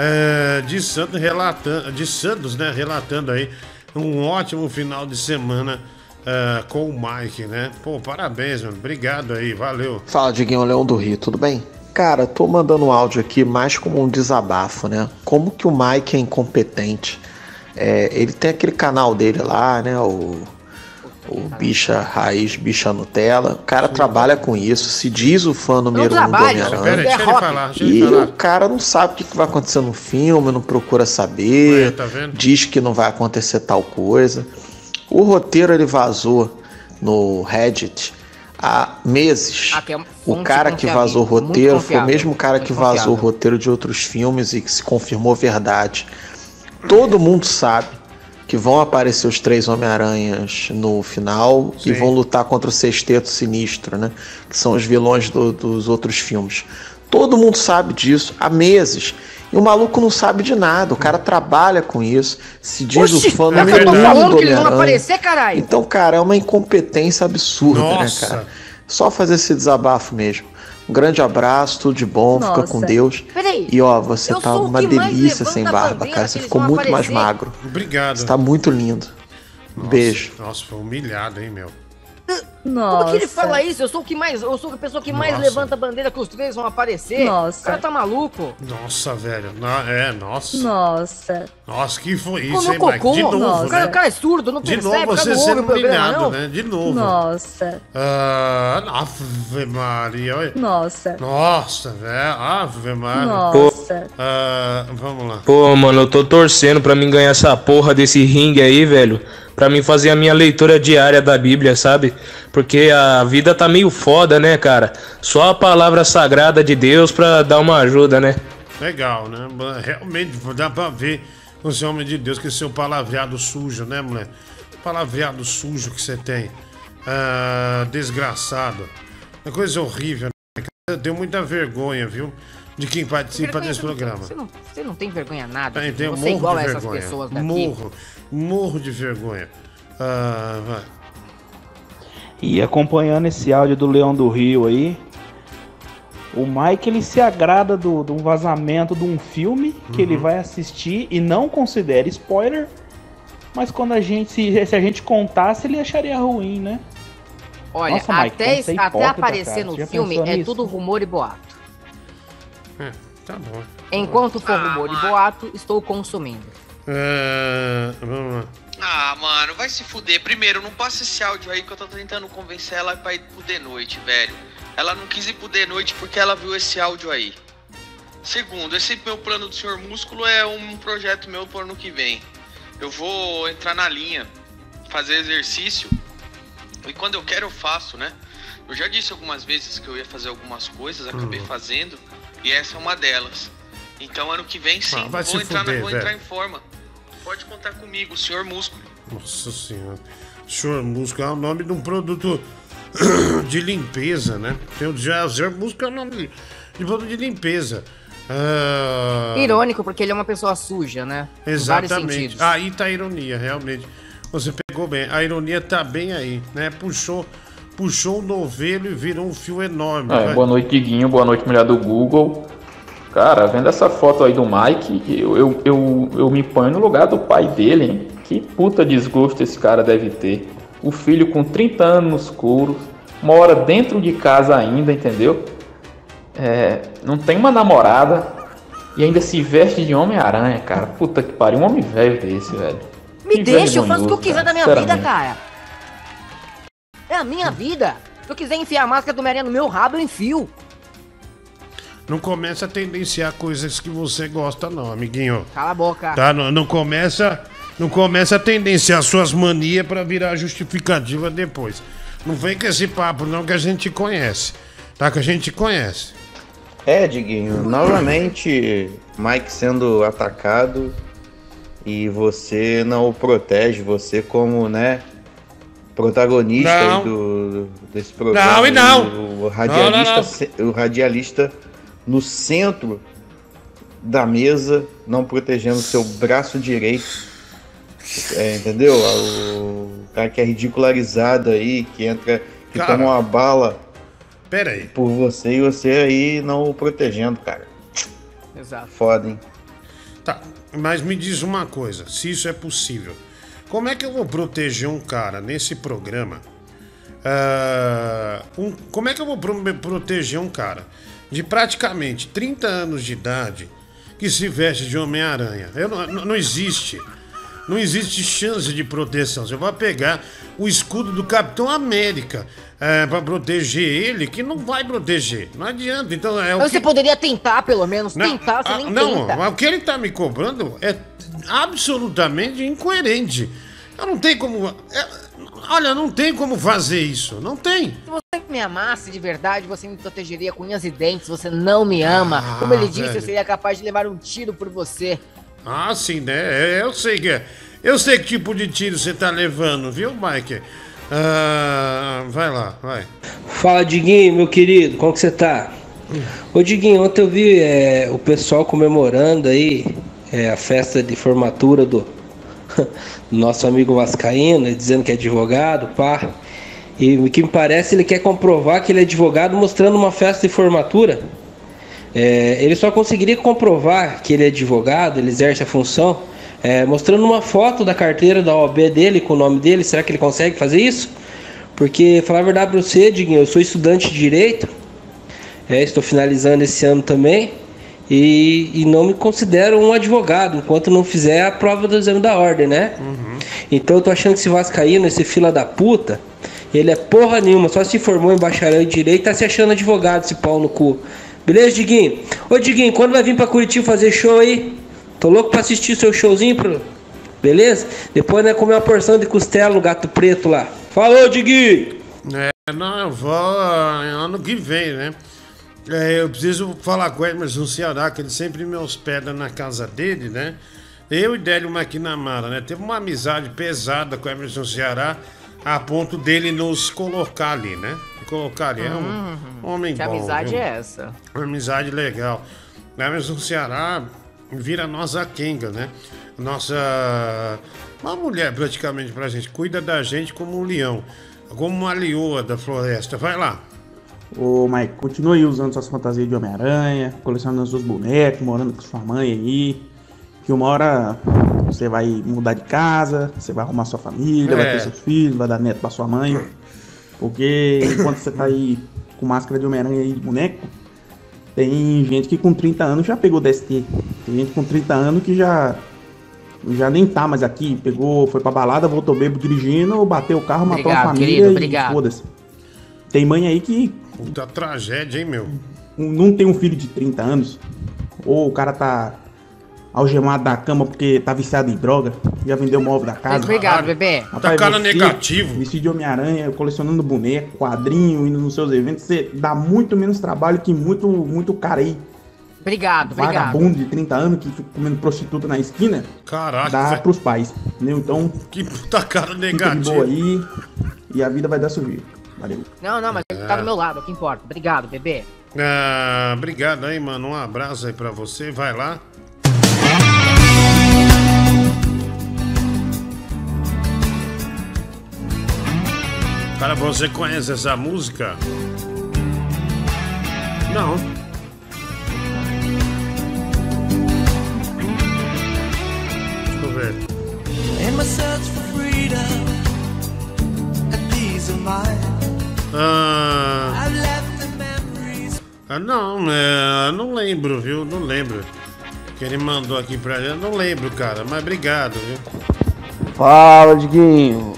[SPEAKER 1] É, de Santos relatando, de Santos, né? Relatando aí um ótimo final de semana é, com o Mike, né? Pô, parabéns, mano. Obrigado aí, valeu.
[SPEAKER 35] Fala, Diguinho Leão do Rio, tudo bem? Cara, tô mandando um áudio aqui mais como um desabafo, né? Como que o Mike é incompetente. É, ele tem aquele canal dele lá, né? O, O bicha raiz, bicha Nutella. O cara trabalha com isso, se diz o fã número um do Homem-Aranha. E
[SPEAKER 1] falar.
[SPEAKER 35] o cara não sabe o que vai acontecer no filme, não procura saber,
[SPEAKER 1] É, tá vendo?
[SPEAKER 35] diz que não vai acontecer tal coisa. O roteiro ele vazou no Reddit há meses.
[SPEAKER 13] Ah, é
[SPEAKER 35] O cara que vazou o roteiro foi o mesmo cara que vazou o roteiro de outros filmes e que se confirmou verdade. Todo mundo sabe que vão aparecer os três Homem-Aranhas no final e vão lutar contra o Sexteto Sinistro, né? Que são os vilões do- dos outros filmes. Todo mundo sabe disso há meses. E o maluco não sabe de nada. O cara trabalha com isso. Se diz
[SPEAKER 13] Oxi,
[SPEAKER 35] o fã
[SPEAKER 13] é que eu
[SPEAKER 35] número
[SPEAKER 13] tô
[SPEAKER 35] um
[SPEAKER 13] falando
[SPEAKER 35] do
[SPEAKER 13] que eles vão
[SPEAKER 35] Homem-Aranha.
[SPEAKER 13] aparecer, caralho.
[SPEAKER 35] Então, cara, é uma incompetência absurda,
[SPEAKER 1] Nossa.
[SPEAKER 35] né, cara? Só fazer esse desabafo mesmo. Um grande abraço, tudo de bom, fica
[SPEAKER 13] Nossa.
[SPEAKER 35] com Deus.
[SPEAKER 13] Peraí,
[SPEAKER 35] E ó, você tá uma
[SPEAKER 13] mais
[SPEAKER 35] delícia sem barba, cara. Você ficou muito mais
[SPEAKER 13] aparecer.
[SPEAKER 35] magro.
[SPEAKER 1] Obrigado.
[SPEAKER 35] Você tá muito lindo. Beijo.
[SPEAKER 1] Nossa, foi humilhado, hein, meu?
[SPEAKER 13] Como que ele fala isso? Eu sou o que mais, eu sou a pessoa que mais
[SPEAKER 1] Nossa.
[SPEAKER 13] levanta a bandeira que os três vão aparecer.
[SPEAKER 6] Nossa.
[SPEAKER 13] O cara tá maluco?
[SPEAKER 1] Nossa, velho. Na- é, nossa.
[SPEAKER 6] Nossa.
[SPEAKER 1] Nossa, que foi isso,
[SPEAKER 13] Comeu
[SPEAKER 1] hein, Mike?
[SPEAKER 13] cocô?
[SPEAKER 1] De novo,
[SPEAKER 13] Nossa. O cara,
[SPEAKER 1] né?
[SPEAKER 13] o cara é surdo, não
[SPEAKER 1] De
[SPEAKER 13] percebe,
[SPEAKER 1] novo
[SPEAKER 13] o cara
[SPEAKER 1] você sendo
[SPEAKER 13] o programa,
[SPEAKER 1] humilhado,
[SPEAKER 13] não.
[SPEAKER 1] né? De novo.
[SPEAKER 6] Nossa.
[SPEAKER 1] Ah, Ave Maria. olha.
[SPEAKER 6] Nossa.
[SPEAKER 1] Nossa, velho. Ave Maria.
[SPEAKER 6] Nossa.
[SPEAKER 1] Ah, vamos lá.
[SPEAKER 30] Pô, mano, eu tô torcendo pra mim ganhar essa porra desse ringue aí, velho. Pra mim fazer a minha leitura diária da Bíblia, sabe? Porque a vida tá meio foda, né, cara? Só a palavra sagrada de Deus pra dar uma ajuda, né?
[SPEAKER 1] Legal, né? Realmente dá pra ver você homem de Deus que seu palavreado sujo, né, mulher? Palavreado sujo que você tem. Ah, desgraçado. Uma coisa horrível, né? Eu tenho muita vergonha, viu? De quem participa desse
[SPEAKER 13] do
[SPEAKER 1] programa.
[SPEAKER 13] Você não, você não tem vergonha nada.
[SPEAKER 1] Tem, tem um
[SPEAKER 13] você é igual
[SPEAKER 1] de
[SPEAKER 13] a essas
[SPEAKER 1] vergonha.
[SPEAKER 13] pessoas daqui.
[SPEAKER 1] Morro, morro de vergonha. Ah, vai.
[SPEAKER 26] E acompanhando esse áudio do Leão do Rio aí, o Mike ele se agrada do, de um vazamento de um filme que ele
[SPEAKER 1] Uhum.
[SPEAKER 26] vai assistir e não considera spoiler, mas quando a gente se, se a gente contasse ele acharia ruim, né?
[SPEAKER 13] Olha,
[SPEAKER 26] Nossa, Mike,
[SPEAKER 13] até, até aparecer
[SPEAKER 26] cara.
[SPEAKER 13] no
[SPEAKER 26] já
[SPEAKER 13] filme é
[SPEAKER 26] nisso?
[SPEAKER 13] tudo rumor e boato.
[SPEAKER 1] É, tá bom.
[SPEAKER 13] Enquanto for rumor e boato, estou consumindo.
[SPEAKER 1] Ah, vamos lá.
[SPEAKER 40] Ah, mano, vai se fuder. Primeiro, não passa esse áudio aí que eu tô tentando convencer ela pra ir pro The Noite, velho. Ela não quis ir pro The Noite porque ela viu esse áudio aí. Segundo, esse meu plano do Senhor Músculo é um projeto meu pro ano que vem. Eu vou entrar na linha, fazer exercício. E quando eu quero, eu faço, né? Eu já disse algumas vezes que eu ia fazer algumas coisas, acabei
[SPEAKER 1] Uhum.
[SPEAKER 40] fazendo. E essa é uma delas. Então, ano que vem, sim,
[SPEAKER 1] Ah,
[SPEAKER 40] vou, entrar, na-
[SPEAKER 1] fuder,
[SPEAKER 40] vou
[SPEAKER 1] velho.
[SPEAKER 40] entrar em forma. Pode contar comigo, Senhor Músculo.
[SPEAKER 1] Nossa senhora. Senhor Músculo é o nome de um produto de limpeza, né? Tem o Senhor Músculo é o nome de, produto de limpeza. Ah,
[SPEAKER 13] Irônico, porque ele é uma pessoa suja, né?
[SPEAKER 1] Exatamente. Aí tá a ironia, realmente. Você pegou bem. A ironia tá bem aí, né? Puxou, puxou um novelo e virou um fio enorme.
[SPEAKER 41] É, boa noite, Diguinho. Boa noite, mulher do Google. Cara, vendo essa foto aí do Mike, eu, eu, eu, eu me ponho no lugar do pai dele, hein? Que puta desgosto esse cara deve ter. O filho com 30 anos nos escuros, mora dentro de casa ainda, entendeu? É, não tem uma namorada e ainda se veste de Homem-Aranha, cara. Puta que pariu, um homem velho desse, velho.
[SPEAKER 13] Me
[SPEAKER 41] Que
[SPEAKER 13] deixa, eu faço o que eu quiser
[SPEAKER 41] cara,
[SPEAKER 13] da minha vida, cara. É a minha vida. Se eu quiser enfiar a máscara do Homem-Aranha no meu rabo, eu enfio.
[SPEAKER 1] Não começa a tendenciar coisas que você gosta, não, amiguinho.
[SPEAKER 13] Cala a boca.
[SPEAKER 1] Tá? Não, não começa. Não começa a tendenciar suas manias pra virar justificativa depois. Não vem com esse papo, não, que a gente conhece. Tá? Que a gente conhece.
[SPEAKER 42] É, Diguinho, novamente Mike sendo atacado e você não o protege, você como, né, protagonista
[SPEAKER 1] Não.
[SPEAKER 42] do, desse programa.
[SPEAKER 1] Não e não.
[SPEAKER 42] O, o radialista,
[SPEAKER 1] Não, não, não.
[SPEAKER 42] o radialista no centro da mesa, não protegendo seu braço direito. É, entendeu? O cara que é ridicularizado aí, que entra, que
[SPEAKER 1] Cara.
[SPEAKER 42] toma uma bala
[SPEAKER 1] Pera aí.
[SPEAKER 42] por você e você aí não o protegendo, cara.
[SPEAKER 13] Exato.
[SPEAKER 42] Foda, hein?
[SPEAKER 1] Tá, mas me diz uma coisa, se isso é possível. Como é que eu vou proteger um cara nesse programa? ah, um- como é que eu vou pro- proteger um cara de praticamente 30 anos de idade que se veste de Homem-Aranha? Não- não existe. Não existe chance de proteção. Você vai pegar o escudo do Capitão América é, para proteger ele, que não vai proteger. Não adianta. Então é
[SPEAKER 13] Você
[SPEAKER 1] que...
[SPEAKER 13] poderia tentar, pelo menos.
[SPEAKER 1] Não,
[SPEAKER 13] tentar, você
[SPEAKER 1] ah,
[SPEAKER 13] nem
[SPEAKER 1] não,
[SPEAKER 13] tenta.
[SPEAKER 1] mas o que ele tá me cobrando é absolutamente incoerente. Eu não tenho como. é, olha, não tem como fazer isso. Não tem.
[SPEAKER 13] Se você me amasse de verdade, você me protegeria com unhas e dentes. Você não me ama. Como ele disse,
[SPEAKER 1] velho.
[SPEAKER 13] eu seria capaz de levar um tiro por você.
[SPEAKER 1] Ah, sim, né? É, Eu sei que é. Eu sei que tipo de tiro você tá levando, viu, Mike? Ah, vai lá, vai.
[SPEAKER 43] Fala, Diguinho, meu querido, como que você tá? Ô, Diguinho, ontem eu vi é, o pessoal comemorando aí é, a festa de formatura do, nosso amigo Vascaíno, ele dizendo que é advogado, pá. E o que me parece, ele quer comprovar que ele é advogado mostrando uma festa de formatura. É, ele só conseguiria comprovar que ele é advogado, ele exerce a função, é, mostrando uma foto da carteira da OAB dele com o nome dele. Será que ele consegue fazer isso? Porque, falar a verdade pra você, Diguinho, eu sou estudante de Direito, é, estou finalizando esse ano também, e, e não me considero um advogado, enquanto não fizer a prova do exame da ordem, né? Então eu tô achando que esse Vascaíno, esse fila da puta, ele é porra nenhuma, só se formou em bacharel em Direito e tá se achando advogado, esse pau no cu. Beleza, Diguinho? Ô, Diguinho, quando vai vir pra Curitiba fazer show aí? Tô louco pra assistir seu showzinho, pro... beleza? Depois, né, comer uma porção de costela no Gato Preto lá. Falou, Diguinho!
[SPEAKER 1] É, não, eu vou ah, ano que vem, né? É, eu preciso falar com o Emerson Ceará, que ele sempre me hospeda na casa dele, né? Eu e Délio McNamara, né? Teve uma amizade pesada com o Emerson Ceará, a ponto dele nos colocar ali, né? Colocar ali. É um
[SPEAKER 13] Hum,
[SPEAKER 1] homem
[SPEAKER 13] que
[SPEAKER 1] bom.
[SPEAKER 13] amizade
[SPEAKER 1] viu?
[SPEAKER 13] é essa?
[SPEAKER 1] Uma amizade legal. O Emerson Ceará vira nossa Kenga, né? Nossa. Uma mulher praticamente pra gente. Cuida da gente como um leão. Como uma leoa da floresta. Vai lá.
[SPEAKER 26] Ô, Mike, continua aí usando suas fantasias de Homem-Aranha, colecionando seus bonecos, morando com sua mãe aí. Que uma hora você vai mudar de casa, você vai arrumar sua família, vai
[SPEAKER 1] É.
[SPEAKER 26] ter seus filhos, vai dar neto pra sua mãe. Porque enquanto você tá aí com máscara de Homem-Aranha e de boneco, tem gente que com 30 anos já pegou DST. Tem gente com 30 anos que já já nem tá mais aqui. Pegou, foi pra balada, voltou bebo dirigindo, bateu o carro, matou a
[SPEAKER 13] Obrigado,
[SPEAKER 26] família
[SPEAKER 13] querido,
[SPEAKER 26] e
[SPEAKER 13] obrigado.
[SPEAKER 26] foda-se. Tem mãe aí que
[SPEAKER 1] Puta tragédia, hein, meu?
[SPEAKER 26] não tem um filho de 30 anos, ou o cara tá algemado da cama porque tá viciado em droga, já vendeu o móvel da casa.
[SPEAKER 13] Obrigado, bebê.
[SPEAKER 1] Tá cara
[SPEAKER 26] você,
[SPEAKER 1] negativo.
[SPEAKER 26] Vestido de Homem-Aranha, colecionando boneco, quadrinho, indo nos seus eventos, você dá muito menos trabalho que muito, muito cara aí.
[SPEAKER 13] Obrigado, obrigado.
[SPEAKER 26] Vagabundo de 30 anos que fica comendo prostituta na esquina.
[SPEAKER 1] Caraca,
[SPEAKER 26] Dá
[SPEAKER 1] velho.
[SPEAKER 26] pros pais, entendeu? Então.
[SPEAKER 1] Que puta cara
[SPEAKER 26] Fica
[SPEAKER 1] negativo.
[SPEAKER 26] boa aí e a vida vai dar jeito. Valeu.
[SPEAKER 13] Não, não, mas ele tá do meu lado, é o que importa. Obrigado, bebê.
[SPEAKER 1] Ah, obrigado aí, mano. Um abraço aí pra você. Vai lá. Cara, você conhece essa música? Não. Deixa eu ver. Ah, ah, não, é, não lembro, viu? Não lembro. Que ele mandou aqui pra gente. Não lembro, cara, mas obrigado, viu?
[SPEAKER 36] Fala, Diguinho.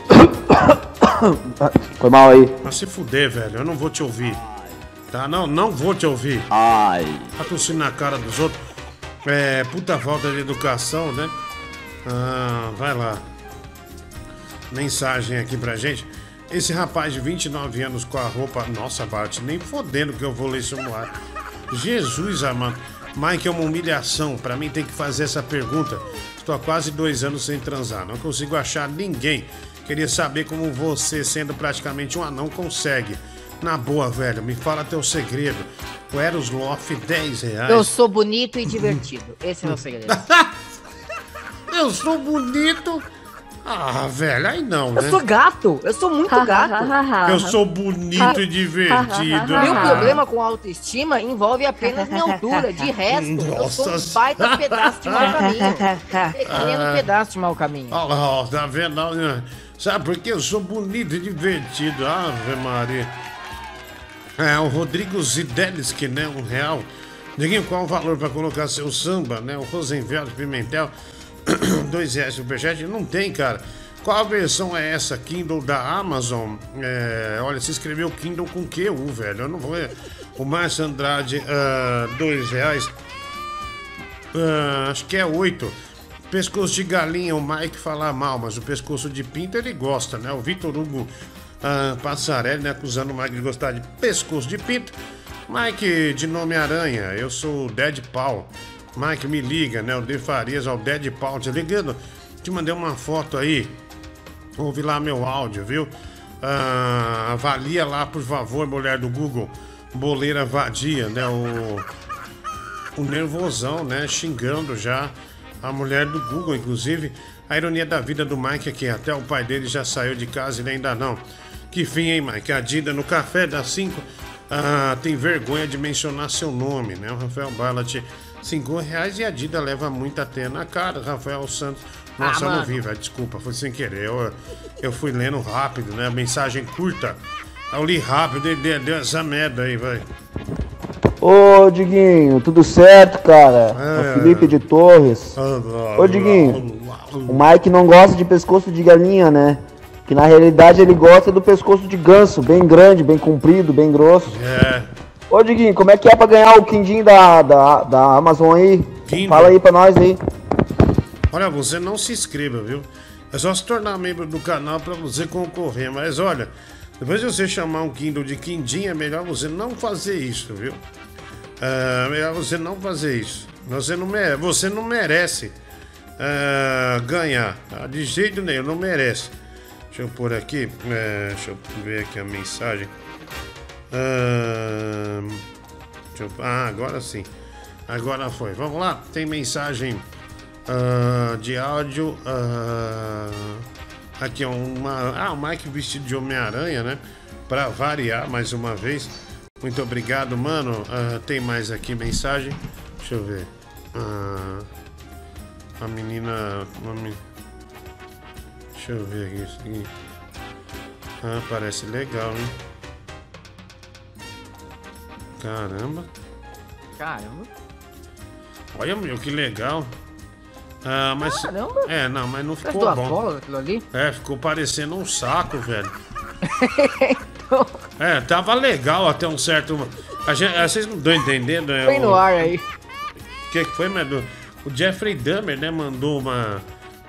[SPEAKER 36] Foi mal aí.
[SPEAKER 1] Mas se fuder, velho, eu não vou te ouvir. Tá? Não, não vou te ouvir.
[SPEAKER 36] Ai.
[SPEAKER 1] Tá tossindo na cara dos outros. É, puta falta de educação, né? Ah, vai lá. Mensagem aqui pra gente. Esse rapaz de 29 anos com a roupa. Nossa, Bart, nem fodendo que eu vou ler isso no ar. Jesus amado. Mike é uma humilhação. Pra mim tem que fazer essa pergunta. Estou há quase dois anos sem transar. Não consigo achar ninguém. Queria saber como você, sendo praticamente um anão, consegue. Na boa, velho, me fala teu segredo. O Eros Loft, 10 reais.
[SPEAKER 13] Eu sou bonito e divertido. Esse é o meu segredo.
[SPEAKER 1] Eu sou bonito. Ah, velho, aí não,
[SPEAKER 13] Eu
[SPEAKER 1] né?
[SPEAKER 13] sou gato. Eu sou muito gato.
[SPEAKER 1] Eu sou bonito e divertido.
[SPEAKER 13] Meu problema com autoestima envolve apenas minha altura. De resto, eu sou um
[SPEAKER 1] Nossa.
[SPEAKER 13] baita pedaço de mau caminho. Pequeno pedaço de mau caminho.
[SPEAKER 1] Olha lá, ó, tá vendo? Sabe por quê? Eu sou bonito e divertido. Ave Maria. É, o Rodrigo Zidelis, né? Um real. Ninguém qual o valor para colocar seu samba, né? O Rosenfeld Pimentel. Dois reais superchat? Não tem, cara. Qual versão é essa? Kindle da Amazon? É, olha, se escreveu Kindle com QU, velho. Eu não vou. O Márcio Andrade, ah, dois reais. Ah, acho que é oito. Pescoço de galinha, o Mike fala mal, mas o pescoço de pinto ele gosta, né? O Vitor Hugo ah, Passarelli, né? Acusando o Mike de gostar de pescoço de pinto. Mike, de nome Aranha, eu sou o Dead Paul. Mike, me liga, né? O De Farias, ó, o Dead Paul, te ligando. Te mandei uma foto aí. Ouve lá meu áudio, viu? Ah, avalia lá, por favor, mulher do Google. Boleira vadia, né? O, o nervosão, né? Xingando já a mulher do Google, inclusive. A ironia da vida do Mike aqui. Até o pai dele já saiu de casa e ele ainda não. Que fim, hein, Mike? A Dida no café das 5 ah, tem vergonha de mencionar seu nome, né? O Rafael Ballat, 5 reais e a Dida leva muita até na cara. Rafael Santos. Nossa,
[SPEAKER 13] Ah,
[SPEAKER 1] eu não vi, velho. Desculpa, foi sem querer. Eu, eu fui lendo rápido, né? Mensagem curta. Eu li rápido e deu, deu essa merda aí, vai.
[SPEAKER 36] Ô, Diguinho, tudo certo, cara? É
[SPEAKER 1] É.
[SPEAKER 36] o Felipe de Torres. Ô, Diguinho, o Mike não gosta de pescoço de galinha, né? Que na realidade ele gosta do pescoço de ganso, bem grande, bem comprido, bem grosso.
[SPEAKER 1] É.
[SPEAKER 36] Ô, Diguinho, como é que é pra ganhar o quindim da, da, da Amazon aí?
[SPEAKER 1] Kindle.
[SPEAKER 36] Fala aí pra nós aí.
[SPEAKER 1] Olha, você não se inscreva, viu? É só se tornar membro do canal pra você concorrer. Mas olha, depois de você chamar um Kindle de Quindim, é melhor você não fazer isso, viu? É melhor você não fazer isso. Você não você não merece é, ganhar. tá? De jeito nenhum, não merece. Deixa eu pôr aqui. é, deixa eu ver aqui a mensagem. Eu- ah, agora sim. Agora foi. Vamos lá. Tem mensagem de áudio. aqui, ó, uma. Ah, o Mike vestido de Homem-Aranha, né? Pra variar mais uma vez. Muito obrigado, mano. Ah, tem mais aqui mensagem. Deixa eu ver. Ah, a menina. Uma men- Deixa eu ver aqui. Isso aqui. Ah, parece legal, hein? Caramba.
[SPEAKER 13] Caramba.
[SPEAKER 1] Olha, meu, que legal. Ah, mas.
[SPEAKER 13] Caramba.
[SPEAKER 1] É, não, mas não ficou bom.
[SPEAKER 13] Aquilo ali.
[SPEAKER 1] É, ficou parecendo um saco, velho. É, tava legal até um certo. A gente, ah, vocês não estão entendendo, né?
[SPEAKER 13] Foi no
[SPEAKER 1] o-
[SPEAKER 13] ar aí.
[SPEAKER 1] O que, foi? O Jeffrey Dahmer, né, mandou uma,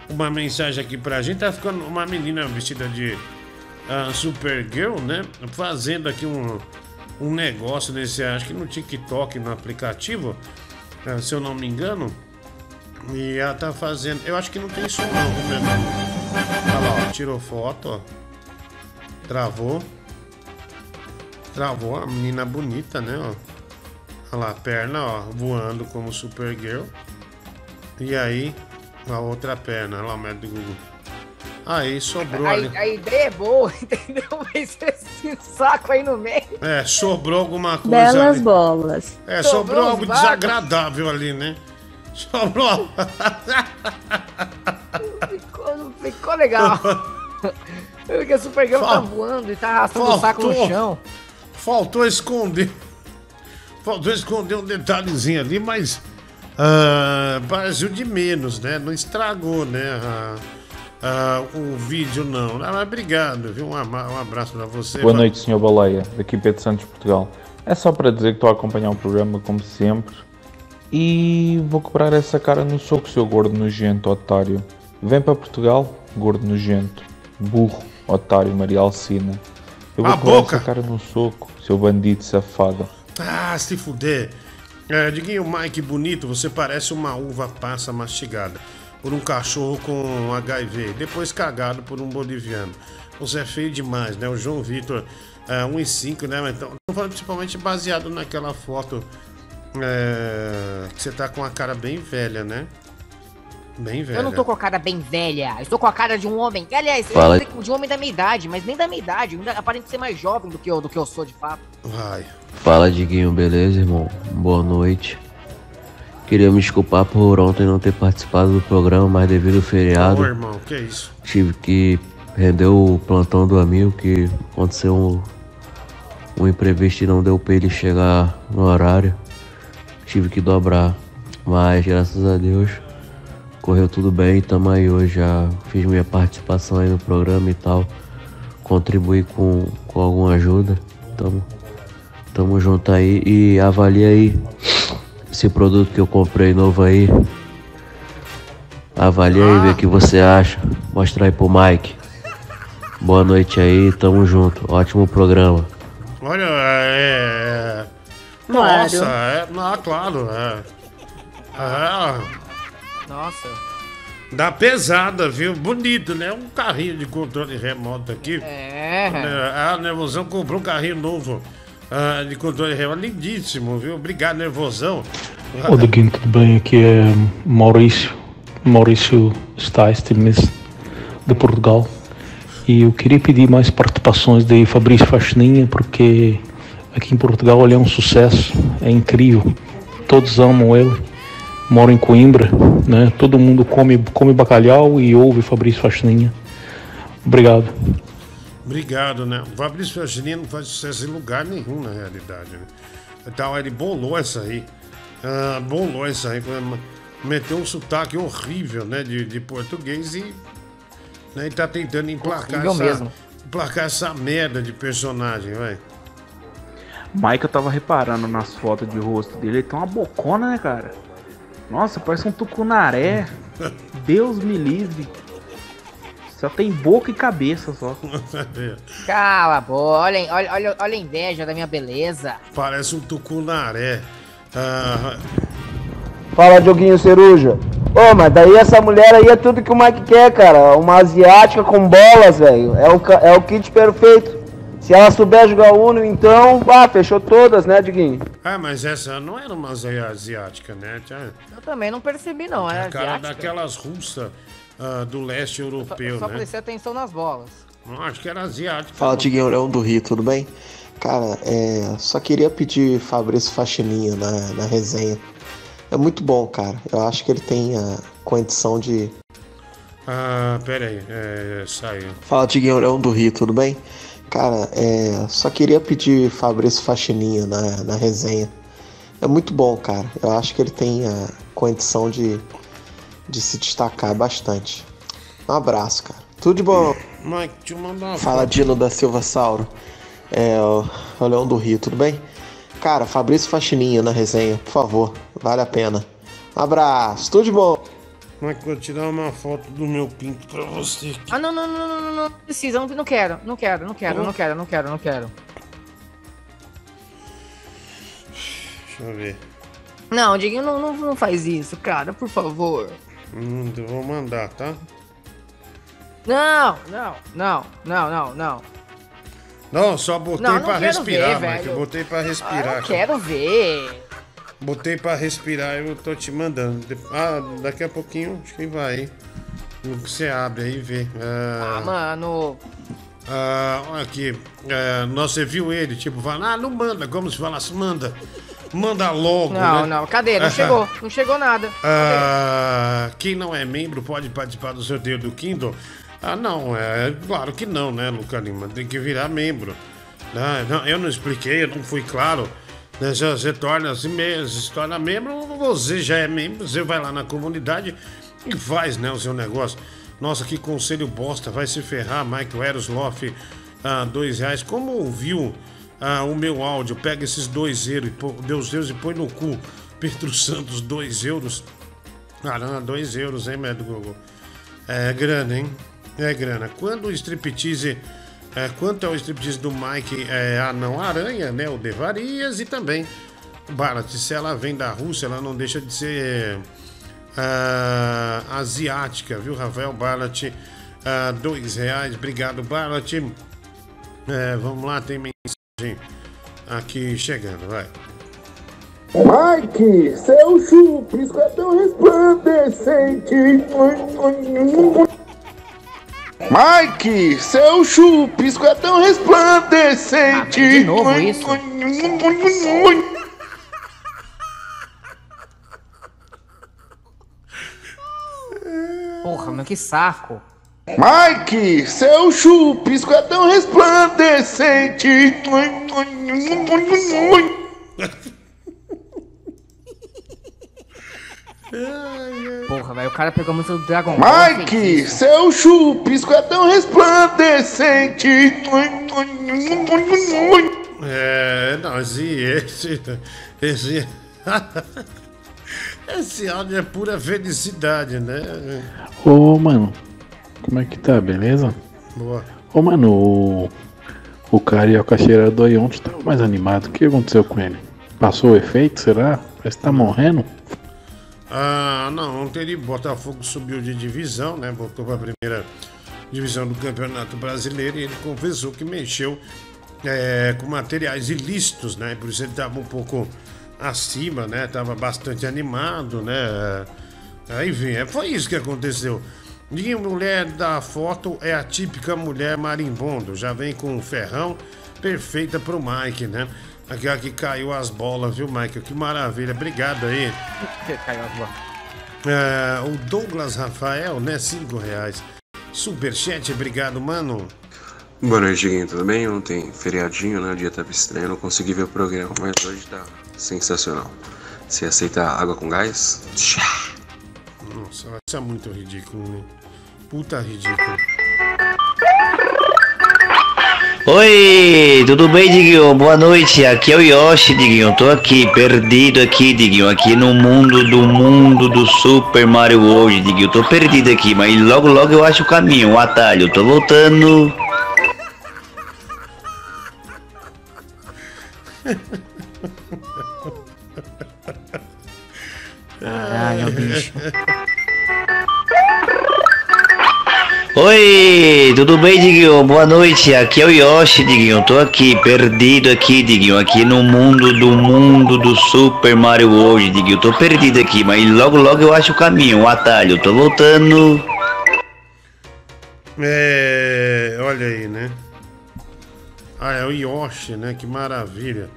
[SPEAKER 1] uma mensagem aqui pra gente. Tá ficando uma menina vestida de ah, Supergirl, né? Fazendo aqui um, um negócio nesse, acho que no TikTok, no aplicativo, ah, se eu não me engano. E ela tá fazendo. Eu acho que não tem som não, Medu? Olha lá, ó, tirou foto, ó. Travou. Travou, a menina bonita, né, ó. Olha lá, a perna, ó, voando como Supergirl. E aí, a outra perna, olha lá o método do Google. Aí sobrou
[SPEAKER 13] A,
[SPEAKER 1] ali.
[SPEAKER 13] a ideia é boa, entendeu? Mas esse saco aí no meio.
[SPEAKER 1] É, sobrou alguma coisa
[SPEAKER 6] Belas
[SPEAKER 1] ali.
[SPEAKER 6] bolas.
[SPEAKER 1] É,
[SPEAKER 13] Sobrou
[SPEAKER 1] sobrou algo
[SPEAKER 13] vagos.
[SPEAKER 1] desagradável ali, né? Sobrou.
[SPEAKER 13] Ficou, não ficou legal. Porque a Supergirl tá
[SPEAKER 1] Fal-
[SPEAKER 13] voando e tá arrastando o saco no
[SPEAKER 1] Faltou.
[SPEAKER 13] chão.
[SPEAKER 1] Faltou esconder. Faltou esconder um detalhezinho ali, mas. parece o de menos, né? Não estragou, né? ah, ah, o vídeo, não. Ah, mas obrigado, viu? Um, um abraço pra você.
[SPEAKER 41] Boa noite, Sr. Baleia, daqui Pedro Santos, Portugal. É só para dizer que estou a acompanhar o programa como sempre. E vou quebrar essa cara no soco, seu gordo nojento, otário. Vem para Portugal, gordo nojento. Burro, otário, Maria Alcina. Eu vou
[SPEAKER 1] A boca!
[SPEAKER 41] cara no soco, seu bandido safado.
[SPEAKER 1] Ah, se fuder. É, Diguinho, Mike, bonito, você parece uma uva passa mastigada por um cachorro com HIV, depois cagado por um boliviano. Você é feio demais, né? O João Vitor, é, 1,5, né? Então, principalmente baseado naquela foto é, que você tá com a cara bem velha, né? Bem velha.
[SPEAKER 13] Eu não tô com a cara bem velha, eu estou com a cara de um homem. Aliás, eu
[SPEAKER 1] Fala.
[SPEAKER 13] dizer de um homem da minha idade, mas nem da minha idade. Eu ainda aparento ser mais jovem do que eu, do que eu sou de fato.
[SPEAKER 1] Vai.
[SPEAKER 44] Fala, Diguinho, beleza, irmão? Boa noite. Queria me desculpar por ontem não ter participado do programa, mas devido ao feriado,
[SPEAKER 1] Ô, irmão, que isso?
[SPEAKER 44] tive que render o plantão do amigo, que aconteceu um, um imprevisto e não deu pra ele chegar no horário. Tive que dobrar, mas graças a Deus correu tudo bem, tamo aí hoje, já fiz minha participação aí no programa e tal. Contribuí com, com alguma ajuda. Tamo, tamo junto aí e avalia aí esse produto que eu comprei novo aí. Avalia aí, vê o que você acha. Mostra aí pro Mike. Boa noite aí, tamo junto. Ótimo programa.
[SPEAKER 1] Olha, é. é-
[SPEAKER 44] Claro.
[SPEAKER 1] Nossa, é. Não, claro, é. É.
[SPEAKER 13] Nossa.
[SPEAKER 1] Dá pesada, viu? Bonito, né? Um carrinho de controle remoto aqui.
[SPEAKER 13] É.
[SPEAKER 1] A Nervosão comprou um carrinho novo ah, de controle remoto. Lindíssimo, viu? Obrigado, Nervosão.
[SPEAKER 45] Ô Diguinho, tudo bem? Aqui é Maurício, Maurício Steistmes, de Portugal. E eu queria pedir mais participações de Fabrício Faxininha, porque aqui em Portugal ele é um sucesso, é incrível. Todos amam ele. Moro em Coimbra, né? Todo mundo come, come bacalhau e ouve Fabrício Faxininha. Obrigado.
[SPEAKER 1] Obrigado, né? O Fabrício Fagininha não faz sucesso em lugar nenhum, na realidade, né? Então, ele bolou essa aí. Ah, bolou essa aí. Meteu um sotaque horrível, né? De, de português e. Né, e tá tentando emplacar essa,
[SPEAKER 13] mesmo.
[SPEAKER 1] emplacar essa merda de personagem, vai.
[SPEAKER 26] Mike, eu tava reparando nas fotos de rosto dele, ele tem uma bocona, né, cara? Nossa, parece um tucunaré. Deus me livre. Só tem boca e cabeça só.
[SPEAKER 13] Cala a boca. Olha, olha, olha, olha a inveja da minha beleza.
[SPEAKER 1] Parece um tucunaré. Ah,
[SPEAKER 36] Fala, Dioguinho Ceruja. Ô, mas daí essa mulher aí é tudo que o Mike quer, cara. Uma asiática com bolas, velho. É o, é o kit perfeito. Se ela souber jogar Uno, então, ah, fechou todas, né, Diguinho?
[SPEAKER 1] ah, mas essa não era uma asiática, né?
[SPEAKER 13] Eu também não percebi, não. Era
[SPEAKER 1] a cara
[SPEAKER 13] asiática.
[SPEAKER 1] daquelas russas ah, do leste
[SPEAKER 13] Só,
[SPEAKER 1] europeu,
[SPEAKER 13] só
[SPEAKER 1] né?
[SPEAKER 13] prestei atenção nas bolas.
[SPEAKER 1] Não, acho que era asiática.
[SPEAKER 35] Fala, Tiguinho Leão do Rio, tudo bem? Cara, é, só queria pedir Fabrício Faxininha na, na resenha. É muito bom, cara. Eu acho que ele tem a condição de.
[SPEAKER 1] Ah, pera aí, é, saiu.
[SPEAKER 35] Fala, Tiguinho Leão do Rio, tudo bem? Cara, é, só queria pedir Fabrício Faxininha na, na resenha. É muito bom, cara. Eu acho que ele tem a condição de, de se destacar bastante. Um abraço, cara. Tudo de bom.
[SPEAKER 1] Mike, deixa eu mandar uma
[SPEAKER 35] Fala,
[SPEAKER 1] foto.
[SPEAKER 35] Dino da Silva Sauro. É, o Leão do Rio, tudo bem? Cara, Fabrício Faxininha na resenha, por favor. Vale a pena. Um abraço, tudo de bom.
[SPEAKER 1] Mike, vou tirar uma foto do meu pinto pra você.
[SPEAKER 13] Ah, não, não, não, não, não, não precisa, não, não quero, não quero, não quero, não quero, não quero, não quero.
[SPEAKER 1] Deixa eu ver.
[SPEAKER 13] Não, Diguinho, não, não, não faz isso, cara, por favor.
[SPEAKER 1] Hum, eu vou mandar, tá?
[SPEAKER 13] Não, não, não, não, não, não.
[SPEAKER 1] Não, só botei
[SPEAKER 13] Não, não
[SPEAKER 1] pra respirar,
[SPEAKER 13] ver,
[SPEAKER 1] Mike.
[SPEAKER 13] velho.
[SPEAKER 1] Eu botei pra
[SPEAKER 13] Ah,
[SPEAKER 1] respirar.
[SPEAKER 13] eu quero ver.
[SPEAKER 1] Botei pra respirar, eu tô te mandando. Ah, daqui a pouquinho, acho que vai. hein? Você abre aí e vê.
[SPEAKER 13] Ah,
[SPEAKER 1] Ah,
[SPEAKER 13] mano.
[SPEAKER 1] ah, olha aqui. Ah, nossa, você viu ele, tipo, falando, ah, não manda, como se falasse, manda. Manda logo.
[SPEAKER 13] Não,
[SPEAKER 1] né?
[SPEAKER 13] não, cadê? Não chegou, não chegou nada.
[SPEAKER 1] Ah, quem não é membro pode participar do sorteio do Kindle? Ah, não, é claro que não, né, Luca Lima? Tem que virar membro. Ah, não, eu não expliquei, eu não fui claro. Né, Você, você torna-se me- se torna membro, você já é membro, você vai lá na comunidade e faz né, o seu negócio. Nossa, que conselho bosta, vai se ferrar, Michael Erosloff, ah, dois reais. Como ouviu ah, o meu áudio? Pega esses dois euros, e Deus Deus, e põe no cu. Pedro Santos, dois euros. Caramba, dois euros, hein, médico Google? É grana, hein? É grana. Quando o striptease. É, quanto é o striptease do Mike é, Anão Aranha, né? O Devarias e também Barat. Se ela vem da Rússia, ela não deixa de ser ah, asiática, viu, Rafael Barat? Ah, dois reais. Obrigado, Barat. É, vamos lá, tem mensagem aqui chegando, vai.
[SPEAKER 31] Mike, seu chupisco é tão resplandecente. Mike, seu chupisco é tão resplandecente.
[SPEAKER 13] Ah, de novo isso? Porra, meu, que saco.
[SPEAKER 31] Mike, seu chupisco é tão resplandecente.
[SPEAKER 13] Porra, velho, o cara pegou muito do Dragon Ball.
[SPEAKER 46] Mike, seu chupisco é tão resplandecente.
[SPEAKER 1] É, não, esse. Esse. Esse, esse áudio é pura felicidade, né?
[SPEAKER 45] Ô, mano, como é que tá, beleza?
[SPEAKER 1] Boa.
[SPEAKER 45] Ô, mano, o, o carioca cheirador aí ontem tava mais animado. O que aconteceu com ele? Passou o efeito, será? Parece que tá morrendo.
[SPEAKER 1] Ah, não, ontem ele Botafogo subiu de divisão, né? Voltou para a primeira divisão do Campeonato Brasileiro e ele confessou que mexeu é, com materiais ilícitos, né? Por isso ele estava um pouco acima, né? Tava bastante animado, né? Aí vem, é, foi isso que aconteceu. E a mulher da foto é a típica mulher marimbondo, já vem com um ferrão, perfeita pro Mike, né? Aquela que caiu as bolas, viu, Mike? Que maravilha, obrigado aí.
[SPEAKER 13] Caiu as bolas.
[SPEAKER 1] É, o Douglas Rafael, né? Cinco reais. Superchat, obrigado, mano.
[SPEAKER 47] Boa noite, Diguinho, tudo bem? Ontem, feriadinho, né? O dia tava estranho, não consegui ver o programa, mas hoje tá sensacional. Você aceita água com gás? Tchá.
[SPEAKER 1] Nossa, isso é muito ridículo, né? Puta ridículo.
[SPEAKER 48] Oi, tudo bem, Diguinho? Boa noite, aqui é o Yoshi, Diguinho. Tô aqui, perdido aqui, Diguinho. Aqui no mundo do mundo do Super Mario World, Diguinho. Tô perdido aqui, mas logo, logo eu acho o caminho, o atalho. Tô voltando.
[SPEAKER 13] Caralho, bicho.
[SPEAKER 48] Oi, tudo bem, Diguinho? Boa noite, aqui é o Yoshi, Diguinho. Tô aqui, perdido aqui, Diguinho. Aqui no mundo do mundo do Super Mario World, Diguinho. Tô perdido aqui, mas logo, logo eu acho o caminho, o atalho. Tô voltando.
[SPEAKER 1] É, olha aí, né? Ah, é o Yoshi, né? Que maravilha.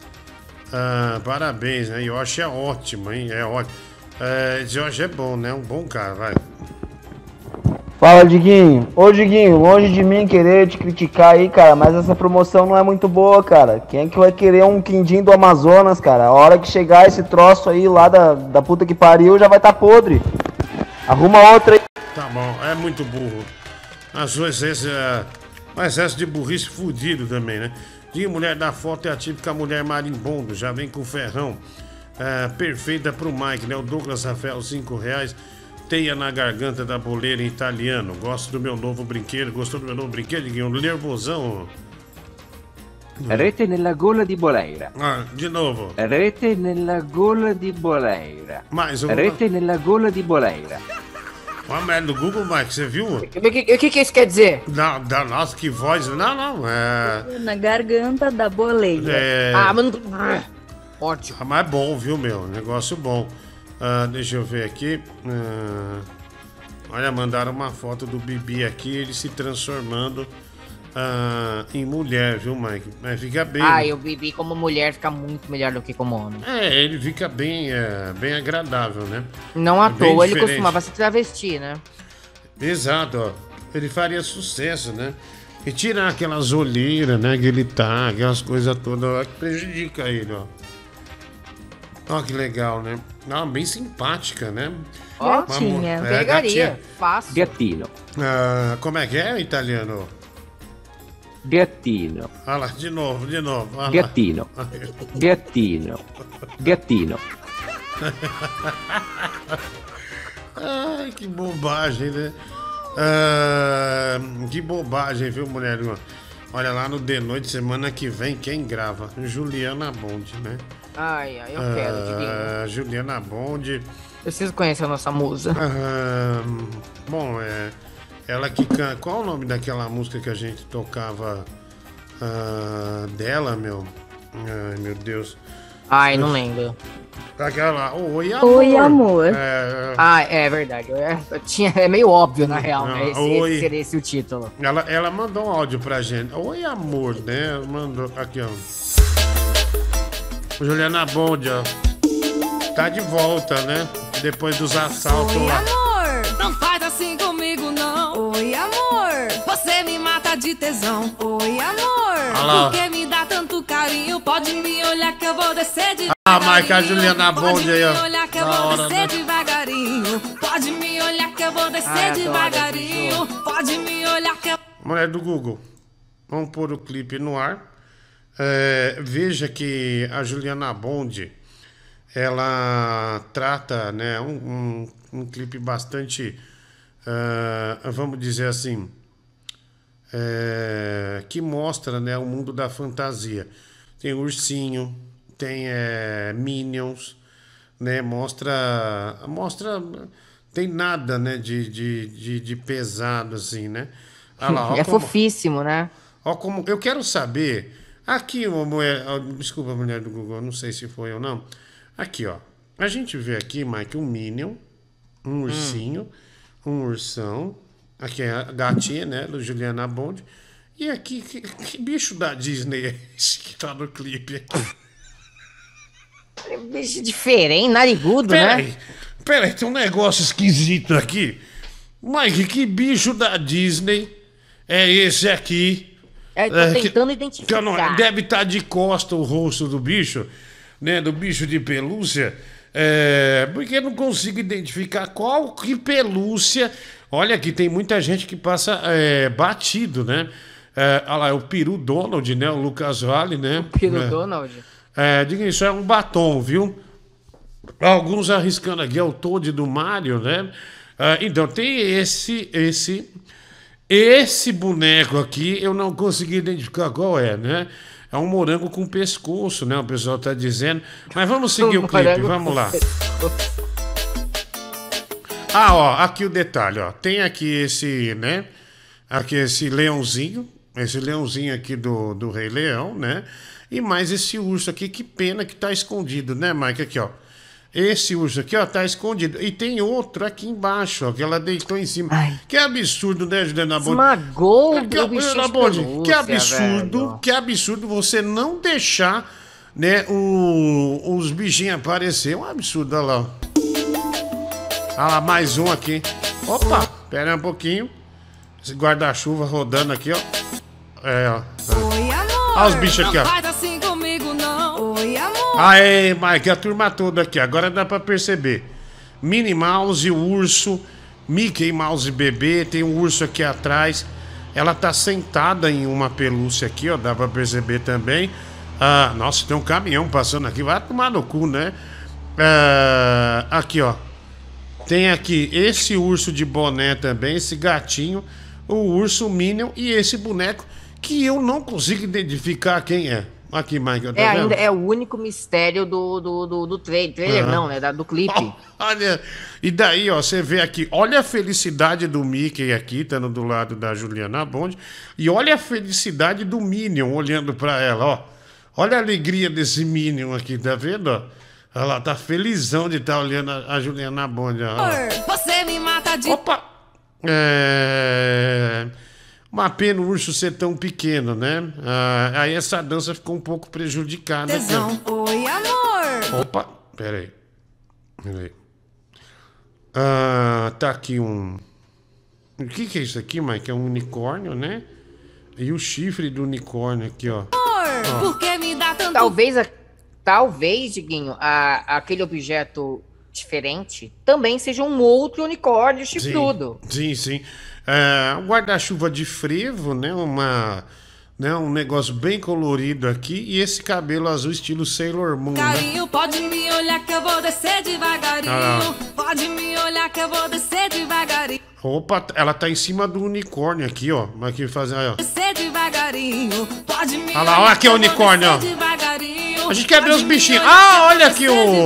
[SPEAKER 1] Ah, parabéns, né? Yoshi é ótimo, hein? É ótimo. É, Yoshi é bom, né? Um bom cara, vai.
[SPEAKER 36] Fala, Diguinho. Ô, Diguinho, longe de mim querer te criticar aí, cara, mas essa promoção não é muito boa, cara. Quem é que vai querer um quindim do Amazonas, cara? A hora que chegar esse troço aí lá da, da puta que pariu já vai tá podre. Arruma outra aí.
[SPEAKER 1] Tá bom, é muito burro. A sua essência é um excesso de burrice fudido também, né? De mulher da foto é a típica mulher marimbondo, já vem com ferrão. É, perfeita pro Mike, né? O Douglas Rafael, 5 reais. Teia na garganta da boleira em italiano. Gosto do meu novo brinquedo. Gostou do meu novo brinquedo? Um nervosão.
[SPEAKER 49] Rete nella gola di Boleira.
[SPEAKER 1] Ah, de novo.
[SPEAKER 49] Rete nella gola di Boleira.
[SPEAKER 1] Mais um.
[SPEAKER 49] Rete nella gola di Boleira.
[SPEAKER 1] Uma merda do Google, Mike, você viu?
[SPEAKER 13] O que, que, que isso quer dizer?
[SPEAKER 1] Não, da, nossa, que voz. Não, não, é.
[SPEAKER 6] Na garganta da boleira.
[SPEAKER 1] É...
[SPEAKER 13] Ah, mas não. Ótimo.
[SPEAKER 1] Ah, mas é bom, viu, meu? Negócio bom. Ah, deixa eu ver aqui. Ah, olha, mandaram uma foto do Bibi aqui, ele se transformando ah, em mulher, viu, Mike? Mas fica bem.
[SPEAKER 13] Ah, eu bebi como mulher fica muito melhor do que como homem.
[SPEAKER 1] É, ele fica bem, é, bem agradável, né?
[SPEAKER 13] Não à
[SPEAKER 1] É
[SPEAKER 13] toa, ele costumava se travestir, né?
[SPEAKER 1] Exato, ó. Ele faria sucesso, né? E tirar aquelas olheiras, né? Que ele tá, aquelas coisas todas ó, que prejudica ele, ó. Ó, que legal, né? Ah, bem simpática, né?
[SPEAKER 13] Ó,
[SPEAKER 1] Uma é,
[SPEAKER 13] Pegaria.
[SPEAKER 1] gatinha.
[SPEAKER 13] Fácil.
[SPEAKER 49] Gattino.
[SPEAKER 1] Ah, como é que é, italiano?
[SPEAKER 49] Gattino.
[SPEAKER 1] Olha lá, de novo, de novo. lá.
[SPEAKER 49] Gattino. Gattino. Gattino.
[SPEAKER 1] Ai, que bobagem, né? Ah, que bobagem, viu, mulher? Olha lá no The Noite, semana que vem, quem grava? Juliana Bond, né?
[SPEAKER 13] Ai, ai, eu quero, Diguinho.
[SPEAKER 1] Ah, Juliana Bond.
[SPEAKER 13] Preciso conhecer a nossa musa.
[SPEAKER 1] Ah, bom, é. Ela que canta. Qual o nome daquela música que a gente tocava ah, dela, meu? Ai, meu Deus.
[SPEAKER 13] Ai, não lembro.
[SPEAKER 1] Aquela lá, Oi Amor.
[SPEAKER 6] Oi, amor.
[SPEAKER 1] É,
[SPEAKER 13] Ah, é verdade. Eu, tinha, é meio óbvio, na real,
[SPEAKER 1] Não,
[SPEAKER 13] né? Esse,
[SPEAKER 1] oi.
[SPEAKER 13] esse seria esse o título.
[SPEAKER 1] Ela, ela mandou um áudio pra gente. Oi, amor, né? Mandou. Aqui, ó. Juliana Bond, ó. Tá de volta, né? Depois dos assaltos
[SPEAKER 50] Oi,
[SPEAKER 1] lá.
[SPEAKER 50] amor, não faz assim comigo, não. Oi, amor, você me mata de tesão. Oi, amor,
[SPEAKER 1] ó.
[SPEAKER 50] porque me dá tanto carinho. Pode me olhar que eu vou descer de
[SPEAKER 1] Ah, mas que a Juliana Bond aí, ó.
[SPEAKER 50] olhar que eu
[SPEAKER 1] Da
[SPEAKER 50] vou
[SPEAKER 1] hora,
[SPEAKER 50] descer
[SPEAKER 1] né?
[SPEAKER 50] devagarinho. Pode me olhar que eu vou descer
[SPEAKER 1] Ai, adoro
[SPEAKER 50] devagarinho. Pode me olhar que eu.
[SPEAKER 1] Mulher do Google, vamos pôr o clipe no ar. É, veja que a Juliana Bond, ela trata, né, um, um, um clipe bastante, ah, vamos dizer assim, é, que mostra, né, o mundo da fantasia. Tem ursinho, tem é, Minions, né, mostra, mostra, tem nada, né, de, de, de, de pesado, assim, né. Lá,
[SPEAKER 13] é
[SPEAKER 1] como-
[SPEAKER 13] fofíssimo, né?
[SPEAKER 1] Ó, como eu quero saber. Aqui, uma mulher. ó, Desculpa, mulher do Google, não sei se foi ou não. Aqui, ó. A gente vê aqui, Mike, um Minion, um ursinho, um ursão. Aqui é a gatinha, né? Do Juliana Bond. E aqui, que, que bicho da Disney é esse que tá no clipe aqui?
[SPEAKER 13] Bicho diferente, narigudo,
[SPEAKER 1] Peraí,
[SPEAKER 13] né?
[SPEAKER 1] peraí, tem um negócio esquisito aqui. Mike, que bicho da Disney é esse aqui?
[SPEAKER 13] É, tô
[SPEAKER 1] É, que-
[SPEAKER 13] tentando
[SPEAKER 1] que
[SPEAKER 13] identificar.
[SPEAKER 1] não- deve estar de costa o rosto do bicho, né? Do bicho de pelúcia. É, porque eu não consigo identificar qual que pelúcia. Olha aqui, tem muita gente que passa é, batido, né? É, olha lá, é o peru Donald, né? O Lucas Vale, né? O
[SPEAKER 13] Peru
[SPEAKER 1] é.
[SPEAKER 13] Donald.
[SPEAKER 1] É, diga isso, é um batom, viu? Alguns arriscando aqui, é o Toad do Mario, né? Ah, então, tem esse, esse, esse boneco aqui, eu não consegui identificar qual é, né? É um morango com pescoço, né? O pessoal tá dizendo. Mas vamos seguir o clipe, vamos lá. Ah, ó, aqui o detalhe, ó. Tem aqui esse, né? Aqui esse leãozinho, esse leãozinho aqui do, do Rei Leão, né? E mais esse urso aqui, que pena que tá escondido, né, Mike? Aqui, ó. Esse urso aqui, ó, tá escondido. E tem outro aqui embaixo, ó, que ela deitou em cima. Que absurdo, né, Juliana Bond?
[SPEAKER 13] Esmagou
[SPEAKER 1] que,
[SPEAKER 13] o bichinho
[SPEAKER 1] Juliana
[SPEAKER 13] de
[SPEAKER 1] Bond,
[SPEAKER 13] pelúcia,
[SPEAKER 1] que absurdo,
[SPEAKER 13] velho.
[SPEAKER 1] que absurdo você não deixar, né, o- os bichinhos aparecer. É um absurdo, olha lá. ó. Ah lá, mais um aqui. Opa, pera aí um pouquinho. Esse guarda-chuva rodando aqui, ó. É, ó.
[SPEAKER 50] Oi, amor.
[SPEAKER 1] Olha os bichos aqui, ó.
[SPEAKER 50] Não faz assim comigo, não. Oi, amor.
[SPEAKER 1] Aê, Mike, a turma toda aqui. Agora dá pra perceber. Minnie Mouse, o urso, Mickey Mouse bebê, tem um urso aqui atrás. Ela tá sentada em uma pelúcia aqui, ó, dá pra perceber também. Ah, nossa, tem um caminhão passando aqui, vai tomar no cu, né? Ah, aqui, ó. Tem aqui esse urso de boné também, esse gatinho, o urso Minion e esse boneco que eu não consigo identificar quem é. Aqui, Mike, tá
[SPEAKER 13] É, ainda é o único mistério do, do, do, do tra- trailer,
[SPEAKER 1] Aham.
[SPEAKER 13] não, né? da- do clipe.
[SPEAKER 1] Olha, e daí, ó, você vê aqui, olha a felicidade do Mickey aqui, estando do lado da Juliana Bond, e olha a felicidade do Minion olhando pra ela, ó. Olha a alegria desse Minion aqui, tá vendo? ó? Olha lá, tá felizão de estar olhando a, a Juliana Bond, ó.
[SPEAKER 50] Você me mata de.
[SPEAKER 1] Opa! É... Uma pena o urso ser tão pequeno, né? Ah, aí essa dança ficou um pouco prejudicada. ó.
[SPEAKER 50] Tesão. Oi, amor.
[SPEAKER 1] Opa, peraí. Peraí. Ah, tá aqui um. O que, que é isso aqui, Mike? É um unicórnio, né? E o chifre do unicórnio aqui, ó.
[SPEAKER 50] Amor, por que me dá tanto.
[SPEAKER 13] Talvez, a- talvez, Diguinho, a- aquele objeto diferente também seja um outro unicórnio chifrudo.
[SPEAKER 1] Sim, sim. É, um guarda-chuva de frevo, né? Uma, né? Um negócio bem colorido aqui. E esse cabelo azul estilo Sailor Moon, né?
[SPEAKER 50] Carinho, pode me olhar que eu vou descer devagarinho.
[SPEAKER 1] Ah.
[SPEAKER 50] Pode me olhar que eu vou descer devagarinho.
[SPEAKER 1] Opa, ela tá em cima do unicórnio aqui, ó. Aqui aí, ó.
[SPEAKER 50] Descer devagarinho. Pode me
[SPEAKER 1] Olha lá, olha aqui o unicórnio, ó. A gente quer ver os bichinhos. Ah, olha aqui o-.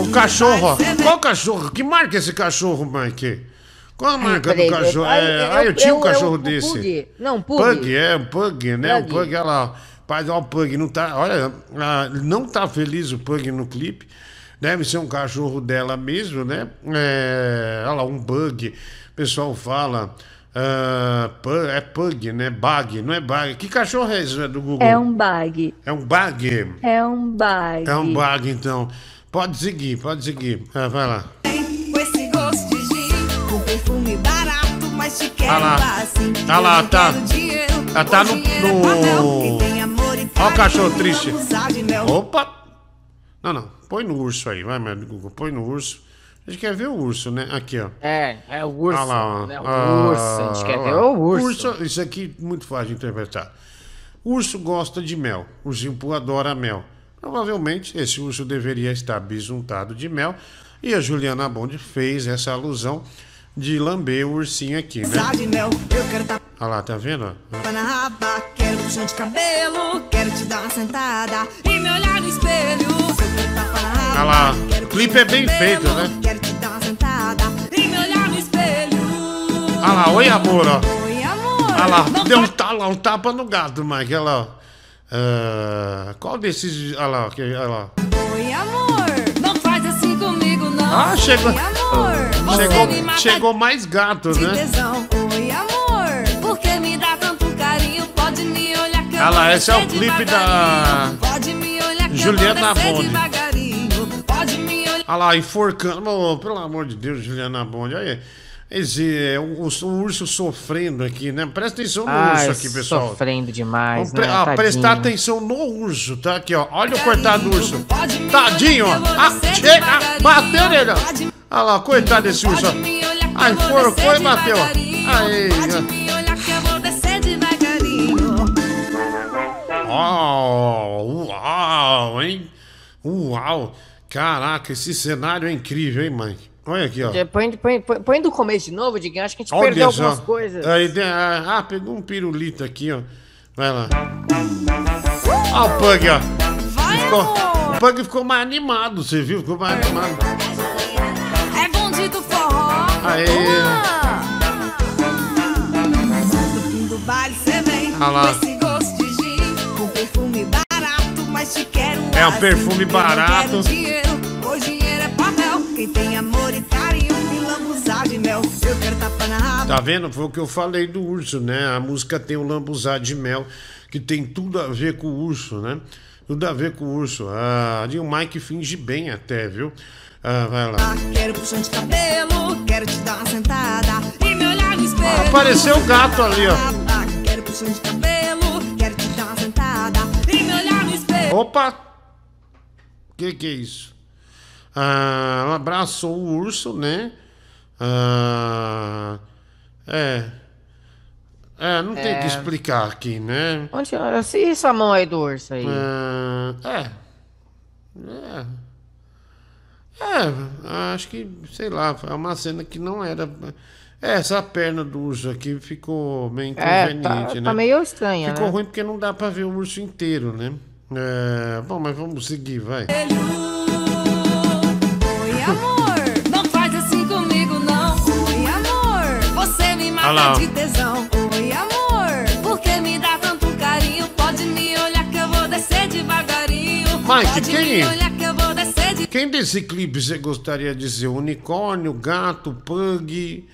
[SPEAKER 1] O cachorro, ó. Qual cachorro? Que marca esse cachorro, Mike? Qual a marca do cachorro?
[SPEAKER 13] é-
[SPEAKER 1] É,
[SPEAKER 13] é-
[SPEAKER 1] ah, eu tinha um
[SPEAKER 13] é o-
[SPEAKER 1] cachorro
[SPEAKER 13] é o
[SPEAKER 1] desse.
[SPEAKER 13] Pug. Não, Pug.
[SPEAKER 1] Pug, é, um Pug, né? Um
[SPEAKER 13] Pug.
[SPEAKER 1] Pug, olha lá. Pai, ó, o Pug não tá. Olha, ah, não tá feliz o Pug no clipe. Deve ser um cachorro dela mesmo, né? É, olha lá, um bug. O pessoal fala. ah, pu- é Pug, né? Bug, não é bug. Que cachorro é esse é do Google?
[SPEAKER 6] É um bag.
[SPEAKER 1] É um bug.
[SPEAKER 6] É um bag.
[SPEAKER 1] É um bug, então. Pode seguir, pode seguir. Ah, vai lá.
[SPEAKER 50] Com perfume barato, mas te quero
[SPEAKER 1] Ah lá.
[SPEAKER 50] assim.
[SPEAKER 1] Ah lá, tá. Ah, tá
[SPEAKER 50] o
[SPEAKER 1] no-
[SPEAKER 50] é
[SPEAKER 1] no-
[SPEAKER 50] e
[SPEAKER 1] Ó o cachorro triste. Opa! Não, não. Põe no urso aí, vai, meu Google. Põe no urso. A gente quer ver o urso, né? Aqui, ó.
[SPEAKER 13] É, é o urso.
[SPEAKER 1] Ah lá, ó.
[SPEAKER 13] né? O
[SPEAKER 1] Ah,
[SPEAKER 13] urso. A gente quer ver
[SPEAKER 1] lá.
[SPEAKER 13] o urso.
[SPEAKER 1] Isso aqui é muito fácil de interpretar. Urso gosta de mel. Ursinho Poo adora mel. Provavelmente esse urso deveria estar bisuntado de mel. E a Juliana Bond fez essa alusão de lamber o ursinho aqui, né?
[SPEAKER 50] Mel, eu quero tapar
[SPEAKER 1] Olha lá, tá vendo?
[SPEAKER 50] na raba, quero puxão de cabelo, quero te dar uma sentada e me olhar no espelho. Na raba,
[SPEAKER 1] Olha lá. O clipe é bem feito, né?
[SPEAKER 50] Quero te dar uma sentada e me olhar no espelho.
[SPEAKER 1] Olha lá, oi amor, ó.
[SPEAKER 50] Oi, amor.
[SPEAKER 1] Olha lá, deu um, lá, um tapa no gato, Mike. Olha lá. Ah, qual desses. Olha lá, olha lá.
[SPEAKER 50] Oi, amor. Comigo, não.
[SPEAKER 1] Ah, chegou.
[SPEAKER 50] Amor.
[SPEAKER 1] Chegou, chegou mais gato, né?
[SPEAKER 50] tesão. Oi, amor. Porque me dá tanto carinho. Pode me olhar que
[SPEAKER 1] lá, esse é o clipe da
[SPEAKER 50] Pode me olhar que
[SPEAKER 1] Juliana
[SPEAKER 50] eu vou descer
[SPEAKER 1] Bond.
[SPEAKER 50] devagarinho. Pode me olhar.
[SPEAKER 1] Olha lá, enforcando. Ô, pelo amor de Deus, Juliana Bond. Olha aí. Esse, é, o, o urso sofrendo aqui, né? Presta atenção no
[SPEAKER 13] Ai,
[SPEAKER 1] urso aqui, pessoal.
[SPEAKER 13] sofrendo demais,
[SPEAKER 1] pre-
[SPEAKER 13] né?
[SPEAKER 1] ah, prestar atenção no urso, tá? Aqui, ó. Olha o coitado do urso. Tadinho, ó. Ah, chega, bateu nele, ó. Olha lá, coitado desse urso, ó. Ai, forcou e bateu, ó. Aí, ó. Uau, uau, hein? Uau. Caraca, esse cenário é incrível, hein, mãe? Olha aqui, ó.
[SPEAKER 13] Põe, põe, põe, põe do começo de novo, Diguinho. Acho que a gente
[SPEAKER 1] Olha
[SPEAKER 13] perdeu
[SPEAKER 1] só.
[SPEAKER 13] algumas coisas.
[SPEAKER 1] Aí, tem- ah, pegou um pirulito aqui, ó. Vai lá. Ó o Pug, ó. Ficou- o Pug ficou mais animado, você viu? Ficou mais animado.
[SPEAKER 50] É bonde do forró.
[SPEAKER 1] Aê.
[SPEAKER 50] No fim do baile vem
[SPEAKER 1] Ah lá.
[SPEAKER 50] com esse gosto de gin, com perfume barato, mas te quero
[SPEAKER 1] É um perfume
[SPEAKER 50] Eu não
[SPEAKER 1] barato.
[SPEAKER 50] quero dinheiro, Quem tem amor e carinho lambuzar de mel. Eu quero tapar na raba.
[SPEAKER 1] Tá vendo? Foi o que eu falei do urso, né? A música tem o lambuzar de mel, que tem tudo a ver com o urso, né? Tudo a ver com o urso. Ah, o Mike finge bem até, viu? Ah, vai lá.
[SPEAKER 50] Quero puxão de cabelo, quero te dar uma sentada e me olhar no espelho.
[SPEAKER 1] Apareceu o gato ali, ó.
[SPEAKER 50] Quero puxão de cabelo, quero te dar uma sentada e me olhar no espelho.
[SPEAKER 1] Opa! Que que é isso? Ah, ela abraçou o urso, né? Ah, é. É, não tem
[SPEAKER 13] É.
[SPEAKER 1] que explicar aqui, né?
[SPEAKER 13] Onde, se essa mão aí do urso aí.
[SPEAKER 1] Ah, é. É. É, acho que, sei lá, é uma cena que não era. É, essa perna do urso aqui ficou meio
[SPEAKER 13] É,
[SPEAKER 1] inconveniente,
[SPEAKER 13] tá-
[SPEAKER 1] né?
[SPEAKER 13] tá meio estranha,
[SPEAKER 1] Ficou
[SPEAKER 13] né?
[SPEAKER 1] ruim porque não dá pra ver o urso inteiro, né? É, bom, mas vamos seguir, vai.
[SPEAKER 50] Oi, amor, não faz assim comigo, não. Oi, amor, você me mata de tesão. Oi, amor, porque me dá tanto carinho. Pode me olhar que eu vou descer devagarinho.
[SPEAKER 1] Mike,
[SPEAKER 50] Pode
[SPEAKER 1] quem-
[SPEAKER 50] me olhar que eu vou descer de...
[SPEAKER 1] Quem desse clipe você gostaria de ser? Unicórnio, gato, pug,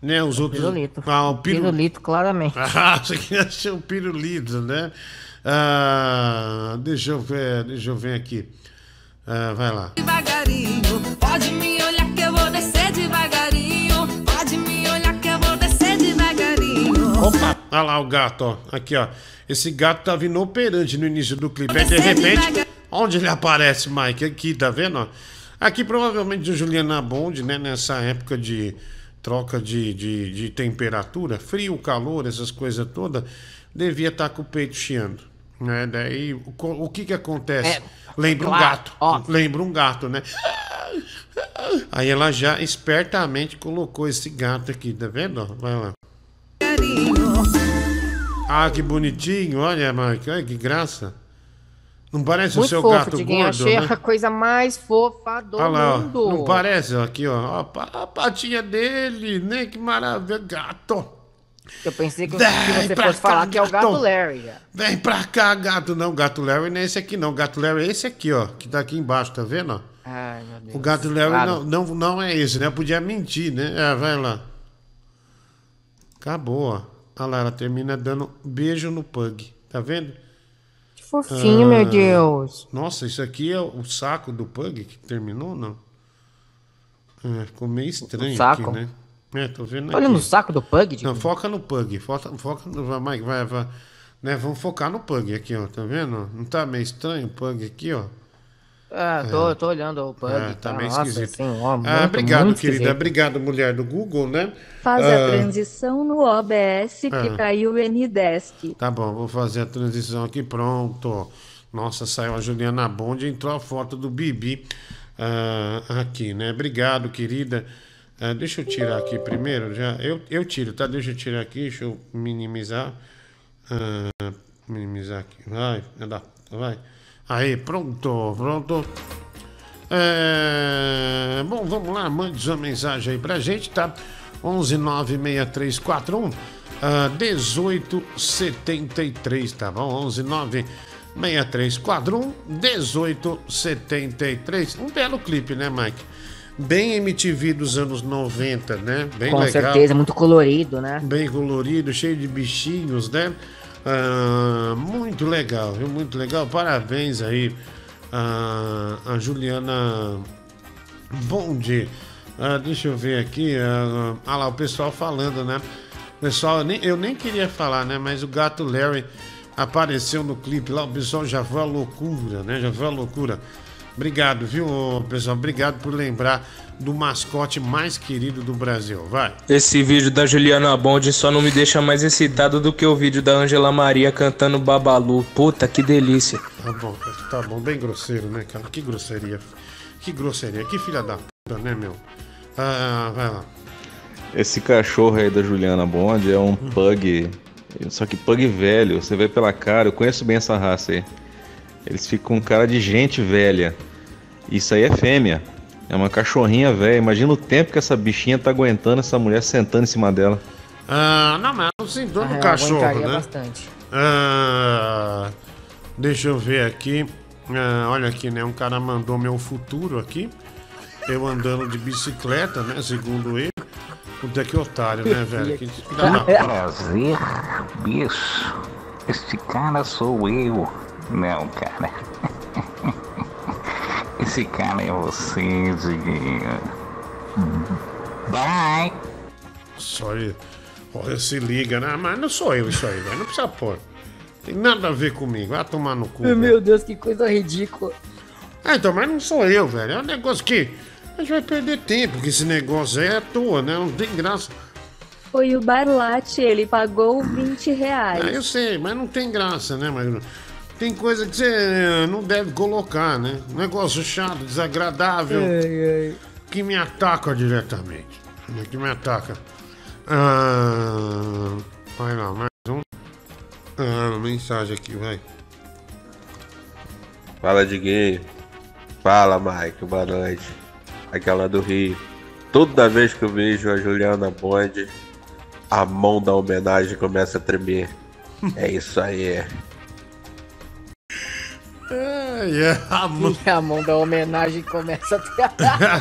[SPEAKER 1] né? Os outros.
[SPEAKER 13] Pirulito.
[SPEAKER 1] Ah, o piru...
[SPEAKER 13] Pirulito, claramente.
[SPEAKER 1] Ah, você queria ser o pirulito, né? Ah, deixa eu ver, deixa eu ver aqui. Ah, vai lá.
[SPEAKER 50] devagarinho. Pode me olhar que eu vou descer devagarinho. Pode me olhar que eu vou descer devagarinho.
[SPEAKER 1] Opa! Olha lá o gato, ó. Aqui, ó. Esse gato tava inoperante no início do clipe. Aí, de repente, onde ele aparece, Mike? Aqui, tá vendo? ó? Aqui, provavelmente, o Juliana Bond, né? Nessa época de troca de, de, de temperatura, frio, calor, essas coisas todas, devia estar com o peito chiando. Né? Daí, o, co- o que que acontece?
[SPEAKER 13] É,
[SPEAKER 1] Lembra um
[SPEAKER 13] claro,
[SPEAKER 1] gato.
[SPEAKER 13] ó.
[SPEAKER 1] Lembra um gato, né? Aí ela já espertamente colocou esse gato aqui, tá vendo? ó? Vai lá. Ah, que bonitinho. Olha, Mike. Olha que graça. Não parece o
[SPEAKER 13] Muito
[SPEAKER 1] seu
[SPEAKER 13] fofo,
[SPEAKER 1] gato
[SPEAKER 13] Diguinho.
[SPEAKER 1] gordo,
[SPEAKER 13] Achei
[SPEAKER 1] né?
[SPEAKER 13] a coisa mais fofa do
[SPEAKER 1] Olha lá, ó.
[SPEAKER 13] mundo.
[SPEAKER 1] não parece? ó, Aqui, ó. Ó, A patinha dele, né? Que maravilha. Gato.
[SPEAKER 13] Eu pensei que,
[SPEAKER 1] Vem
[SPEAKER 13] você fosse
[SPEAKER 1] cá,
[SPEAKER 13] falar que é o gato
[SPEAKER 1] gato.
[SPEAKER 13] Larry já.
[SPEAKER 1] Vem pra cá, gato. Não, gato Larry não é esse aqui, não. Gato Larry é esse aqui, ó. Que tá aqui embaixo, tá vendo?
[SPEAKER 13] Ai, meu Deus.
[SPEAKER 1] O gato Larry
[SPEAKER 13] Claro.
[SPEAKER 1] não, não, não é esse, né? Podia mentir, né? É, vai lá. Acabou, ó. Olha lá, ela termina dando beijo no pug. Tá vendo?
[SPEAKER 13] Que fofinho, meu Deus.
[SPEAKER 1] Nossa, isso aqui é o saco do pug que terminou, não? É, ficou meio estranho
[SPEAKER 13] saco?
[SPEAKER 1] aqui, né? É, tô vendo
[SPEAKER 13] Olha
[SPEAKER 1] aqui.
[SPEAKER 13] no saco do Pug,
[SPEAKER 1] Não, foca no pug. Foca, foca no. Vai, Mike, vai, vai. Né, vamos focar no pug aqui, ó. Tá vendo? Não tá meio estranho o pug aqui, ó?
[SPEAKER 13] Ah, tô, tô olhando o pug.
[SPEAKER 1] É, tá meio
[SPEAKER 13] Nossa,
[SPEAKER 1] esquisito.
[SPEAKER 13] assim, ó,
[SPEAKER 1] Ah,
[SPEAKER 13] muito,
[SPEAKER 1] obrigado,
[SPEAKER 13] muito
[SPEAKER 1] querida.
[SPEAKER 13] esquisito.
[SPEAKER 1] Obrigado, mulher do Google, né?
[SPEAKER 6] Faz
[SPEAKER 1] Ah,
[SPEAKER 6] a transição no OBS que
[SPEAKER 1] Ah.
[SPEAKER 6] caiu o Ndesk.
[SPEAKER 1] Tá bom, vou fazer a transição aqui, pronto. Nossa, saiu a Juliana Bond, entrou a foto do Bibi ah, aqui, né? Obrigado, querida. Ah, deixa eu tirar aqui primeiro, já. Eu, eu tiro, tá? Deixa eu tirar aqui, deixa eu minimizar. Ah, minimizar aqui, vai, vai. Aí, pronto, pronto. É, bom, vamos lá, mande sua mensagem aí pra gente, tá? 1196341 ah, 1873, tá bom? 1196341 1873. Um belo clipe, né, Mike? Bem MTV dos anos 90, né? Bem
[SPEAKER 13] Com
[SPEAKER 1] legal.
[SPEAKER 13] certeza, muito colorido, né?
[SPEAKER 1] Bem colorido, cheio de bichinhos, né? Ah, muito legal, viu? Muito legal. Parabéns aí a, a Juliana Bond. Ah, deixa eu ver aqui. ah, ah lá, o pessoal falando, né? Pessoal, eu nem, eu nem queria falar, né? Mas o gato Larry apareceu no clipe lá. O pessoal já foi a loucura, né? Já foi a loucura. Obrigado, viu, pessoal? Obrigado por lembrar do mascote mais querido do Brasil. Vai.
[SPEAKER 30] Esse vídeo da Juliana Bond só não me deixa mais excitado do que o vídeo da Angela Maria cantando Babalu. Puta, que delícia.
[SPEAKER 1] Tá bom, tá bom, bem grosseiro, né, cara? Que grosseria. Que grosseria, que filha da puta, né, meu? Ah, vai lá.
[SPEAKER 51] Esse cachorro aí da Juliana Bond é um pug, só que pug velho. Você vê pela cara, eu conheço bem essa raça aí. Eles ficam com cara de gente velha. Isso aí é fêmea. É uma cachorrinha velha. Imagina o tempo que essa bichinha tá aguentando essa mulher sentando em cima dela.
[SPEAKER 1] Ah, não, mas não sentou
[SPEAKER 13] Ah,
[SPEAKER 1] no
[SPEAKER 13] eu
[SPEAKER 1] cachorro, né?
[SPEAKER 13] bastante.
[SPEAKER 1] Ah, deixa eu ver aqui. Ah, olha aqui, né? Um cara mandou meu futuro aqui. Eu andando de bicicleta, né? Segundo ele. Puta que otário, né, velho? Que.
[SPEAKER 52] Prazer, bicho. Este cara sou eu. Não, cara. Esse cara é você, Diguinho. Bye.
[SPEAKER 1] Só ele. Olha, se liga, né? Mas não sou eu isso aí, velho. Não precisa pôr. Tem nada a ver comigo. Vai tomar no cu. velho.
[SPEAKER 13] Meu Deus, que coisa ridícula.
[SPEAKER 1] Ah, então, mas não sou eu, velho. É um negócio que a gente vai perder tempo, porque esse negócio aí é à toa, né? Não tem graça.
[SPEAKER 6] Foi o Barlate, ele pagou 20 reais.
[SPEAKER 1] Ah, eu sei, mas não tem graça, né, Magno? Tem coisa que você não deve colocar, né? Um negócio chato, desagradável, que me ataca diretamente. né, Que me ataca. Ah, vai lá, mais um. Ah, mensagem aqui, vai.
[SPEAKER 47] Fala, Diguinho. Fala, Mike. Boa noite. Aquela do Rio. Toda vez que eu vejo a Juliana Bond, a mão da homenagem começa a tremer. É isso aí.
[SPEAKER 1] É, é, a mão.
[SPEAKER 13] E a mão da homenagem começa a ter.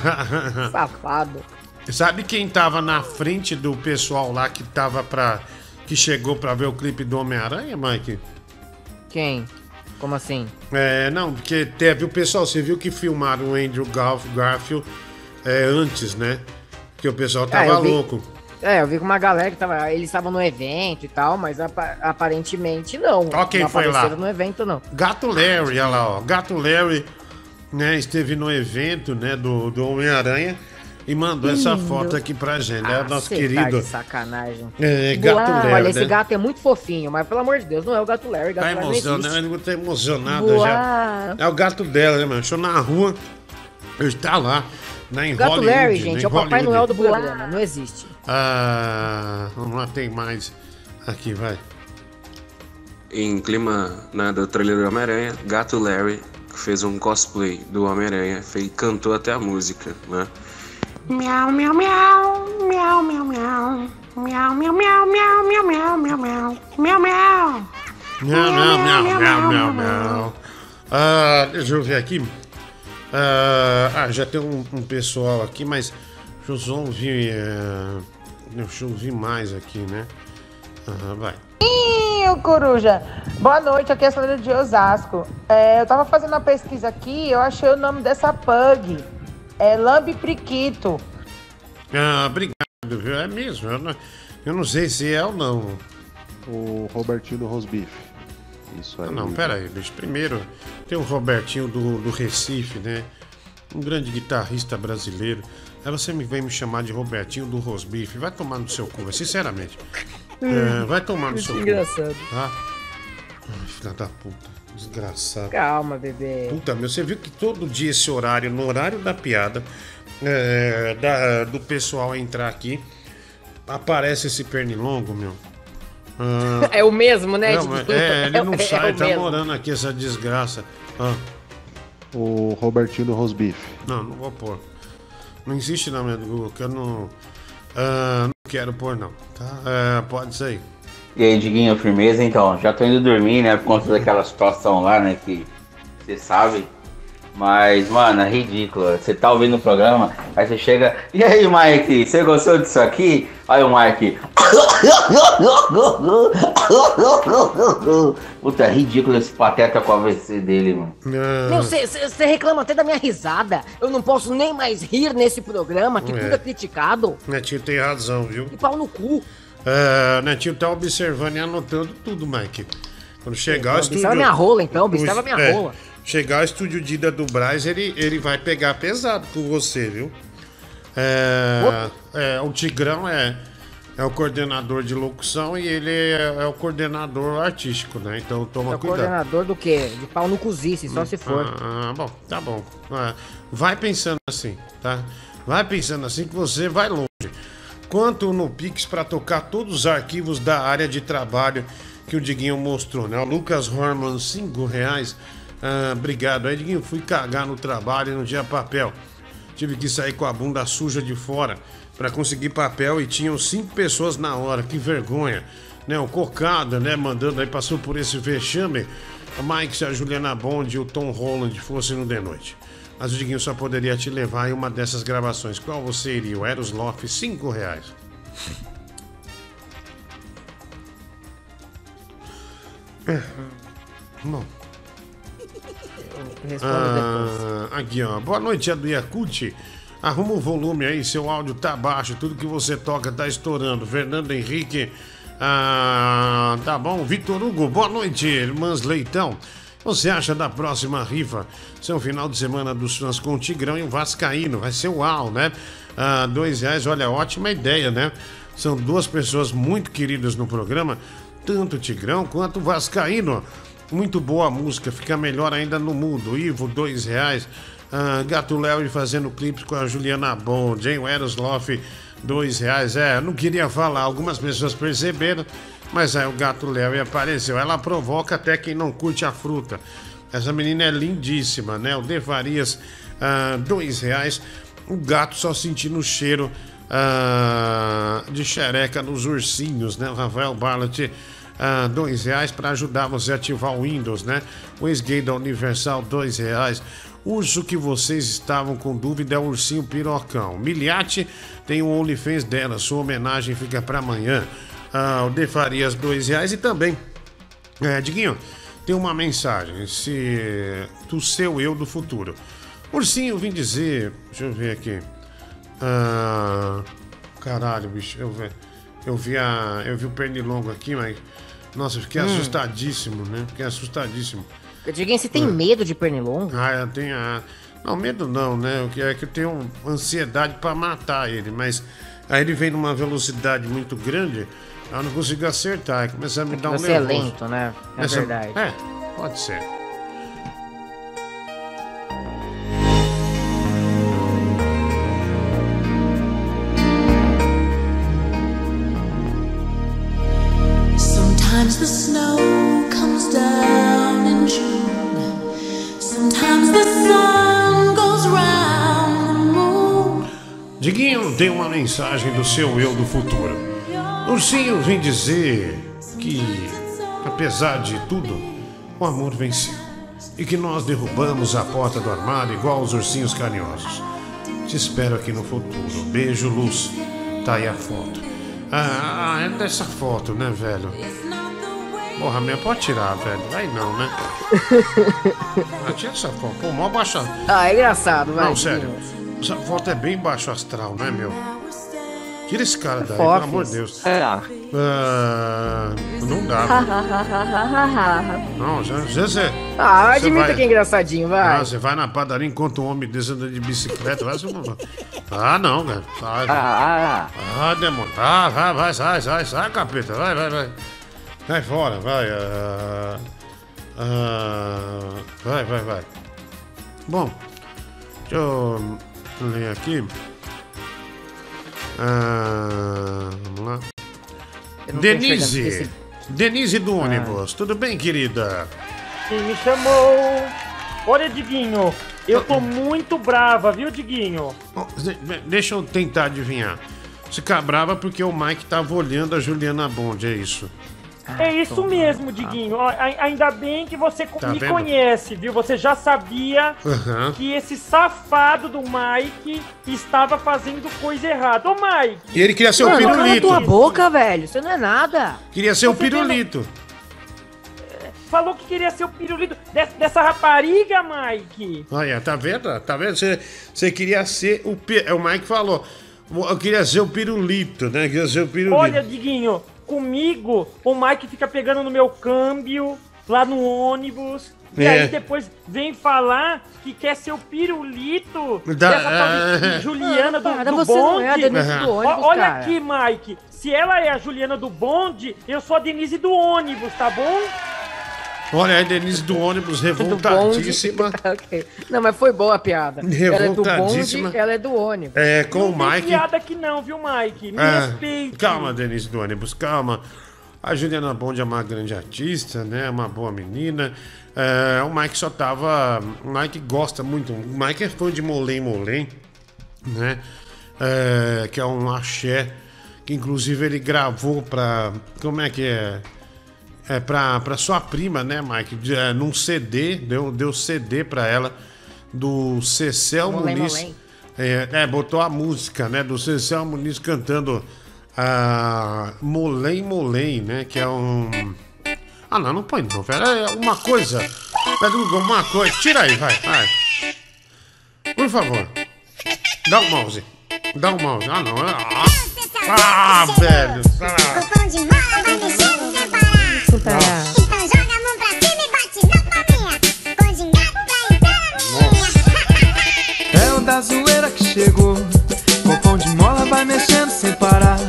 [SPEAKER 13] Safado.
[SPEAKER 1] Sabe quem tava na frente do pessoal lá que tava pra. que chegou pra ver o clipe do Homem-Aranha, Mike?
[SPEAKER 13] Quem? Como assim?
[SPEAKER 1] É, não, porque teve o pessoal, você viu que filmaram o Andrew Garf- Garfield é, antes, né? Porque o pessoal
[SPEAKER 13] Ah,
[SPEAKER 1] tava
[SPEAKER 13] vi-
[SPEAKER 1] louco.
[SPEAKER 13] É, eu vi com uma galera que tava. Eles estavam no evento e tal, mas apa- aparentemente não.
[SPEAKER 1] Ó quem
[SPEAKER 13] não
[SPEAKER 1] foi lá.
[SPEAKER 13] no evento, não.
[SPEAKER 1] Gato Larry, olha lá, ó. Gato Larry, né, esteve no evento, né, do, do Homem-Aranha e mandou essa
[SPEAKER 13] Lindo.
[SPEAKER 1] foto aqui pra gente, né?
[SPEAKER 13] Ah,
[SPEAKER 1] Nosso
[SPEAKER 13] cê
[SPEAKER 1] querido.
[SPEAKER 13] Tá sacanagem.
[SPEAKER 1] É, Gato
[SPEAKER 13] Boa.
[SPEAKER 1] Larry.
[SPEAKER 13] Olha, esse
[SPEAKER 1] né?
[SPEAKER 13] gato é muito fofinho, mas pelo amor de Deus, não é o gato Larry. Gato
[SPEAKER 1] Tá
[SPEAKER 13] Larry
[SPEAKER 1] emocionado,
[SPEAKER 13] existe.
[SPEAKER 1] ele tá emocionado
[SPEAKER 13] Boa.
[SPEAKER 1] já. É o gato dela, né, mano? Achou na rua, ele está lá, né, em
[SPEAKER 13] O gato
[SPEAKER 1] Hollywood.
[SPEAKER 13] Larry,
[SPEAKER 1] né,
[SPEAKER 13] gente, é o Papai
[SPEAKER 1] Hollywood.
[SPEAKER 13] Noel do programa, não existe.
[SPEAKER 1] Ah, vamos lá, tem mais. Aqui, vai.
[SPEAKER 47] Em clima né, do trailer do Homem-Aranha, Gato Larry que fez um cosplay do Homem-Aranha fez, cantou até a música, né?
[SPEAKER 34] Miau, miau, miau, miau, miau, miau. Miau, miau, miau, miau, miau, miau, miau, miau. Miau, miau.
[SPEAKER 1] Miau, miau, miau, miau, miau, miau. Ah, deixa eu ver aqui. Ah, ah, já tem um, um pessoal aqui, mas deixa eu ouvir. eh, deixa eu ouvir mais aqui, né? Ah, vai.
[SPEAKER 53] Ih, ô Coruja. Boa noite, aqui é a Sandra de Osasco. É, eu tava fazendo uma pesquisa aqui eu achei o nome dessa pug. É Lambe Priquito.
[SPEAKER 1] Ah, obrigado, viu? É mesmo. Eu não, eu não sei se é ou não.
[SPEAKER 54] O Robertinho do Rosbife.
[SPEAKER 51] Isso aí.
[SPEAKER 1] Ah, não, pera aí, bicho. Primeiro, tem o Robertinho do, do Recife, né? Um grande guitarrista brasileiro. Aí você me vem me chamar de Robertinho do Rosbife. Vai tomar no seu cu, sinceramente. É, vai tomar no
[SPEAKER 13] Muito
[SPEAKER 1] seu
[SPEAKER 13] engraçado.
[SPEAKER 1] cu. Tá? Ai, filha da puta. Desgraçado.
[SPEAKER 13] Calma, bebê.
[SPEAKER 1] Puta, meu, você viu que todo dia esse horário, no horário da piada, é, da- do pessoal entrar aqui, aparece esse pernilongo, meu. Ah,
[SPEAKER 13] É o mesmo, né,
[SPEAKER 1] Não, é, ele não
[SPEAKER 13] É- é
[SPEAKER 1] sai,
[SPEAKER 13] o
[SPEAKER 1] tá
[SPEAKER 13] mesmo.
[SPEAKER 1] morando aqui essa desgraça. Ah,
[SPEAKER 55] O Robertinho do Rosbife.
[SPEAKER 1] não, não vou pôr. Não insiste na minha Google, que eu não. ah, não quero pôr, não. Tá? É, pode ser aí.
[SPEAKER 56] E aí, Diguinho, firmeza? Então, já tô indo dormir, né? Por conta daquela situação lá, né? Que você sabe. Mas, mano, é ridículo. Você tá ouvindo o programa, aí você chega. E aí, Mike, você gostou disso aqui? Aí o Mike. Puta, é ridículo esse pateta com a AVC dele, mano.
[SPEAKER 13] Meu, você reclama até da minha risada. Eu não posso nem mais rir nesse programa, que
[SPEAKER 1] É.
[SPEAKER 13] tudo é criticado.
[SPEAKER 1] Netinho tem razão, viu?
[SPEAKER 13] E pau no cu.
[SPEAKER 1] É, Netinho tá observando e anotando tudo, Mike. Quando chegar o estúdio.
[SPEAKER 13] Observa minha rola, então, observa minha
[SPEAKER 1] é,
[SPEAKER 13] rola.
[SPEAKER 1] Chegar o estúdio Dida do Braz, ele, ele vai pegar pesado com você, viu? É, é, o Tigrão é, é o coordenador de locução e ele é, é o coordenador artístico, né? Então toma
[SPEAKER 13] É
[SPEAKER 1] cuidado.
[SPEAKER 13] coordenador do quê? De pau no cozice, só se for.
[SPEAKER 1] Ah, ah, bom, tá bom. Ah, vai pensando assim, tá? Vai pensando assim que você vai longe. Quanto no Pix para tocar todos os arquivos da área de trabalho que o Diguinho mostrou, né? O Lucas Horman, 5 reais. Ah, obrigado. Aí, Diguinho, fui cagar no trabalho e não tinha papel. Tive que sair com a bunda suja de fora para conseguir papel e tinham cinco pessoas na hora. Que vergonha. Né? O Cocada, né? Mandando aí, passou por esse vexame. O Mike, se a Juliana Bond e o Tom Holland fossem no The Noite. Mas o Diguinho só poderia te levar em uma dessas gravações. Qual você iria? O Eros Loft, 5 reais. É. Bom.
[SPEAKER 13] Responda depois.
[SPEAKER 1] Ah, aqui, ó. Boa noite, é do Yakut. Arruma o volume aí, seu áudio tá baixo, tudo que você toca tá estourando. Fernando Henrique. Ah, tá bom. Vitor Hugo, boa noite, irmãs Leitão. Você acha da próxima rifa ser um final de semana dos fãs com o Tigrão e o Vascaíno? Vai ser uau, né? Ah, dois reais, olha, ótima ideia, né? São duas pessoas muito queridas no programa, tanto o Tigrão quanto o Vascaíno. Muito boa música, fica melhor ainda no mundo. Ivo, dois reais. Ah, Gato Léo fazendo clipes com a Juliana Bond. Jane Erosloff, dois reais. É, não queria falar, algumas pessoas perceberam, mas aí o Gato Léo apareceu. Ela provoca até quem não curte a fruta. Essa menina é lindíssima, né? O De Farias, ah, dois reais. O gato só sentindo o cheiro ah, de xereca nos ursinhos, né? O Rafael Barlet, ah, dois reais para ajudar você a ativar o Windows, né? O ex-gay da Universal, dois reais. Urso que vocês estavam com dúvida é o ursinho pirocão. Miliate tem o OnlyFans dela, sua homenagem fica para amanhã. Ah, o De Farias, dois reais. E também, é, Diguinho, tem uma mensagem. Se do seu eu do futuro. Ursinho, vim dizer. Deixa eu ver aqui. Ah, caralho, bicho. Eu vi, eu vi, a, eu vi o pernilongo aqui, mas. Nossa, eu fiquei
[SPEAKER 13] Hum.
[SPEAKER 1] assustadíssimo, né? Fiquei assustadíssimo.
[SPEAKER 13] Diguinho, você tem medo de pernilongo?
[SPEAKER 1] Ah, eu tenho. ah, Não, medo não, né? O que é que eu tenho ansiedade pra matar ele, mas aí ele vem numa velocidade muito grande, eu não consigo acertar, começa a me dar um
[SPEAKER 13] Você é
[SPEAKER 1] nervoso.
[SPEAKER 13] lento, né? É
[SPEAKER 1] Essa-
[SPEAKER 13] verdade.
[SPEAKER 1] É, pode ser. Tem uma mensagem do seu eu do futuro. Ursinho vem dizer que, apesar de tudo, o amor venceu. E que nós derrubamos a porta do armário igual os ursinhos carinhosos. Te espero aqui no futuro. Beijo, luz. Tá aí a foto. Ah, é dessa foto, né, velho? Porra, minha pode tirar, velho. Vai não, né? Ah, tira essa foto. Pô, mó baixa.
[SPEAKER 13] Ah, é engraçado, vai.
[SPEAKER 1] Não, sério. Essa foto é bem baixo astral, né, meu? Tira esse cara daí,
[SPEAKER 13] Fofes.
[SPEAKER 1] pelo amor de Deus.
[SPEAKER 13] É.
[SPEAKER 1] Ah, não dá. Não, já, já, você.
[SPEAKER 13] Ah,
[SPEAKER 1] você
[SPEAKER 13] admita
[SPEAKER 1] vai-
[SPEAKER 13] que é engraçadinho, vai.
[SPEAKER 1] Ah, você vai na padaria enquanto um homem desse anda de bicicleta. Vai, você não- ah, não, cara. Sai.
[SPEAKER 52] Ah,
[SPEAKER 1] Ah, demônio. Ah, vai, vai, sai, sai, sai, capeta. Vai, vai, vai. Vai fora, vai. ah, ah, vai, vai, vai. Bom, deixa eu ler aqui. Ah, vamos lá. Denise.
[SPEAKER 57] esse-
[SPEAKER 1] Denise do ônibus. Tudo bem, querida?
[SPEAKER 57] Quem me chamou? Olha, Diguinho, eu tô muito brava, viu, Diguinho?
[SPEAKER 1] De- Deixa eu tentar adivinhar. Você fica brava porque o Mike tava olhando a Juliana Bond, é isso?
[SPEAKER 57] É isso mesmo, Diguinho. Ainda bem que você
[SPEAKER 1] Tá
[SPEAKER 57] me
[SPEAKER 1] vendo?
[SPEAKER 57] conhece, viu? Você já sabia
[SPEAKER 1] Aham.
[SPEAKER 57] que esse safado do Mike estava fazendo coisa errada. Ô, Mike!
[SPEAKER 1] E ele queria ser o
[SPEAKER 13] Mano, cala
[SPEAKER 1] pirulito.
[SPEAKER 13] tua boca, velho. Isso não é nada.
[SPEAKER 1] Queria ser o
[SPEAKER 57] Você tem no-
[SPEAKER 1] pirulito.
[SPEAKER 57] Falou que queria ser o pirulito des- dessa rapariga, Mike!
[SPEAKER 1] Olha, tá vendo? Tá vendo? Você, você queria ser o. é, O Mike falou. Eu queria ser o pirulito, né? Queria ser o pirulito.
[SPEAKER 57] Olha, Diguinho, comigo o Mike fica pegando no meu câmbio, lá no ônibus. E
[SPEAKER 1] É.
[SPEAKER 57] aí depois vem falar que quer ser o pirulito
[SPEAKER 1] Da-
[SPEAKER 57] dessa tal de
[SPEAKER 1] é.
[SPEAKER 57] Juliana do, do
[SPEAKER 13] você não
[SPEAKER 57] bonde.
[SPEAKER 13] é a Denise do
[SPEAKER 57] Ó,
[SPEAKER 13] ônibus,
[SPEAKER 57] Olha
[SPEAKER 13] cara.
[SPEAKER 57] aqui, Mike. Se ela é a Juliana do bonde, eu sou a Denise do ônibus, tá bom?
[SPEAKER 1] Olha a Denise do ônibus revoltadíssima.
[SPEAKER 13] Ok. Não, mas foi boa a piada. Ela é do
[SPEAKER 1] Revoltadíssima.
[SPEAKER 13] bonde, ela é do ônibus.
[SPEAKER 1] É, com o
[SPEAKER 57] Não tem
[SPEAKER 1] Mike.
[SPEAKER 57] piada aqui não, viu, Mike? Me
[SPEAKER 1] Ah,
[SPEAKER 57] respeite.
[SPEAKER 1] calma, Denise do ônibus, calma. A Juliana Bond é uma grande artista, né? Uma boa menina. É, o Mike só tava. O Mike gosta muito. O Mike é fã de Molém Molém, né? É, que é um axé que inclusive ele gravou pra. Como é que é? É pra, pra sua prima, né, Mike? De- é, num CD, deu, deu CD pra ela do Cecel
[SPEAKER 13] Molém
[SPEAKER 1] Muniz. É, é, botou a música, né, do Cecel Muniz cantando a Molém Molém, né, que é um... Ah, não, não põe não, velho, é uma coisa, pega uma coisa, tira aí, vai, vai. Por favor, dá o mouse, dá o mouse, ah, não, ah, ah velho, ah.
[SPEAKER 58] Chegou. Copom de mola vai mexendo sem parar.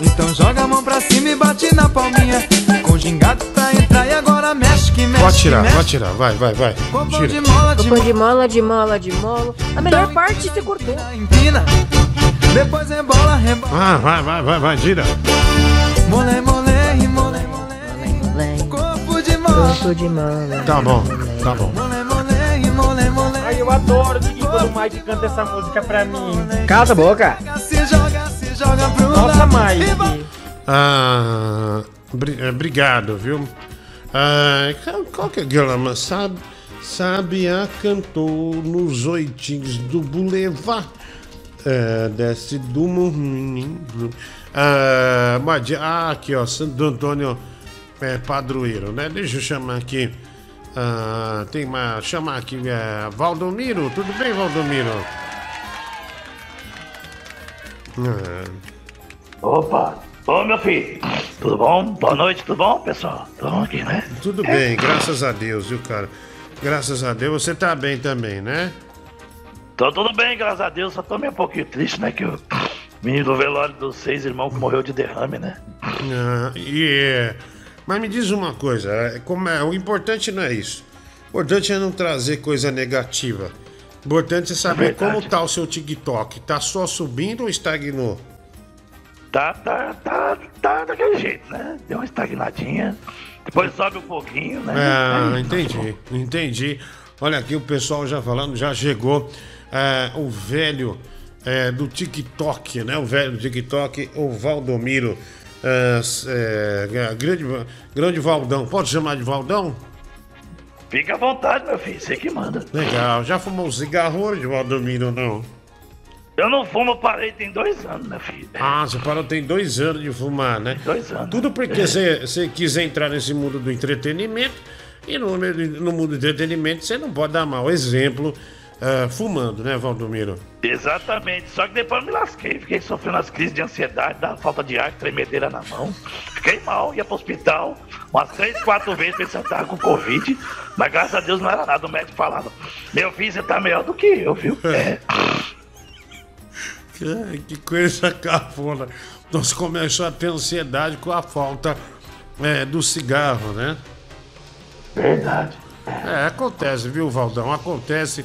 [SPEAKER 58] Então joga a mão pra cima e bate na palminha. Com gingado pra entrar e agora mexe que mexe.
[SPEAKER 1] Pode
[SPEAKER 58] que
[SPEAKER 1] tirar,
[SPEAKER 58] mexe.
[SPEAKER 1] pode tirar, vai, vai, vai, tira.
[SPEAKER 58] de mola, de
[SPEAKER 13] Cupom de mola, de mola, de mola. A melhor parte você cortou.
[SPEAKER 58] Empina. Depois rebola, rebola.
[SPEAKER 1] Ah, vai, vai, vai, vai, tira.
[SPEAKER 58] Mole, mole, mole, mole. Corpo de mola.
[SPEAKER 13] Corpo de mola.
[SPEAKER 1] Tá bom, tá bom.
[SPEAKER 57] Eu adoro, Diguinho, quando o Mike canta essa música pra mim.
[SPEAKER 13] Cala a boca.
[SPEAKER 58] Se joga, se joga pro
[SPEAKER 57] Nossa. Mike.
[SPEAKER 1] Ah, bri- eh, obrigado, viu? Ah, qual- qual que é aquela, mas sabe, Sabia cantou nos oitinhos do Boulevard. É, desce do morrinho. Ah, ah, aqui, ó, Santo Antônio é, Padroeiro, né? Deixa eu chamar aqui. Ah, tem uma. Chamar aqui. É, Valdomiro, tudo bem, Valdomiro? Ah,
[SPEAKER 59] Opa! Ô meu filho, tudo bom? Boa noite, tudo bom, pessoal? Tudo bom aqui, né?
[SPEAKER 1] Tudo bem, graças a Deus, viu, cara? Graças a Deus, você tá bem também, né?
[SPEAKER 59] Tô tudo bem, graças a Deus, só tô meio um pouquinho triste, né? Que o menino do velório dos seis irmãos que morreu de derrame, né?
[SPEAKER 1] Ah, e, é, mas me diz uma coisa, é, como é, o importante não é isso. O importante é não trazer coisa negativa. O importante é saber
[SPEAKER 59] Verdade.
[SPEAKER 1] como tá o seu TikTok. Tá só subindo ou estagnou?
[SPEAKER 59] Tá, tá, tá, tá daquele jeito, né? Deu uma estagnadinha, depois sobe um pouquinho, né?
[SPEAKER 1] Ah,
[SPEAKER 59] É,
[SPEAKER 1] entendi, entendi. Olha aqui o pessoal já falando, já chegou é, o velho é, do TikTok, né? O velho do TikTok, o Valdomiro. É, s- é, grande, grande Valdão. Pode chamar de Valdão?
[SPEAKER 59] Fica à vontade, meu filho, você que manda.
[SPEAKER 1] Legal. Já fumou um cigarro hoje, Valdomiro, não?
[SPEAKER 59] Eu não fumo, parei tem dois anos, meu filho.
[SPEAKER 1] Ah, você parou tem dois anos de fumar, né?
[SPEAKER 59] Dois anos.
[SPEAKER 1] Tudo porque você você quis entrar nesse mundo do entretenimento e no, no mundo do entretenimento você não pode dar mau exemplo ah, fumando, né, Valdomiro?
[SPEAKER 59] Exatamente, só que depois eu me lasquei, fiquei sofrendo as crises de ansiedade, da falta de ar, tremedeira na mão. Fiquei mal, ia pro hospital umas três, quatro vezes pensando que tava com Covid, mas graças a Deus não era nada. O médico falava: Meu filho, você tá melhor do que eu, viu? É.
[SPEAKER 1] Ai, que coisa cafona. Nós começamos a ter ansiedade com a falta é, do cigarro, né?
[SPEAKER 59] Verdade.
[SPEAKER 1] É, acontece, viu, Valdão? Acontece.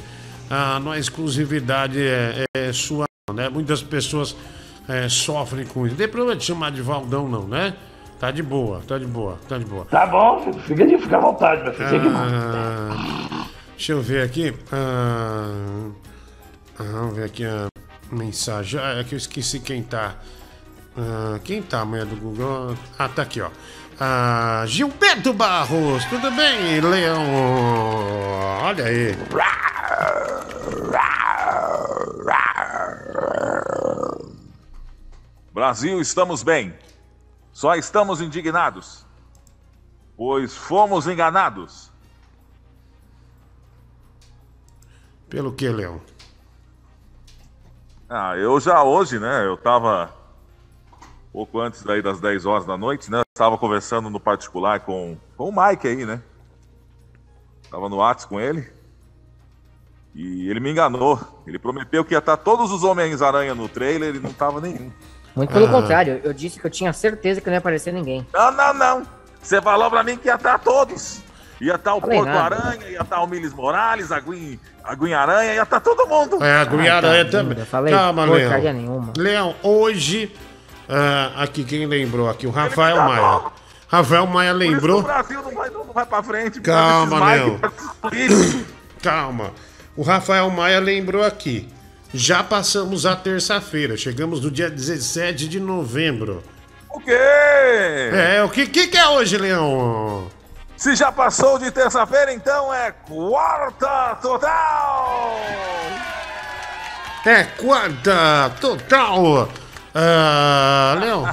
[SPEAKER 1] Ah, não é exclusividade é, é sua, né? Muitas pessoas é, sofrem com isso. Não tem problema de chamar de Valdão, não, né? Tá de boa, tá de boa, tá de boa.
[SPEAKER 59] Tá bom, fica, de- fica à vontade, meu filho.
[SPEAKER 1] Ah, deixa eu ver aqui. Ah, ah, vamos ver aqui a mensagem. Ah, é que eu esqueci quem tá. Ah, quem tá, amanhã do Google? Ah, tá aqui, ó. Ah, Gilberto Barros, tudo bem, Leão? Olha aí.
[SPEAKER 60] Brasil, estamos bem. Só estamos indignados, pois fomos enganados.
[SPEAKER 1] Pelo que, Leão?
[SPEAKER 60] Ah, eu já hoje, né? Eu tava pouco antes daí das 10 horas da noite, né? Eu tava conversando no particular com, com o Mike aí, né? Tava no WhatsApp com ele. E ele me enganou. Ele prometeu que ia estar todos os Homens-Aranha no trailer e não tava nenhum.
[SPEAKER 13] Muito pelo
[SPEAKER 60] Ah.
[SPEAKER 13] contrário, eu disse que eu tinha certeza que não ia aparecer ninguém.
[SPEAKER 60] Não, não, não. Você falou pra mim que ia estar todos. Ia estar o
[SPEAKER 13] nada.
[SPEAKER 60] Aranha, ia estar o Miles Morales, a Gwen, a Gwen Aranha, ia estar todo mundo.
[SPEAKER 1] É, a Gui-Aranha
[SPEAKER 13] tá,
[SPEAKER 1] também.
[SPEAKER 13] eu falei
[SPEAKER 1] Calma, Leão.
[SPEAKER 13] nenhuma.
[SPEAKER 1] Leão, hoje. ah, aqui, quem lembrou aqui? O Rafael Maia. Rafael Maia
[SPEAKER 60] Por isso que
[SPEAKER 1] lembrou.
[SPEAKER 60] o Brasil não vai, não vai pra frente.
[SPEAKER 1] Calma,
[SPEAKER 60] Leão.
[SPEAKER 1] Leão. Calma. O Rafael Maia lembrou aqui. Já passamos a terça-feira. Chegamos no dia 17 de novembro.
[SPEAKER 60] O quê?
[SPEAKER 1] É, o que, que, que é hoje, Leão?
[SPEAKER 60] Se já passou de terça-feira, então é quarta total!
[SPEAKER 1] É quarta total. Ah, Leão,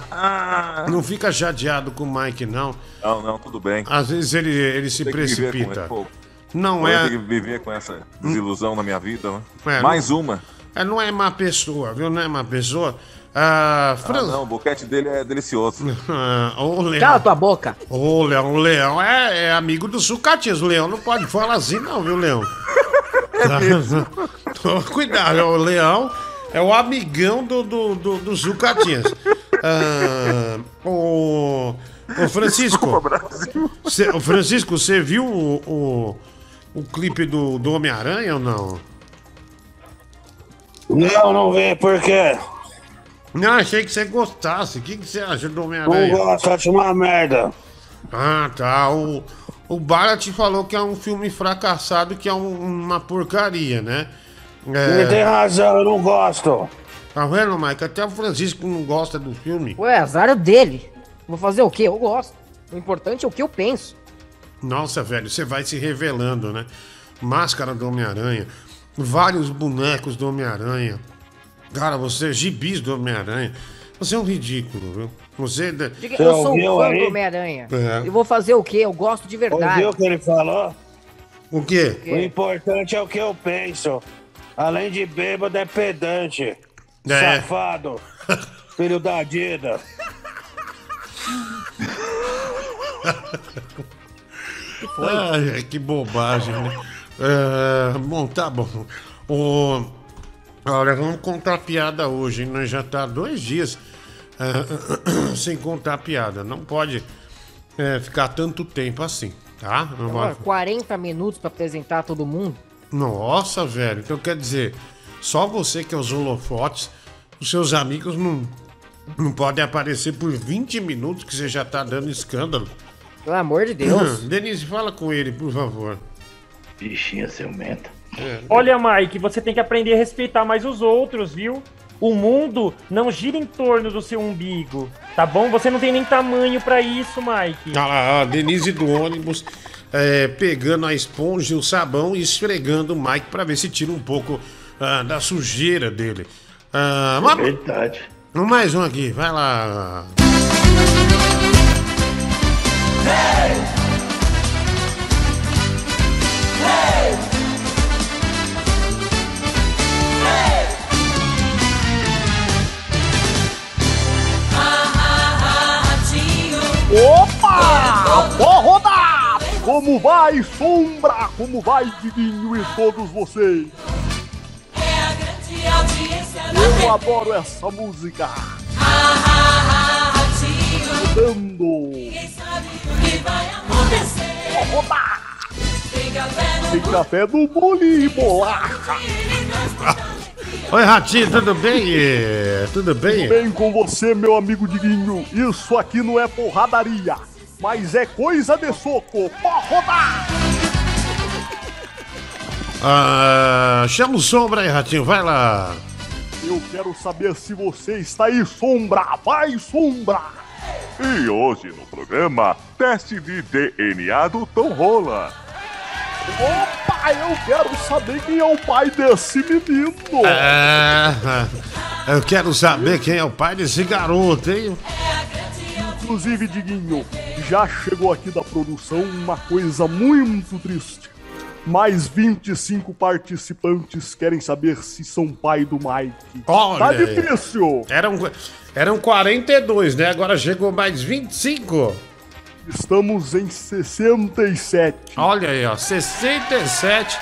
[SPEAKER 1] não fica chateado com o Mike, não.
[SPEAKER 60] Não, não, tudo bem.
[SPEAKER 1] Às vezes ele, ele se precipita.
[SPEAKER 60] ele, pô.
[SPEAKER 1] Não
[SPEAKER 60] Eu
[SPEAKER 1] é.
[SPEAKER 60] tenho que viver com essa desilusão na minha vida, né?
[SPEAKER 1] É,
[SPEAKER 60] Mais
[SPEAKER 1] não-
[SPEAKER 60] uma.
[SPEAKER 1] É, não é má pessoa, viu? Não é má pessoa. Ah,
[SPEAKER 60] Ah,
[SPEAKER 1] Fran...
[SPEAKER 60] não, o boquete dele é delicioso.
[SPEAKER 1] Ah, o Leão.
[SPEAKER 13] Cala tua boca.
[SPEAKER 1] Ô, Leão, o Leão é, é amigo do Sucatinhas. O Leão não pode falar assim, não, viu, Leão? Toma Cuidado, o Leão é o amigão do, do, do, do Sucatinhas. Ah, o, o Francisco. cê- o Francisco, você viu o, o, o clipe do, do Homem-Aranha ou não?
[SPEAKER 61] Não, não vê, por quê?
[SPEAKER 1] Não, achei que você gostasse. O que, que você acha do
[SPEAKER 61] Não
[SPEAKER 1] Homem-Aranha?
[SPEAKER 61] gosto, acho uma merda.
[SPEAKER 1] Ah, tá. O, o Barat falou que é um filme fracassado, que é um- uma porcaria, né?
[SPEAKER 61] Ele tem razão, eu não gosto.
[SPEAKER 1] Tá vendo, Mike? Até o Francisco não gosta do filme.
[SPEAKER 13] Ué, azar é dele. Vou fazer o quê? Eu gosto. O importante é o que eu penso.
[SPEAKER 1] Nossa, velho, você vai se revelando, né? Máscara do Homem-Aranha, vários bonecos do Homem-Aranha. Cara, você é gibis do Homem-Aranha. Você é um ridículo, viu? Você. é
[SPEAKER 13] Diga, eu sou um fã do Homem-Aranha.
[SPEAKER 1] É.
[SPEAKER 13] Eu vou fazer o quê? Eu gosto de verdade.
[SPEAKER 61] Ouviu o que ele falou?
[SPEAKER 1] O quê?
[SPEAKER 61] O importante é o que eu penso. Além de bêbado, é pedante.
[SPEAKER 1] É.
[SPEAKER 61] Safado. Filho da Dida.
[SPEAKER 1] Ai, ai, que bobagem, né? É, bom, tá bom. O, olha, vamos contar piada hoje, hein? Nós já tá dois dias é, sem contar piada. Não pode é, ficar tanto tempo assim, tá? Não
[SPEAKER 13] Agora,
[SPEAKER 1] vai-
[SPEAKER 13] 40 minutos pra apresentar todo mundo.
[SPEAKER 1] Nossa, velho. Então quer dizer, só você que é os holofotes, os seus amigos não, não podem aparecer por 20 minutos que você já tá dando escândalo.
[SPEAKER 13] Pelo amor de Deus.
[SPEAKER 1] Denise, fala com ele, por favor.
[SPEAKER 59] Bichinha ciumenta.
[SPEAKER 57] Olha, Mike, você tem que aprender a respeitar mais os outros, viu? O mundo não gira em torno do seu umbigo, tá bom? Você não tem nem tamanho pra isso, Mike.
[SPEAKER 1] Olha lá, a Denise do ônibus é, pegando a esponja e o sabão e esfregando o Mike pra ver se tira um pouco ah, da sujeira dele. Ah, mas-
[SPEAKER 59] Verdade.
[SPEAKER 1] Mais um aqui, vai lá. Opa! Boa rodada!
[SPEAKER 62] Como vai, Sombra? Como vai, Diguinho e todos vocês? Eu adoro essa música! Ah, ah, ah, Rodando. Dando. Tem café do bule e bolacha.
[SPEAKER 1] Oi, Ratinho, tudo bem? Tudo bem?
[SPEAKER 62] Tudo bem com você, meu amigo Diguinho? Isso aqui não é porradaria, mas é coisa de soco. Pode rodar!
[SPEAKER 1] Ah, chama o Sombra aí, Ratinho, vai lá.
[SPEAKER 62] Eu quero saber se você está aí, Sombra. Vai, Sombra!
[SPEAKER 60] E hoje no programa, teste de DNA do Tom Rola.
[SPEAKER 62] Opa, eu quero saber quem é o pai desse menino.
[SPEAKER 1] É, eu quero saber quem é o pai desse garoto, hein?
[SPEAKER 62] Inclusive, Diguinho, já chegou aqui da produção uma coisa muito triste. Mais 25 participantes querem saber se são pai do Mike.
[SPEAKER 1] Olha
[SPEAKER 62] tá difícil.
[SPEAKER 1] Eram, eram 42, né? Agora chegou mais 25.
[SPEAKER 62] Estamos em 67.
[SPEAKER 1] Olha aí, ó, 67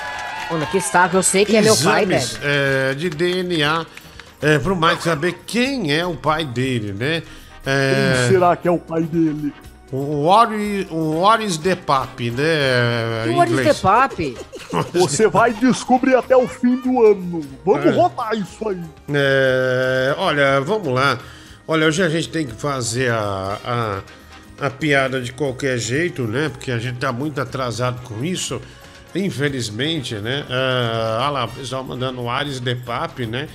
[SPEAKER 13] Olha, que saco, eu sei que é meu pai, velho.
[SPEAKER 1] exames é, de DNA é, pro Mike saber quem é o pai dele, né? É,
[SPEAKER 62] Quem será que é o pai dele?
[SPEAKER 1] O What, o what is the Pap, né?
[SPEAKER 13] What is the papi?
[SPEAKER 62] Você vai descobrir até o fim do ano. Vamos
[SPEAKER 1] É.
[SPEAKER 62] rodar isso aí.
[SPEAKER 1] É, olha, vamos lá. Olha, hoje a gente tem que fazer a, a, a piada de qualquer jeito, né? Porque a gente tá muito atrasado com isso, infelizmente, né? Ah, olha lá, o pessoal mandando o Ares de Pap, né?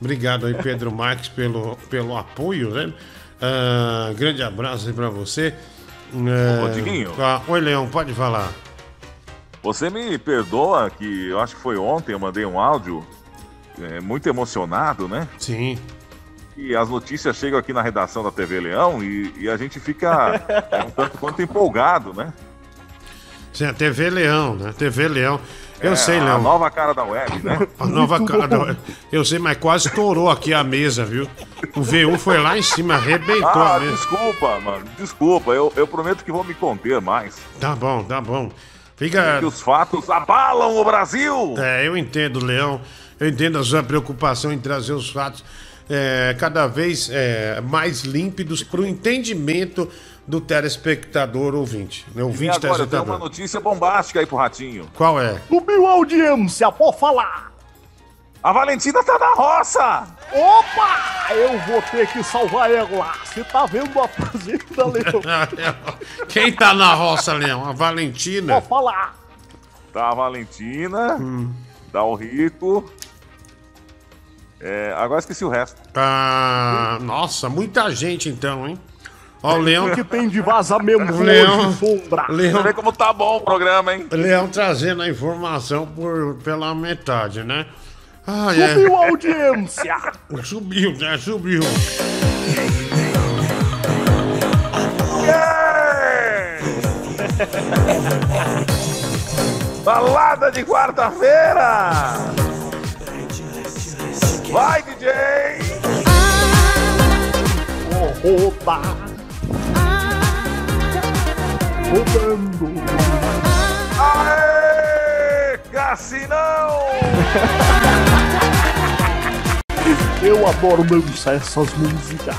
[SPEAKER 1] Obrigado aí, Pedro Marques, pelo, pelo apoio, né? Ah, grande abraço aí pra você. É,
[SPEAKER 60] Ô, Diguinho.
[SPEAKER 1] ah, oi, Leão, pode falar.
[SPEAKER 60] Você me perdoa que eu acho que foi ontem, eu mandei um áudio é, muito emocionado, né?
[SPEAKER 1] Sim.
[SPEAKER 60] E as notícias chegam aqui na redação da TV Leão e, e a gente fica é, um tanto quanto empolgado, né?
[SPEAKER 1] Sim, a TV Leão, né? TV Leão. Eu
[SPEAKER 60] É,
[SPEAKER 1] sei,
[SPEAKER 60] A
[SPEAKER 1] Leão.
[SPEAKER 60] nova cara da web, né?
[SPEAKER 1] A nova cara da... Eu sei, mas quase estourou aqui a mesa, viu? O V1 foi lá em cima, arrebentou
[SPEAKER 60] Ah,
[SPEAKER 1] a mesa.
[SPEAKER 60] desculpa, mano. Desculpa. Eu, eu prometo que vou me conter mais.
[SPEAKER 1] Tá bom, tá bom. Fica.
[SPEAKER 60] Que os fatos abalam o Brasil!
[SPEAKER 1] É, eu entendo, Leão. Eu entendo a sua preocupação em trazer os fatos é, cada vez é, mais límpidos para o entendimento do telespectador ouvinte. Né?
[SPEAKER 60] E
[SPEAKER 1] Ouvinte
[SPEAKER 60] agora, eu tenho uma notícia bombástica aí pro Ratinho.
[SPEAKER 1] Qual é?
[SPEAKER 62] Subiu a audiência, pode falar.
[SPEAKER 60] A Valentina tá na roça!
[SPEAKER 62] Opa! Eu vou ter que salvar ela. Você tá vendo a fazenda, Leão?
[SPEAKER 1] Quem tá na roça, Leão? A Valentina?
[SPEAKER 62] Pode falar.
[SPEAKER 60] Tá a Valentina,
[SPEAKER 1] Hum.
[SPEAKER 60] tá o Rico. É, agora esqueci o resto.
[SPEAKER 1] Ah, nossa, muita gente então, hein? Ó, o Leão.
[SPEAKER 62] O que tem de vazamento
[SPEAKER 1] Leão.
[SPEAKER 62] hoje, Sombra?
[SPEAKER 1] Leão.
[SPEAKER 60] Você vê como tá bom o programa, hein?
[SPEAKER 1] Leão trazendo a informação por, pela metade, né? Ah,
[SPEAKER 62] Subiu a audiência.
[SPEAKER 1] Subiu, né? Subiu.
[SPEAKER 60] Balada de quarta-feira! Vai, DJ!
[SPEAKER 62] Opa! Rodando.
[SPEAKER 60] Aê! Cassinão!
[SPEAKER 62] Eu adoro dançar essas músicas.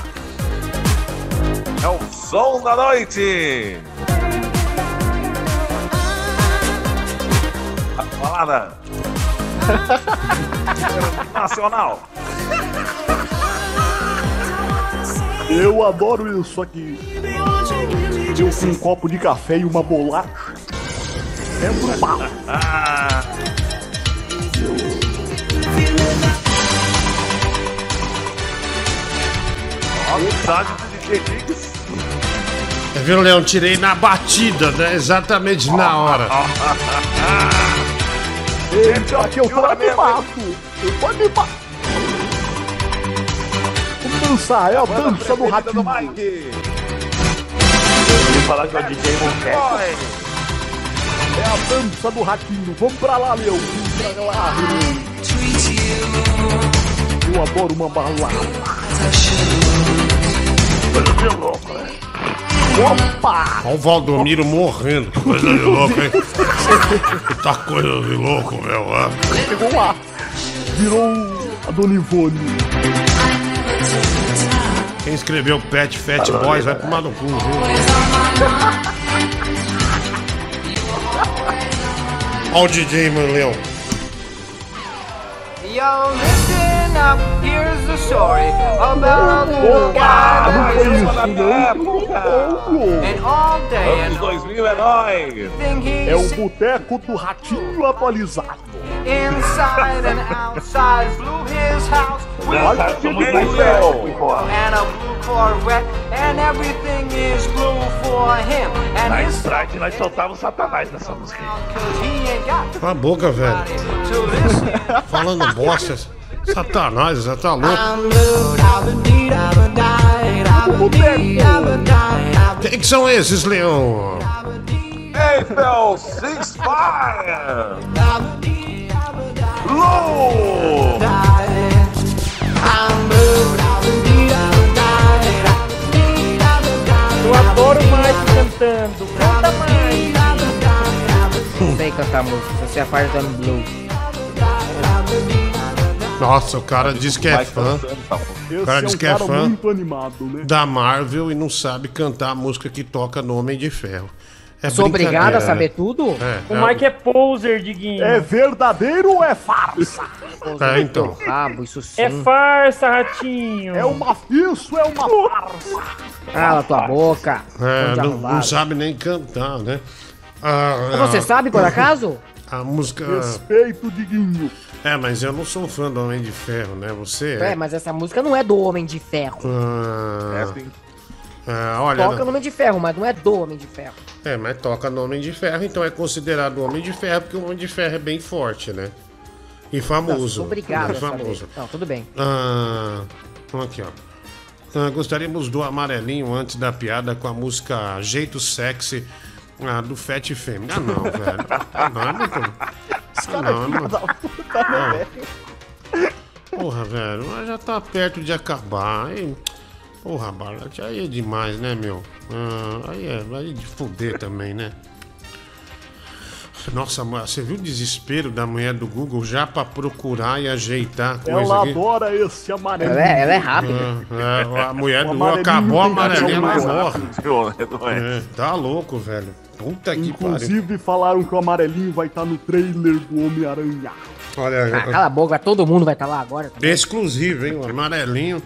[SPEAKER 60] É o som da noite! A balada nacional!
[SPEAKER 62] Eu adoro isso aqui. Eu com um copo de café e uma bolacha. É pro pau.
[SPEAKER 60] Ah, sabe do DJ?
[SPEAKER 1] É, viu, Leão? Tirei na batida, né? Exatamente na hora.
[SPEAKER 62] Eita, que eu tô animado. Eu tô animado. Vamos dançar, é a dança do ratinho.
[SPEAKER 59] Falar que é o DJ Monquete.
[SPEAKER 62] É a dança do ratinho. Vamos pra lá, Leão. Vamos pra lá. Eu adoro uma balada.
[SPEAKER 59] Coisa de louco, né?
[SPEAKER 62] Opa!
[SPEAKER 1] Olha o Valdomiro morrendo. Que coisa de louco, hein? tá coisa de louco, meu.
[SPEAKER 62] Pegou lá. Virou a Dona Ivone.
[SPEAKER 1] Quem escreveu Pet Fat Boys vai tomar no cu, viu? Olha o DJ, meu leão.
[SPEAKER 58] Up, here's the story about a little guy
[SPEAKER 62] não.
[SPEAKER 58] and all day and
[SPEAKER 60] 2000 é
[SPEAKER 62] É o boteco do ratinho atualizado.
[SPEAKER 58] inside and outside blew his house with
[SPEAKER 62] Olha
[SPEAKER 58] a
[SPEAKER 62] que
[SPEAKER 58] blue
[SPEAKER 62] legal.
[SPEAKER 58] and a blue Corvette and everything is blue for him and
[SPEAKER 59] Na
[SPEAKER 58] his
[SPEAKER 59] Sprite nós soltávamos Satanás nessa música
[SPEAKER 1] Cala a boca, velho. Falando bosta. Satanás, você tá louco? Quem que são esses, leão?
[SPEAKER 60] Esse é Six Fire! Low!
[SPEAKER 57] Eu adoro Mike cantando. Canta mais.
[SPEAKER 13] Não sei cantar música, só sei a parte do Blue.
[SPEAKER 1] Nossa, o cara diz que é fã.
[SPEAKER 62] Esse
[SPEAKER 1] O cara
[SPEAKER 62] é
[SPEAKER 1] diz
[SPEAKER 62] um
[SPEAKER 1] que é
[SPEAKER 62] cara
[SPEAKER 1] fã
[SPEAKER 62] né?
[SPEAKER 1] da Marvel e não sabe cantar a música que toca no Homem de Ferro. É
[SPEAKER 13] Sou obrigado a saber tudo?
[SPEAKER 1] É,
[SPEAKER 57] O Mike é poser, Diguinho.
[SPEAKER 62] É verdadeiro ou é farsa?
[SPEAKER 1] É, então.
[SPEAKER 13] Rabo, isso sim.
[SPEAKER 57] É farsa, ratinho.
[SPEAKER 62] É uma. Isso é uma farsa.
[SPEAKER 13] Cala tua boca.
[SPEAKER 1] É, não, não sabe nem cantar, né? Ah,
[SPEAKER 13] Você
[SPEAKER 1] ah,
[SPEAKER 13] sabe, por acaso?
[SPEAKER 1] A música.
[SPEAKER 62] Respeito, Diguinho.
[SPEAKER 1] É, mas eu não sou fã do Homem de Ferro, né? Você
[SPEAKER 13] É, mas essa música não é do Homem de Ferro.
[SPEAKER 1] Ah,
[SPEAKER 60] É assim.
[SPEAKER 1] ah, olha.
[SPEAKER 13] Toca no Homem de Ferro, mas não é do Homem de Ferro.
[SPEAKER 1] É, mas toca no Homem de Ferro, então é considerado Homem de Ferro, porque o Homem de Ferro é bem forte, né? E
[SPEAKER 13] Não,
[SPEAKER 1] famoso.
[SPEAKER 13] sou obrigado
[SPEAKER 1] E
[SPEAKER 13] saber.
[SPEAKER 1] famoso.
[SPEAKER 13] Não, tudo bem.
[SPEAKER 1] Ah, aqui, ó. Ah, gostaríamos do amarelinho antes da piada com a música Jeito Sexy ah, do Fat Femme. Ah, não, velho. Ah, não, é muito. Ah, não, é muito. Ah. Porra, velho, mas já tá perto de acabar. Aí, porra, Barlat, aí é demais, né, meu? Ah, aí é, aí é de fuder também, né? Nossa, você viu o desespero da mulher do Google já pra procurar e ajeitar a coisa
[SPEAKER 62] Ela
[SPEAKER 1] aqui?
[SPEAKER 62] adora esse amarelinho.
[SPEAKER 13] Ela é, ela é rápida.
[SPEAKER 1] É, é, a mulher do Google acabou a
[SPEAKER 62] amarelinho
[SPEAKER 1] amarelinha,
[SPEAKER 62] razão.
[SPEAKER 1] morre. É, tá louco, velho. Puta que pariu.
[SPEAKER 62] Inclusive falaram que o amarelinho vai estar no trailer do Homem-Aranha.
[SPEAKER 1] Olha,
[SPEAKER 13] Ah, cala a boca, todo mundo vai estar lá agora. também.
[SPEAKER 1] exclusivo, hein? O amarelinho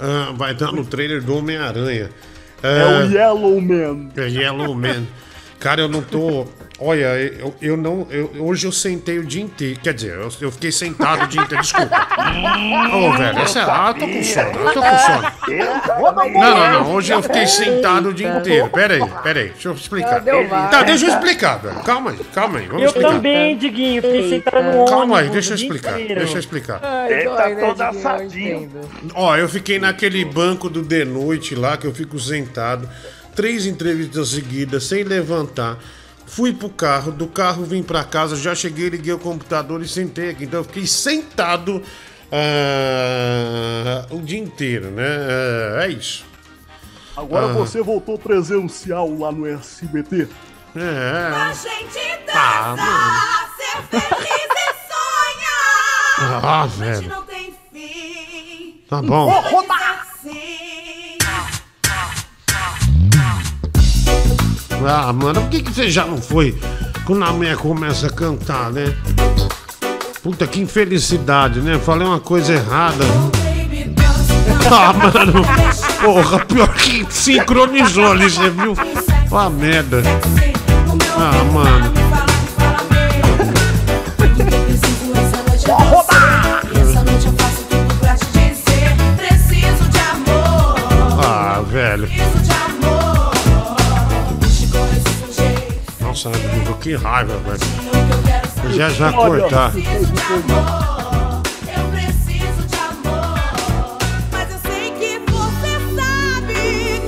[SPEAKER 1] ah, vai estar no trailer do Homem-Aranha.
[SPEAKER 62] É o Yellow Man.
[SPEAKER 1] É Yellow Man. Cara, eu não tô. Olha, eu, eu não. eu- hoje eu sentei o dia inteiro. Quer dizer, eu, eu fiquei sentado o dia inteiro. Desculpa. Ô, velho, essa é. Ah, eu tô com sono. Eu tô com sono. Não, não, não. Hoje eu fiquei sentado o dia inteiro. Pera aí, pera aí. Deixa eu explicar.
[SPEAKER 13] Vai.
[SPEAKER 1] Tá, deixa eu explicar, velho. Calma aí, calma aí. Vamos
[SPEAKER 57] Eu
[SPEAKER 1] explicar.
[SPEAKER 57] também, Diguinho. Fiquei sentado no ônibus.
[SPEAKER 1] Calma aí, deixa eu explicar. Deixa eu explicar.
[SPEAKER 59] Ele tá
[SPEAKER 13] né,
[SPEAKER 59] todo assadinho.
[SPEAKER 1] Ó, eu fiquei naquele banco do de noite lá, que eu fico sentado, três entrevistas seguidas, sem levantar. Fui pro carro, do carro vim pra casa, já cheguei, liguei o computador e sentei aqui. Então eu fiquei sentado ah, o dia inteiro, né? É, é isso.
[SPEAKER 62] Agora
[SPEAKER 1] Ah.
[SPEAKER 62] você voltou presencial lá no SBT.
[SPEAKER 1] É.
[SPEAKER 31] gente
[SPEAKER 1] Ah, mano.
[SPEAKER 31] ser feliz e sonhar.
[SPEAKER 1] Ah, velho.
[SPEAKER 31] Não tem fim.
[SPEAKER 1] Tá bom. Ah, mano, por que, que você já não foi quando a mulher começa a cantar, né? Puta, que infelicidade, né? Falei uma coisa errada. Ah, mano. Porra, pior que sincronizou ali, você viu? Ah, merda. Ah, mano.
[SPEAKER 31] Vou rodar.
[SPEAKER 1] Nossa, Google, que raiva, velho. Já já cortar.
[SPEAKER 31] Eu preciso de amor. Mas eu sei que você sabe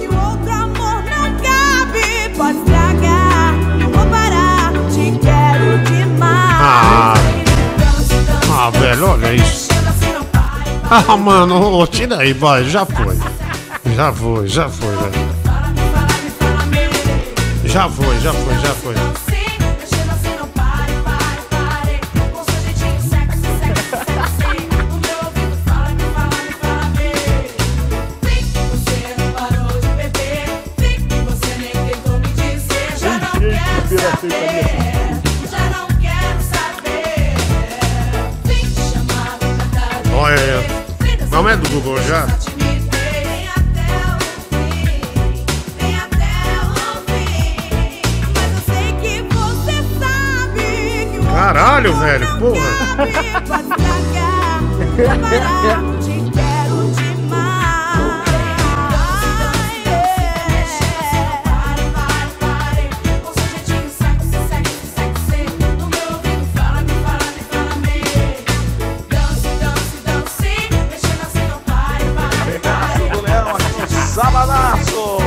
[SPEAKER 31] que o outro amor não cabe. Pode estragar, não vou parar. Te quero demais.
[SPEAKER 1] Ah. Ah, velho, olha isso. Ah, mano, ô, tira aí, vai, já foi. Já foi, já foi, velho. Já foi, já foi, já foi. Olha. Não é do Google já? Caralho, velho, porra.
[SPEAKER 60] Sabadaço!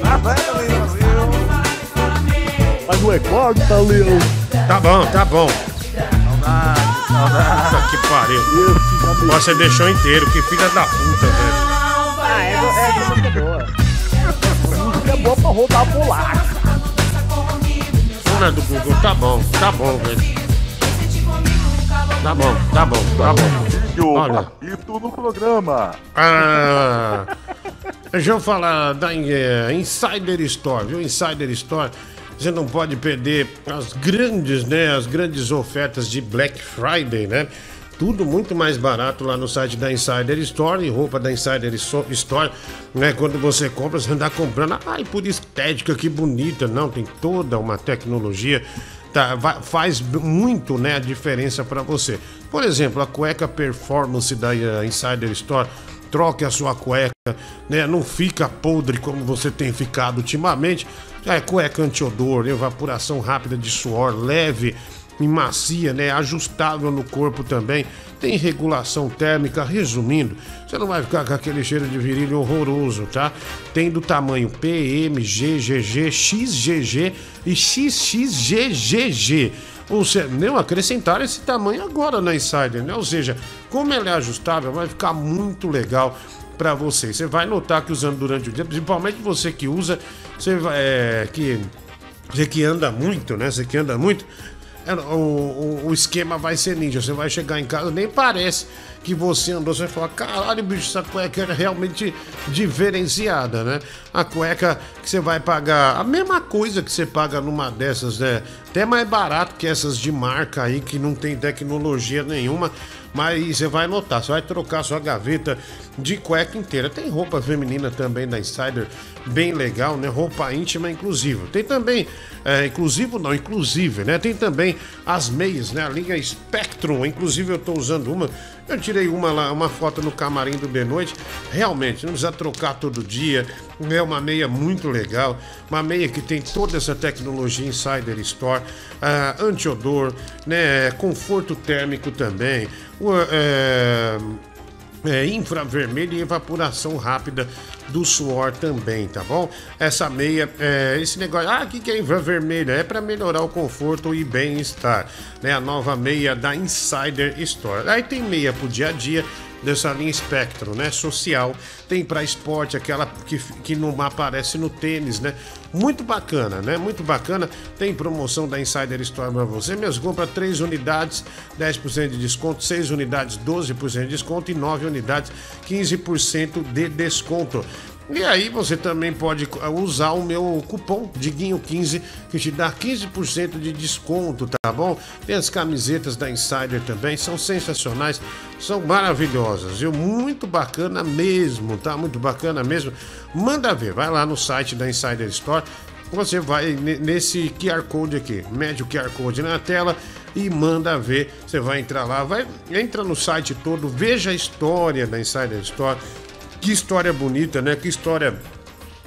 [SPEAKER 60] Tá vendo, Brasil?
[SPEAKER 62] Mas não é quarta, Leão.
[SPEAKER 1] Tá bom, tá bom.
[SPEAKER 60] Saudade, saudade.
[SPEAKER 1] Puta que pariu. Você deixou inteiro, que filha da puta, velho.
[SPEAKER 53] Ah, é, é música boa. música é boa pra rodar a bolacha.
[SPEAKER 1] Não é do Google, tá bom, tá bom, velho. Tá bom, tá bom, tá bom.
[SPEAKER 62] E
[SPEAKER 1] Olha.
[SPEAKER 62] Papito no programa.
[SPEAKER 1] Ah, deixa eu falar da eh, Insider Store, viu? Insider Store, você não pode perder as grandes, né? As grandes ofertas de Black Friday, né? Tudo muito mais barato lá no site da Insider Store e roupa da Insider Store, né? Quando você compra, você anda comprando, ai, por estética, que bonita. Não, tem toda uma tecnologia tá, va- faz muito né, a diferença para você. Por exemplo, a cueca performance da eh, Insider Store. Troque a sua cueca, né? Não fica podre como você tem ficado ultimamente. É cueca antiodor, evaporação rápida de suor, leve e macia, né? Ajustável no corpo também. Tem regulação térmica. Resumindo, você não vai ficar com aquele cheiro de virilho horroroso, tá? Tem do tamanho PM, GGG, XGG e XXGGG. Ou seja, não acrescentaram esse tamanho agora na Insider, né? Ou seja, como ela é ajustável, vai ficar muito legal para você. Você vai notar que usando durante o dia, principalmente você que usa, você vai, é, que você que anda muito, né? Você que anda muito, é, o, o, o esquema vai ser ninja. Você vai chegar em casa, nem parece que você andou. Você vai falar: caralho, bicho, essa cueca é realmente diferenciada, né? A cueca que você vai pagar a mesma coisa que você paga numa dessas, né? Até mais barato que essas de marca aí que não tem tecnologia nenhuma. Mas você vai notar, você vai trocar sua gaveta de cueca inteira. Tem roupa feminina também da Insider, bem legal, né? Roupa íntima inclusive. Tem também, é, inclusive não, inclusive, né? Tem também as meias, né? A linha Spectrum, inclusive eu tô usando uma. Eu tirei uma lá, uma foto no camarim do de noite. Realmente, não precisa trocar todo dia. É uma meia muito legal. Uma meia que tem toda essa tecnologia Insider Store, ah, antiodor, né? Conforto térmico também. o, é, é, infravermelho e evaporação rápida do suor também, tá bom? Essa meia, é, esse negócio, ah, o que, que é infravermelho? É para melhorar o conforto e bem-estar, né? A nova meia da Insider Store. Aí tem meia pro dia a dia dessa linha Spectrum, né? Social, tem para esporte, aquela que, que não aparece no tênis, né? Muito bacana, né? Muito bacana. Tem promoção da Insider Store para você mesmo. Compra 3 unidades, 10% de desconto, 6 unidades, 12% de desconto e 9 unidades, 15% de desconto. E aí você também pode usar o meu cupom Diguinho15 que te dá 15% de desconto, tá bom? Tem as camisetas da Insider também, são sensacionais, são maravilhosas, viu? Muito bacana mesmo, tá? Muito bacana mesmo. Manda ver, vai lá no site da Insider Store, você vai ne- nesse QR Code aqui, mede o QR Code na tela e manda ver. Você vai entrar lá, vai entra no site todo, veja a história da Insider Store. Que história bonita, né? Que história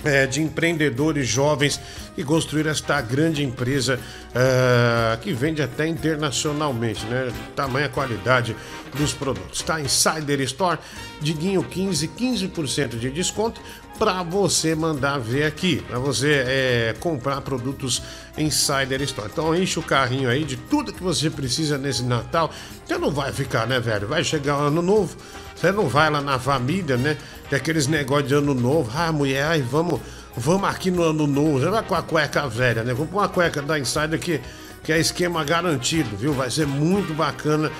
[SPEAKER 1] é, de empreendedores jovens que construíram esta grande empresa ah, que vende até internacionalmente, né? Tamanha qualidade dos produtos. Tá? Insider Store, Diguinho 15, 15% de desconto para você mandar ver aqui, para você é, comprar produtos Insider Store. Então enche o carrinho aí de tudo que você precisa nesse Natal. Você não vai ficar, né, velho? Vai chegar o ano novo. Você não vai lá na família, né? Tem aqueles negócios de ano novo. Ah, mulher, ai, vamos, vamos aqui no ano novo, já vai com a cueca velha, né? Vamos com uma cueca da Insider que, que é esquema garantido, viu? Vai ser muito bacana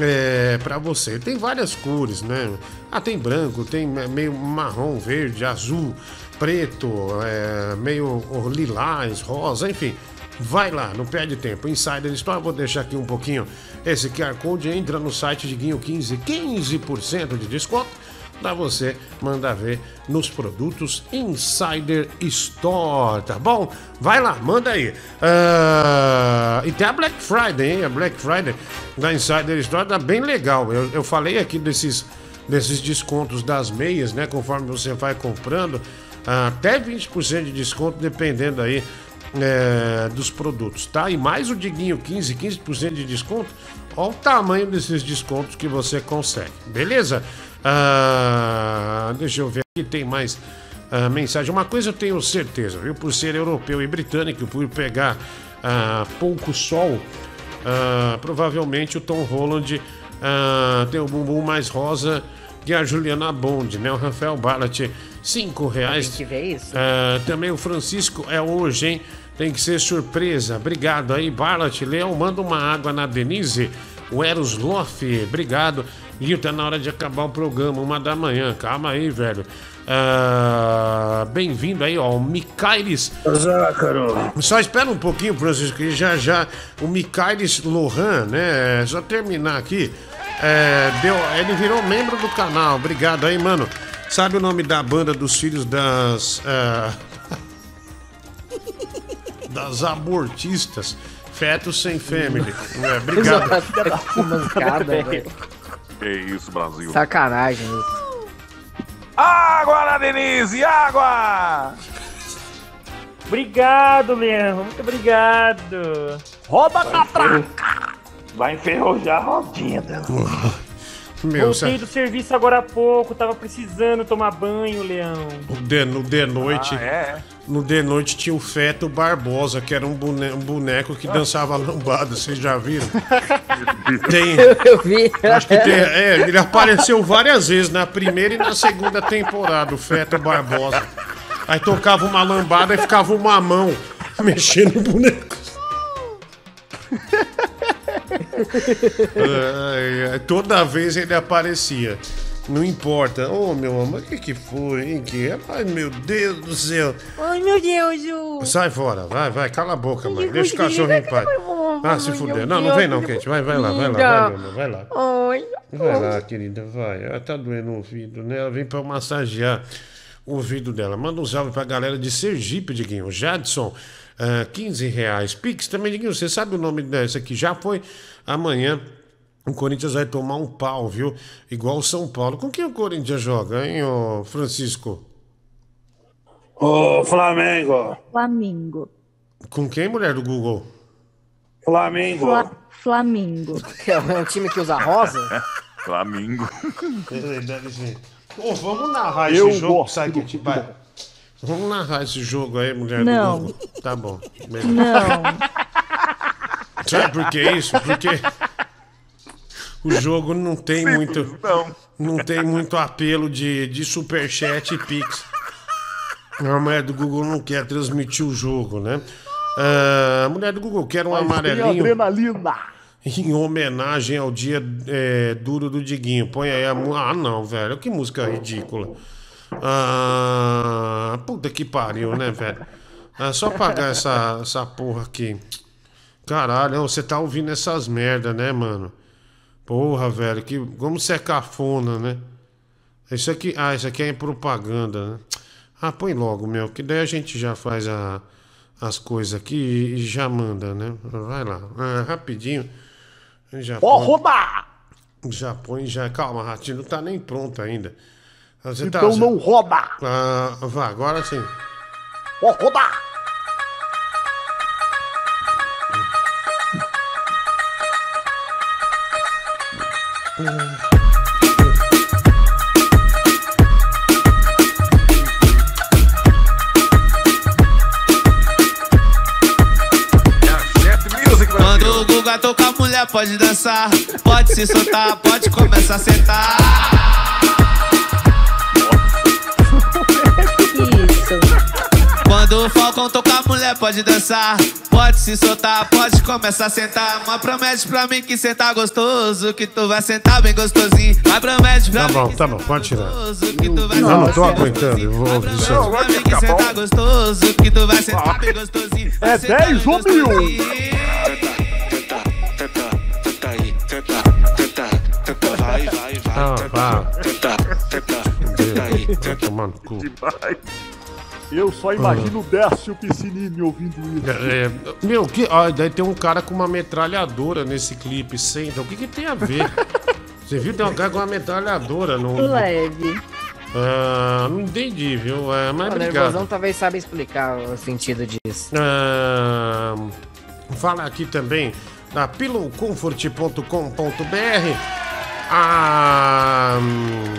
[SPEAKER 1] é, para você. Tem várias cores, né? Ah, tem branco, tem meio marrom, verde, azul, preto, é, meio lilás, rosa, enfim. Vai lá, não perde tempo. Insider Store, vou deixar aqui um pouquinho esse QR Code. Entra no site de Guinho 15, 15% de desconto para você mandar ver nos produtos Insider Store, tá bom? Vai lá, manda aí. Ah, e tem a Black Friday, hein? A Black Friday da Insider Store tá bem legal. Eu, eu falei aqui desses, desses descontos das meias, né? Conforme você vai comprando, até 20% de desconto, dependendo aí é, dos produtos, tá? E mais o Diguinho 15, 15% de desconto. Olha o tamanho desses descontos que você consegue, beleza? Ah, deixa eu ver aqui, tem mais ah, mensagem. Uma coisa eu tenho certeza, viu? Por ser europeu e britânico, por pegar ah, pouco sol, provavelmente o Tom Holland tem o bumbum mais rosa que a Juliana Bond, né? O Rafael Ballat, 5 reais.
[SPEAKER 13] Tem que ver isso.
[SPEAKER 1] Também o Francisco é hoje, hein? Tem que ser surpresa. Obrigado aí, Barlat. Leão, manda uma água na Denise. O Eros Loff, obrigado. E tá na hora de acabar o programa, uma da manhã. Calma aí, velho. Ah, Bem-vindo aí, ó, o Micaelis.
[SPEAKER 61] Zácaro.
[SPEAKER 1] Só espera um pouquinho, Francisco, que já já o Micaelis Lohan, né? Só terminar aqui. é, deu, ele virou membro do canal. Obrigado aí, mano. Sabe o nome da banda dos filhos das. ah, das abortistas? Fetos sem family. É, obrigado.
[SPEAKER 13] Mancada, velho.
[SPEAKER 60] Que isso, Brasil.
[SPEAKER 13] Sacanagem isso.
[SPEAKER 60] Água na Denise, água!
[SPEAKER 57] Obrigado, Leão. Muito obrigado.
[SPEAKER 61] Rouba
[SPEAKER 57] catraca!
[SPEAKER 59] Vai enferrujar a rodinha dela.
[SPEAKER 1] Meu,
[SPEAKER 57] Voltei do serviço agora há pouco, tava precisando tomar banho, Leão.
[SPEAKER 1] O de, no de noite.
[SPEAKER 57] Ah, é?
[SPEAKER 1] No de noite tinha o Feto Barbosa, que era um boneco, um boneco que dançava lambada, vocês já viram? Tem.
[SPEAKER 13] Eu vi.
[SPEAKER 1] Acho que tem. É, ele apareceu várias vezes na primeira e na segunda temporada, o Feto Barbosa. Aí tocava uma lambada e ficava uma mão mexendo no boneco. Ai, ai, toda vez ele aparecia. Não importa. Ô, meu amor, o que que foi, hein? Que... Ai, meu Deus do céu.
[SPEAKER 13] Ai, meu Deus, o...
[SPEAKER 1] Sai fora, vai, vai, cala a boca, mãe. Deixa o cachorro em paz. Ah, se fuder. Não, não vem não, Kate. Vai, vai lá, vai lá, vai, meu amor, vai lá.
[SPEAKER 13] Ai.
[SPEAKER 1] Vai lá, querida, vai. Ela tá doendo o ouvido, né? Ela vem pra massagear o ouvido dela. Manda um salve pra galera de Sergipe, Diguinho. Jadson, ah, 15 reais. Pix também, Diguinho, você sabe o nome dessa aqui? Já foi amanhã. O Corinthians vai tomar um pau, viu? Igual o São Paulo. Com quem o Corinthians joga, hein, ô Francisco?
[SPEAKER 61] Ô, Flamengo.
[SPEAKER 6] Flamingo.
[SPEAKER 1] Com quem, mulher do Google?
[SPEAKER 61] Flamengo.
[SPEAKER 6] Fla Flamingo.
[SPEAKER 13] É um time que usa rosa?
[SPEAKER 60] Flamingo.
[SPEAKER 1] Deve ser. Ô, vamos narrar
[SPEAKER 62] Eu
[SPEAKER 1] esse jogo, sai que vai. Vamos narrar esse jogo aí, mulher
[SPEAKER 6] Não.
[SPEAKER 1] do Google. Tá bom. beleza.
[SPEAKER 6] Não.
[SPEAKER 1] Sabe por que isso? Porque o jogo não tem muito. Não. tem muito apelo de, de superchat e pix. A mulher do Google não quer transmitir o jogo, né? Ah, a mulher do Google quer um
[SPEAKER 62] Mas
[SPEAKER 1] amarelinho
[SPEAKER 62] adrenalina.
[SPEAKER 1] em homenagem ao dia é, duro do Diguinho. Põe aí a música. Ah, não, velho. Que música ridícula. Ah, puta que pariu, né, velho? É só pagar essa, essa porra aqui. Caralho, você tá ouvindo essas merda, né, mano? Porra, velho, que como você é cafona, né? Isso aqui, ah, isso aqui é propaganda, né? Ah, põe logo, meu, que daí a gente já faz a, as coisas aqui e já manda, né? Vai lá, ah, rapidinho. Já
[SPEAKER 62] Ó,
[SPEAKER 1] põe-
[SPEAKER 62] rouba!
[SPEAKER 1] Já põe, já. Calma, Ratinho, não tá nem pronto ainda. Você tá-
[SPEAKER 62] Então não rouba!
[SPEAKER 1] Ah, vá, agora sim.
[SPEAKER 62] Ó, rouba!
[SPEAKER 58] Quando o Guga tocar, mulher pode dançar. Pode se soltar, pode começar a sentar.
[SPEAKER 6] Isso.
[SPEAKER 63] no Falcão, tocar mulher, pode dançar. Pode se soltar, pode começar a sentar. Mas promete pra mim que cê tá gostoso. Que tu vai sentar bem gostosinho. Mas promete pra
[SPEAKER 1] Tá
[SPEAKER 63] mim
[SPEAKER 1] bom, tá bom, pode tirar.
[SPEAKER 63] que tu vai
[SPEAKER 1] Eu não tô
[SPEAKER 63] sentar
[SPEAKER 1] aguentando, eu vou
[SPEAKER 63] Pra
[SPEAKER 1] observar.
[SPEAKER 63] mim que cê tá gostoso. Que tu vai sentar bem gostosinho.
[SPEAKER 62] É 10 ou mil?
[SPEAKER 52] Vai, vai, vai.
[SPEAKER 1] Ah, vá.
[SPEAKER 52] Tenta, tenta, tenta aí.
[SPEAKER 1] Vai tomar no cu.
[SPEAKER 62] Eu só imagino o Décio Piscinini ouvindo isso.
[SPEAKER 1] É, é, meu, que, ó, daí tem um cara com uma metralhadora nesse clipe, senta. O que que tem a ver? Você viu? Tem um cara com uma metralhadora no.
[SPEAKER 13] Leve.
[SPEAKER 1] Ah, não entendi, viu? É, mas
[SPEAKER 13] O
[SPEAKER 1] obrigado.
[SPEAKER 13] nervosão talvez saiba explicar o sentido disso.
[SPEAKER 1] Ah, fala aqui também da pillowcomfort.com.br. Ah, hum,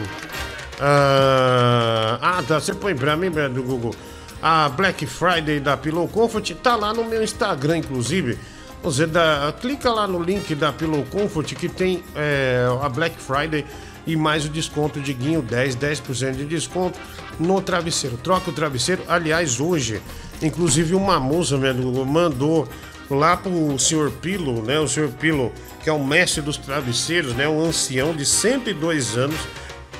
[SPEAKER 1] ah, ah, tá. Você põe pra mim, do Google. A Black Friday da Pillow Comfort tá lá no meu Instagram, inclusive. Você dá, clica lá no link da Pillow Comfort que tem é, a Black Friday e mais o desconto de Guinho 10, 10% de desconto no travesseiro. Troca o travesseiro. Aliás, hoje, inclusive uma moça me mandou lá pro Sr. Pilo, né? O Sr. Pilo, que é o mestre dos travesseiros, né? Um ancião de 102 anos,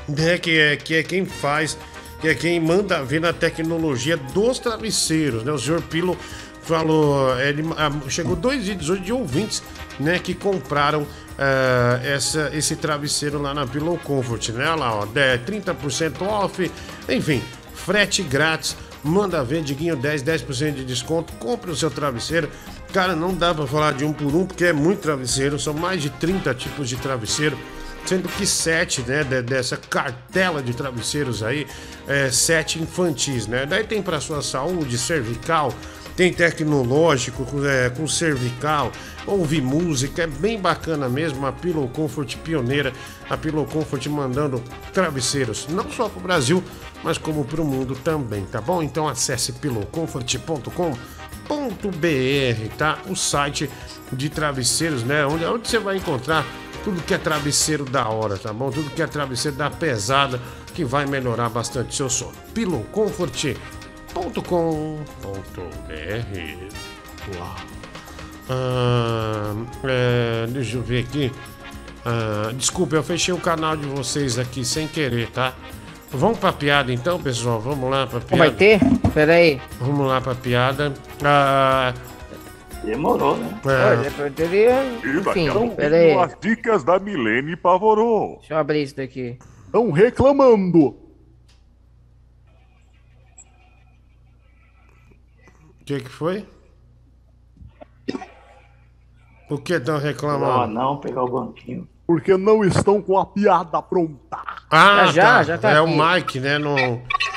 [SPEAKER 1] né? Que é, que é quem faz, que é quem manda ver na tecnologia dos travesseiros, né? O Sr. Pilo falou, ele ah, chegou dois vídeos hoje de ouvintes, né? Que compraram ah, essa, esse travesseiro lá na Pillow Comfort, né? Olha lá, ó, de- 30% off, enfim, frete grátis. Manda ver, Diguinho 10, 10% de desconto. Compre o seu travesseiro. Cara, não dá pra falar de um por um, porque é muito travesseiro. São mais de 30 tipos de travesseiro. Sendo que sete, né, de- dessa cartela de travesseiros aí, é, sete infantis, né? Daí tem para sua saúde cervical, tem tecnológico é, com cervical, ouvir música, é bem bacana mesmo. A Pillow Comfort pioneira, a Pillow Comfort mandando travesseiros, não só para o Brasil, mas como para o mundo também, tá bom? Então acesse pillowcomfort.com.br, tá? O site de travesseiros, né? Onde, onde você vai encontrar tudo que é travesseiro da hora, tá bom? Tudo que é travesseiro da pesada, que vai melhorar bastante seu sono. pillowcomfort.com.br Uau. Ah, é, deixa eu ver aqui. Ah, desculpa, eu fechei o canal de vocês aqui sem querer, tá? Vamos pra piada então, pessoal? Vamos lá pra piada.
[SPEAKER 13] Vai ter? Pera aí.
[SPEAKER 1] Vamos lá pra piada. Ah,
[SPEAKER 59] Demorou, né?
[SPEAKER 1] é,
[SPEAKER 13] eu teria... Enfim,
[SPEAKER 62] a pouquinho,
[SPEAKER 13] pera aí.
[SPEAKER 62] as dicas da Milene Pavorô.
[SPEAKER 13] Deixa eu abrir isso daqui.
[SPEAKER 62] Estão reclamando.
[SPEAKER 1] O que que foi? O que estão
[SPEAKER 59] Ah,
[SPEAKER 1] reclamando?
[SPEAKER 59] não, pegar o banquinho.
[SPEAKER 62] Porque não estão com a piada pronta.
[SPEAKER 1] Ah,
[SPEAKER 13] Ah, já,
[SPEAKER 1] tá.
[SPEAKER 13] já tá
[SPEAKER 1] É
[SPEAKER 13] aqui.
[SPEAKER 1] o Mike, né? No...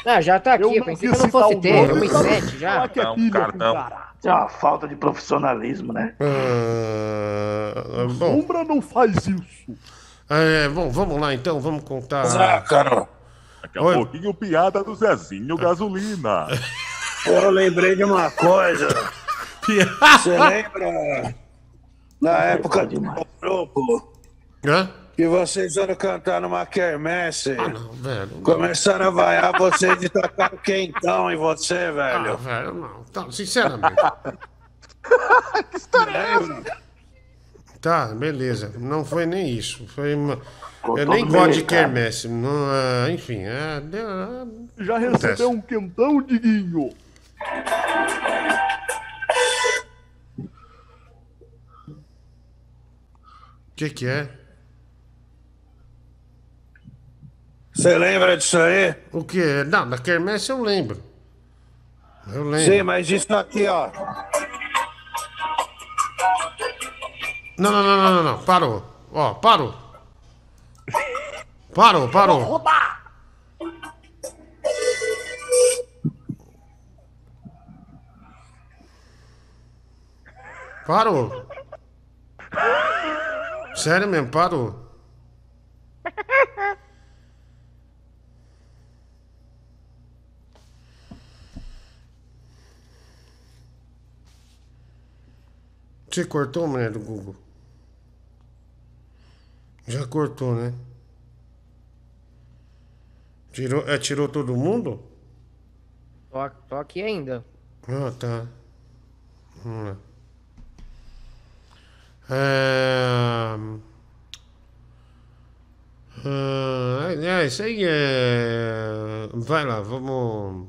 [SPEAKER 13] Ah, já tá aqui.
[SPEAKER 62] Eu não
[SPEAKER 13] pensei que eu não fosse ter.
[SPEAKER 62] nome.
[SPEAKER 13] 1,7 já.
[SPEAKER 62] É com
[SPEAKER 60] cartão.
[SPEAKER 62] cara.
[SPEAKER 59] Isso é uma falta de profissionalismo, né?
[SPEAKER 1] Ah, bom,
[SPEAKER 62] Sombra não faz isso.
[SPEAKER 1] é, bom, vamos lá então, vamos contar.
[SPEAKER 59] Zácaro,
[SPEAKER 62] Daqui a
[SPEAKER 1] Oi.
[SPEAKER 62] pouquinho, piada do Zezinho Gasolina.
[SPEAKER 61] Eu lembrei de uma coisa. Você lembra na época do grupo
[SPEAKER 1] Hã?
[SPEAKER 61] Que vocês foram cantar numa quermesse?
[SPEAKER 1] Ah, não, velho.
[SPEAKER 61] Começaram a vaiar vocês de tacar o quentão em você,
[SPEAKER 1] Ah,
[SPEAKER 61] velho.
[SPEAKER 1] velho, não. Tá, sinceramente. Tá, beleza. Não foi nem isso. Foi uma... Eu nem gosto de quermesse. Não, ah, enfim, é, deu-
[SPEAKER 62] Já
[SPEAKER 1] Acontece.
[SPEAKER 62] recebeu um quentão, Diguinho?
[SPEAKER 1] o que que é?
[SPEAKER 61] Você lembra disso aí?
[SPEAKER 1] O que é? Não, da quermesse eu lembro. Eu lembro.
[SPEAKER 61] Sim, mas isso aqui, ó.
[SPEAKER 1] Não, não, não, não, não, não. Parou. Ó, parou. Parou, parou. Parou. Sério mesmo, parou. Você cortou, mulher do Google? Já cortou, né? Tirou, é, tirou todo mundo?
[SPEAKER 13] Tô, tô aqui ainda.
[SPEAKER 1] Ah, tá. Vamos lá. Ah, ah, isso aí é. Vai lá, vamos.